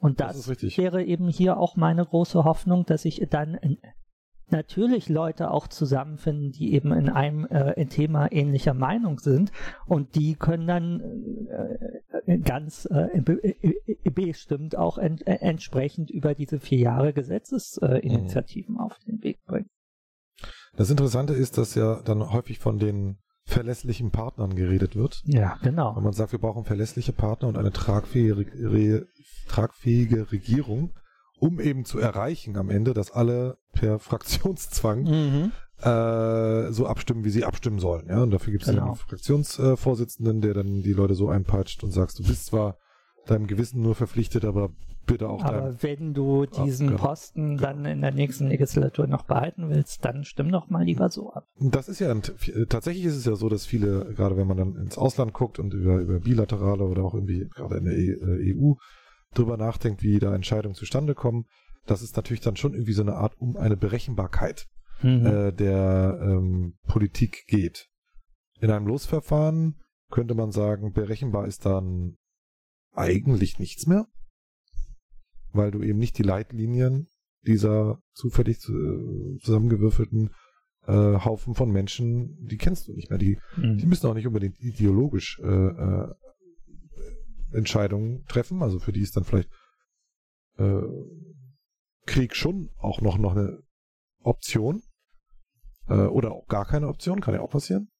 Und das, das wäre eben hier auch meine große Hoffnung, dass ich dann natürlich Leute auch zusammenfinden, die eben in einem äh, Thema ähnlicher Meinung sind und die können dann äh, äh ganz äh, bestimmt auch ent äh, entsprechend über diese vier Jahre Gesetzesinitiativen mhm. auf den Weg bringen. Das Interessante ist, dass ja dann häufig von den verlässlichen Partnern geredet wird. Ja, genau. Wenn man sagt, wir brauchen verlässliche Partner und eine tragfähige, tragfähige Regierung, um eben zu erreichen am Ende, dass alle per Fraktionszwang mhm. äh, so abstimmen, wie sie abstimmen sollen. Ja, und dafür gibt es genau. einen Fraktionsvorsitzenden, der dann die Leute so einpeitscht und sagst, du bist zwar deinem Gewissen nur verpflichtet, aber bitte auch Aber dein, wenn du diesen genau. Posten dann in der nächsten Legislatur noch behalten willst, dann stimm doch mal lieber so ab. Das ist ja, ein, tatsächlich ist es ja so, dass viele, gerade wenn man dann ins Ausland guckt und über, über bilaterale oder auch irgendwie gerade in der EU e drüber nachdenkt, wie da Entscheidungen zustande kommen, dass es natürlich dann schon irgendwie so eine Art um eine Berechenbarkeit mhm. äh, der ähm, Politik geht. In einem Losverfahren könnte man sagen, berechenbar ist dann eigentlich nichts mehr, weil du eben nicht die Leitlinien dieser zufällig zusammengewürfelten äh, Haufen von Menschen, die kennst du nicht mehr. Die, mhm. die müssen auch nicht unbedingt ideologisch äh, äh, Entscheidungen treffen. Also für die ist dann vielleicht äh, Krieg schon auch noch, noch eine Option. Äh, oder auch gar keine Option, kann ja auch passieren.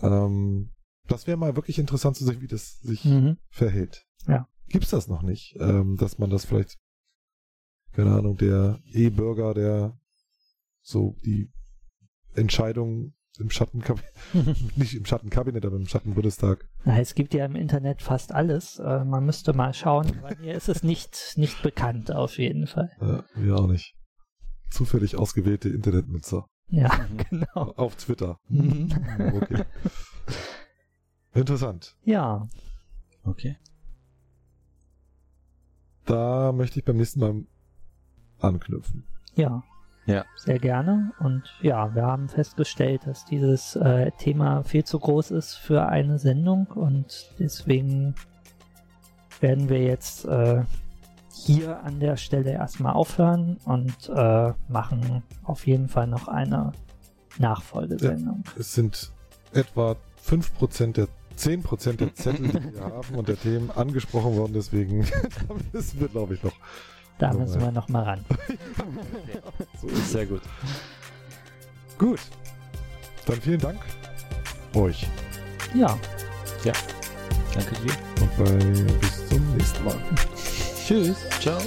Ähm, das wäre mal wirklich interessant zu sehen, wie das sich mhm. verhält. Ja. Gibt's das noch nicht, ähm, dass man das vielleicht, keine Ahnung, der E-Bürger, der so die Entscheidung im Schattenkabinett, nicht im Schattenkabinett, aber im Schattenbundestag. Na, es gibt ja im Internet fast alles. Äh, man müsste mal schauen, weil mir ist es nicht, nicht bekannt auf jeden Fall. Ja, mir auch nicht. Zufällig ausgewählte Internetnutzer. Ja, genau. Auf Twitter. Mhm. okay. Interessant. Ja. Okay. Da möchte ich beim nächsten Mal anknüpfen. Ja. Ja. Sehr gerne. Und ja, wir haben festgestellt, dass dieses äh, Thema viel zu groß ist für eine Sendung und deswegen werden wir jetzt äh, hier an der Stelle erstmal aufhören und äh, machen auf jeden Fall noch eine Nachfolgesendung. Ja, es sind etwa 5% der 10% der Zettel, die wir haben und der Themen angesprochen worden, deswegen das wird, glaube ich, noch da müssen wir noch mal ran. so ist sehr gut. Gut. Dann vielen Dank euch. Ja. Ja. Danke dir. Und bei, bis zum nächsten Mal. Tschüss. Ciao.